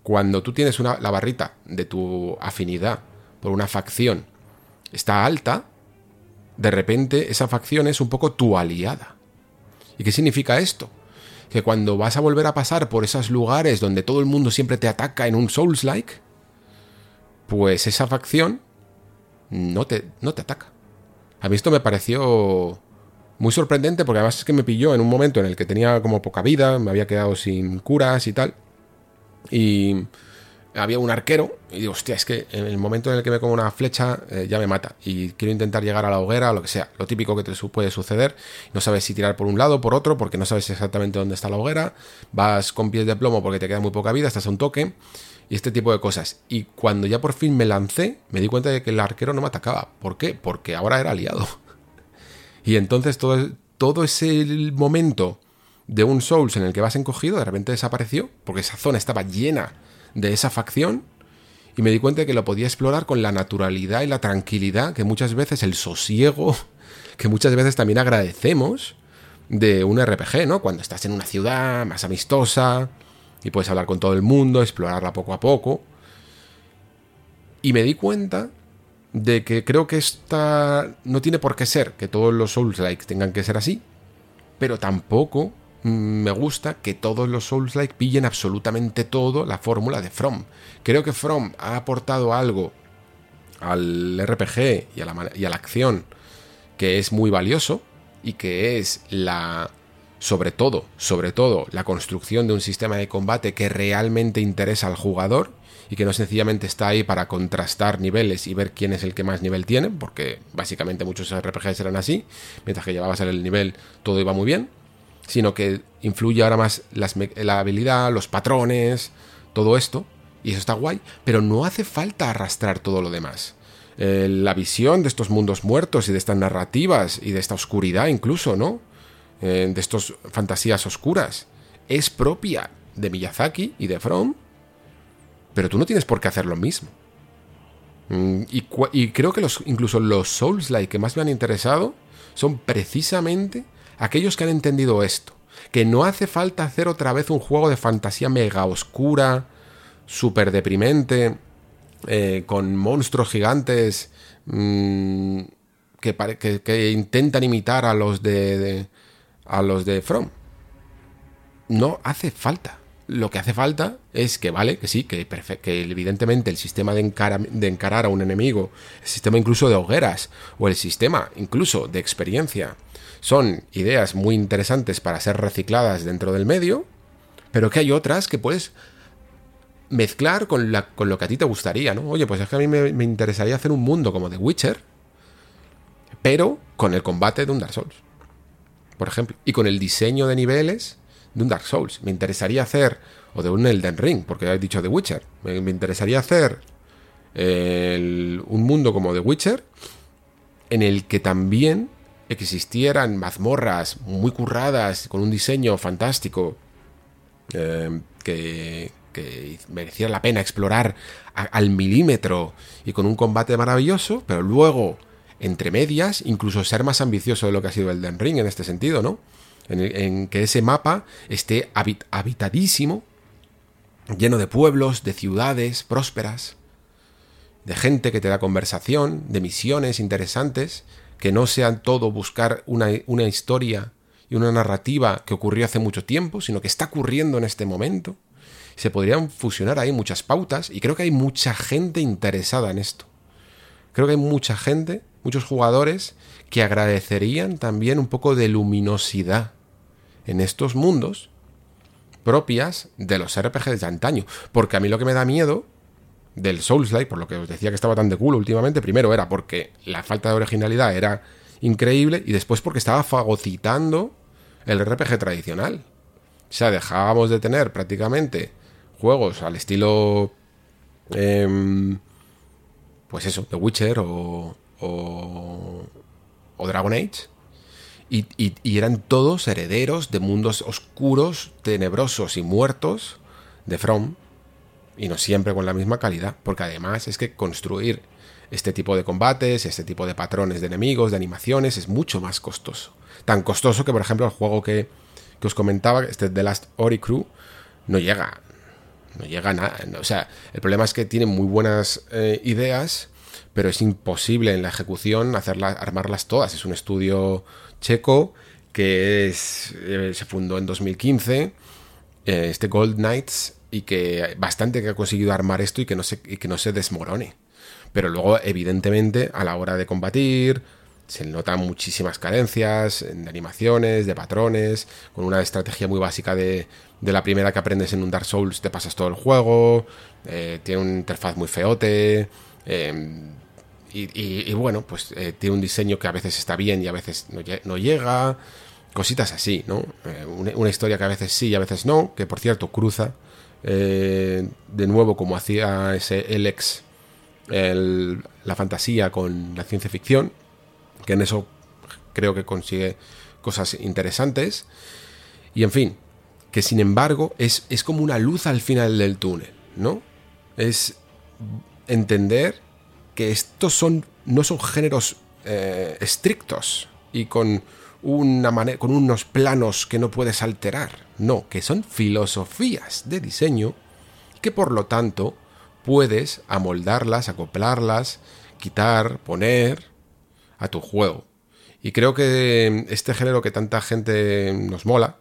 cuando tú tienes una, la barrita de tu afinidad por una facción está alta, de repente esa facción es un poco tu aliada. ¿Y qué significa esto? Que cuando vas a volver a pasar por esos lugares donde todo el mundo siempre te ataca en un Souls-like, pues esa facción no te, no te ataca. A mí esto me pareció muy sorprendente porque además es que me pilló en un momento en el que tenía como poca vida, me había quedado sin curas y tal. Y había un arquero y digo, hostia, es que en el momento en el que me como una flecha eh, ya me mata y quiero intentar llegar a la hoguera o lo que sea, lo típico que te puede suceder, no sabes si tirar por un lado o por otro porque no sabes exactamente dónde está la hoguera, vas con pies de plomo porque te queda muy poca vida, estás a un toque y este tipo de cosas. Y cuando ya por fin me lancé, me di cuenta de que el arquero no me atacaba. ¿Por qué? Porque ahora era aliado. y entonces todo, todo ese momento de un Souls en el que vas encogido, de repente desapareció, porque esa zona estaba llena de esa facción, y me di cuenta de que lo podía explorar con la naturalidad y la tranquilidad que muchas veces, el sosiego, que muchas veces también agradecemos de un RPG, ¿no? Cuando estás en una ciudad más amistosa y puedes hablar con todo el mundo, explorarla poco a poco. Y me di cuenta de que creo que esta no tiene por qué ser que todos los Souls-like tengan que ser así, pero tampoco me gusta que todos los Souls-like pillen absolutamente todo la fórmula de From. Creo que From ha aportado algo al RPG y a, la, y a la acción que es muy valioso y que es la sobre todo, sobre todo la construcción de un sistema de combate que realmente interesa al jugador y que no sencillamente está ahí para contrastar niveles y ver quién es el que más nivel tiene, porque básicamente muchos RPGs eran así, mientras que llevabas el nivel todo iba muy bien sino que influye ahora más la habilidad, los patrones, todo esto, y eso está guay, pero no hace falta arrastrar todo lo demás. Eh, la visión de estos mundos muertos y de estas narrativas y de esta oscuridad incluso, ¿no? Eh, de estas fantasías oscuras, es propia de Miyazaki y de From, pero tú no tienes por qué hacer lo mismo. Mm, y, creo que los, incluso los Souls-like que más me han interesado son precisamente aquellos que han entendido esto, que no hace falta hacer otra vez un juego de fantasía mega oscura, súper deprimente, eh, con monstruos gigantes mm, que, intentan imitar a los de, a los de From. No hace falta. lo que hace falta es que, vale, que sí, que, que evidentemente el sistema de, de encarar a un enemigo, el sistema incluso de hogueras, o el sistema incluso de experiencia, son ideas muy interesantes para ser recicladas dentro del medio, pero que hay otras que puedes mezclar con, la, con lo que a ti te gustaría, ¿no? Oye, pues es que a mí me, me interesaría hacer un mundo como The Witcher, pero con el combate de un Dark Souls, por ejemplo, y con el diseño de niveles de un Dark Souls. Me interesaría hacer, o de un Elden Ring, porque he dicho The Witcher, me, interesaría hacer un mundo como The Witcher, en el que también existieran mazmorras muy curradas, con un diseño fantástico, eh, que, que mereciera la pena explorar al milímetro y con un combate maravilloso, pero luego, entre medias, incluso ser más ambicioso de lo que ha sido Elden Ring en este sentido, ¿no? en, que ese mapa esté habitadísimo, lleno de pueblos, de ciudades prósperas, de gente que te da conversación, de misiones interesantes, que no sean todo buscar una, una historia y una narrativa que ocurrió hace mucho tiempo, sino que está ocurriendo en este momento. Se podrían fusionar ahí muchas pautas y creo que hay mucha gente interesada en esto. Creo que hay mucha gente, muchos jugadores que agradecerían también un poco de luminosidad en estos mundos propias de los RPGs de antaño. Porque a mí lo que me da miedo del Souls-like, por lo que os decía que estaba tan de culo últimamente, primero era porque la falta de originalidad era increíble y después porque estaba fagocitando el RPG tradicional. O sea, dejábamos de tener prácticamente juegos al estilo... Em, pues eso, The Witcher o, o, o Dragon Age y, eran todos herederos de mundos oscuros, tenebrosos y muertos de From, y no siempre con la misma calidad, porque además es que construir este tipo de combates, este tipo de patrones de enemigos, de animaciones, es mucho más costoso. Tan costoso que, por ejemplo, el juego que, os comentaba, este The Last Ori Crew, no llega. No llega a nada. O sea, el problema es que tiene muy buenas eh, ideas, pero es imposible en la ejecución hacerlas, armarlas todas. Es un estudio checo que es, eh, se fundó en 2015, eh, este Gold Knights, y que bastante que ha conseguido armar esto y que no se, que no se desmorone. Pero luego, evidentemente, a la hora de combatir, se notan muchísimas carencias de animaciones, de patrones, con una estrategia muy básica de, de la primera que aprendes en un Dark Souls, te pasas todo el juego, eh, tiene una interfaz muy feote, y, bueno, pues eh, tiene un diseño que a veces está bien y a veces no, llega. Cositas así, ¿no? Eh, una, historia que a veces sí y a veces no, que por cierto cruza eh, de nuevo como hacía ese Alex la fantasía con la ciencia ficción, que en eso creo que consigue cosas interesantes. Y en fin, que sin embargo es, es como una luz al final del túnel, ¿no? Es entender que estos son, no son géneros eh, estrictos y con, una manera, con unos planos que no puedes alterar. No, que son filosofías de diseño que por lo tanto puedes amoldarlas, acoplarlas, quitar, poner a tu juego. Y creo que este género que tanta gente nos mola,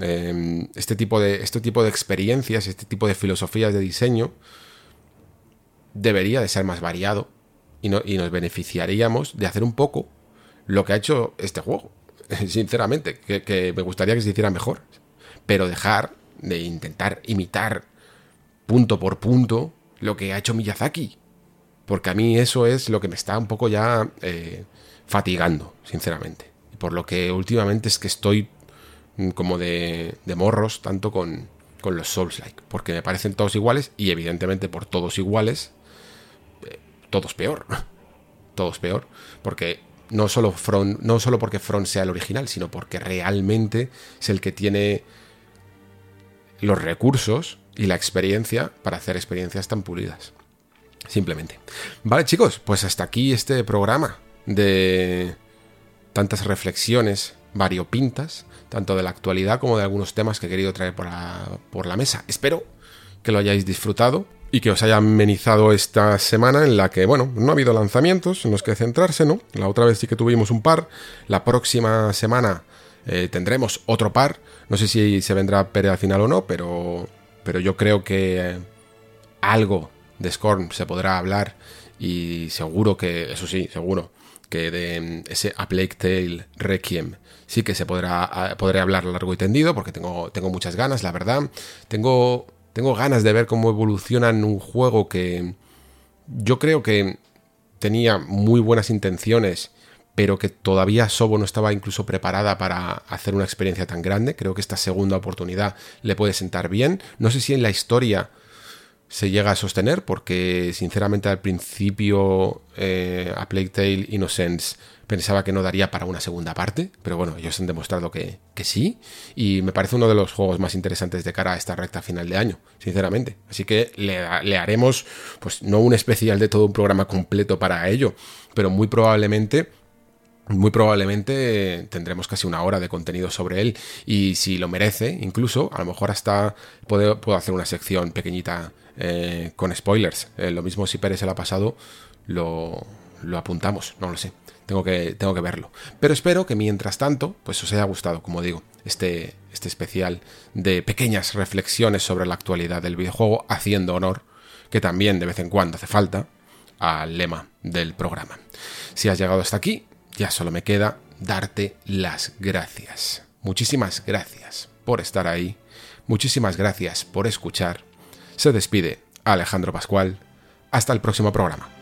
eh, este, tipo de, este tipo de experiencias, este tipo de filosofías de diseño, debería de ser más variado y nos beneficiaríamos de hacer un poco lo que ha hecho este juego. Sinceramente, que, me gustaría que se hiciera mejor. Pero dejar de intentar imitar punto por punto lo que ha hecho Miyazaki. Porque a mí eso es lo que me está un poco ya eh, fatigando, sinceramente. Por lo que últimamente es que estoy mm, como de, de morros, tanto con, con los Souls-like. Porque me parecen todos iguales y evidentemente por todos iguales todos peor. todos peor. Porque no solo, no solo porque Front sea el original, sino porque realmente es el que tiene los recursos y la experiencia para hacer experiencias tan pulidas. Simplemente. Vale, chicos, pues hasta aquí este programa de tantas reflexiones variopintas, tanto de la actualidad como de algunos temas que he querido traer por la mesa. Espero que lo hayáis disfrutado y que os haya amenizado esta semana en la que, bueno, no ha habido lanzamientos en los que centrarse, ¿no? La otra vez sí que tuvimos un par. La próxima semana Eh, tendremos otro par, no sé si se vendrá Pere al final o no, pero, pero yo creo que algo de Scorn se podrá hablar y seguro que, eso sí, seguro, que de ese A Plague Requiem sí que se podrá, podré hablar largo y tendido porque tengo, tengo muchas ganas, la verdad. Tengo, tengo ganas de ver cómo evoluciona un juego que yo creo que tenía muy buenas intenciones pero que todavía Sobo no estaba incluso preparada para hacer una experiencia tan grande. Creo que esta segunda oportunidad le puede sentar bien. No sé si en la historia se llega a sostener, porque sinceramente al principio eh, a Plague Tale Innocence pensaba que no daría para una segunda parte, pero bueno, ellos han demostrado que, sí, y me parece uno de los juegos más interesantes de cara a esta recta final de año, sinceramente. Así que le, le haremos, pues no un especial de todo un programa completo para ello, pero muy probablemente muy probablemente tendremos casi una hora de contenido sobre él y si lo merece, incluso, a lo mejor hasta puedo, puedo hacer una sección pequeñita eh, con spoilers. Eh, lo mismo si Pérez se lo ha pasado, lo, lo, apuntamos, no lo sé. Tengo que, tengo que verlo. Pero espero que mientras tanto, pues os haya gustado, como digo, este, este especial de pequeñas reflexiones sobre la actualidad del videojuego, haciendo honor, que también de vez en cuando hace falta, al lema del programa. Si has llegado hasta aquí, ya solo me queda darte las gracias. Muchísimas gracias por estar ahí. Muchísimas gracias por escuchar. Se despide Alejandro Pascual. Hasta el próximo programa.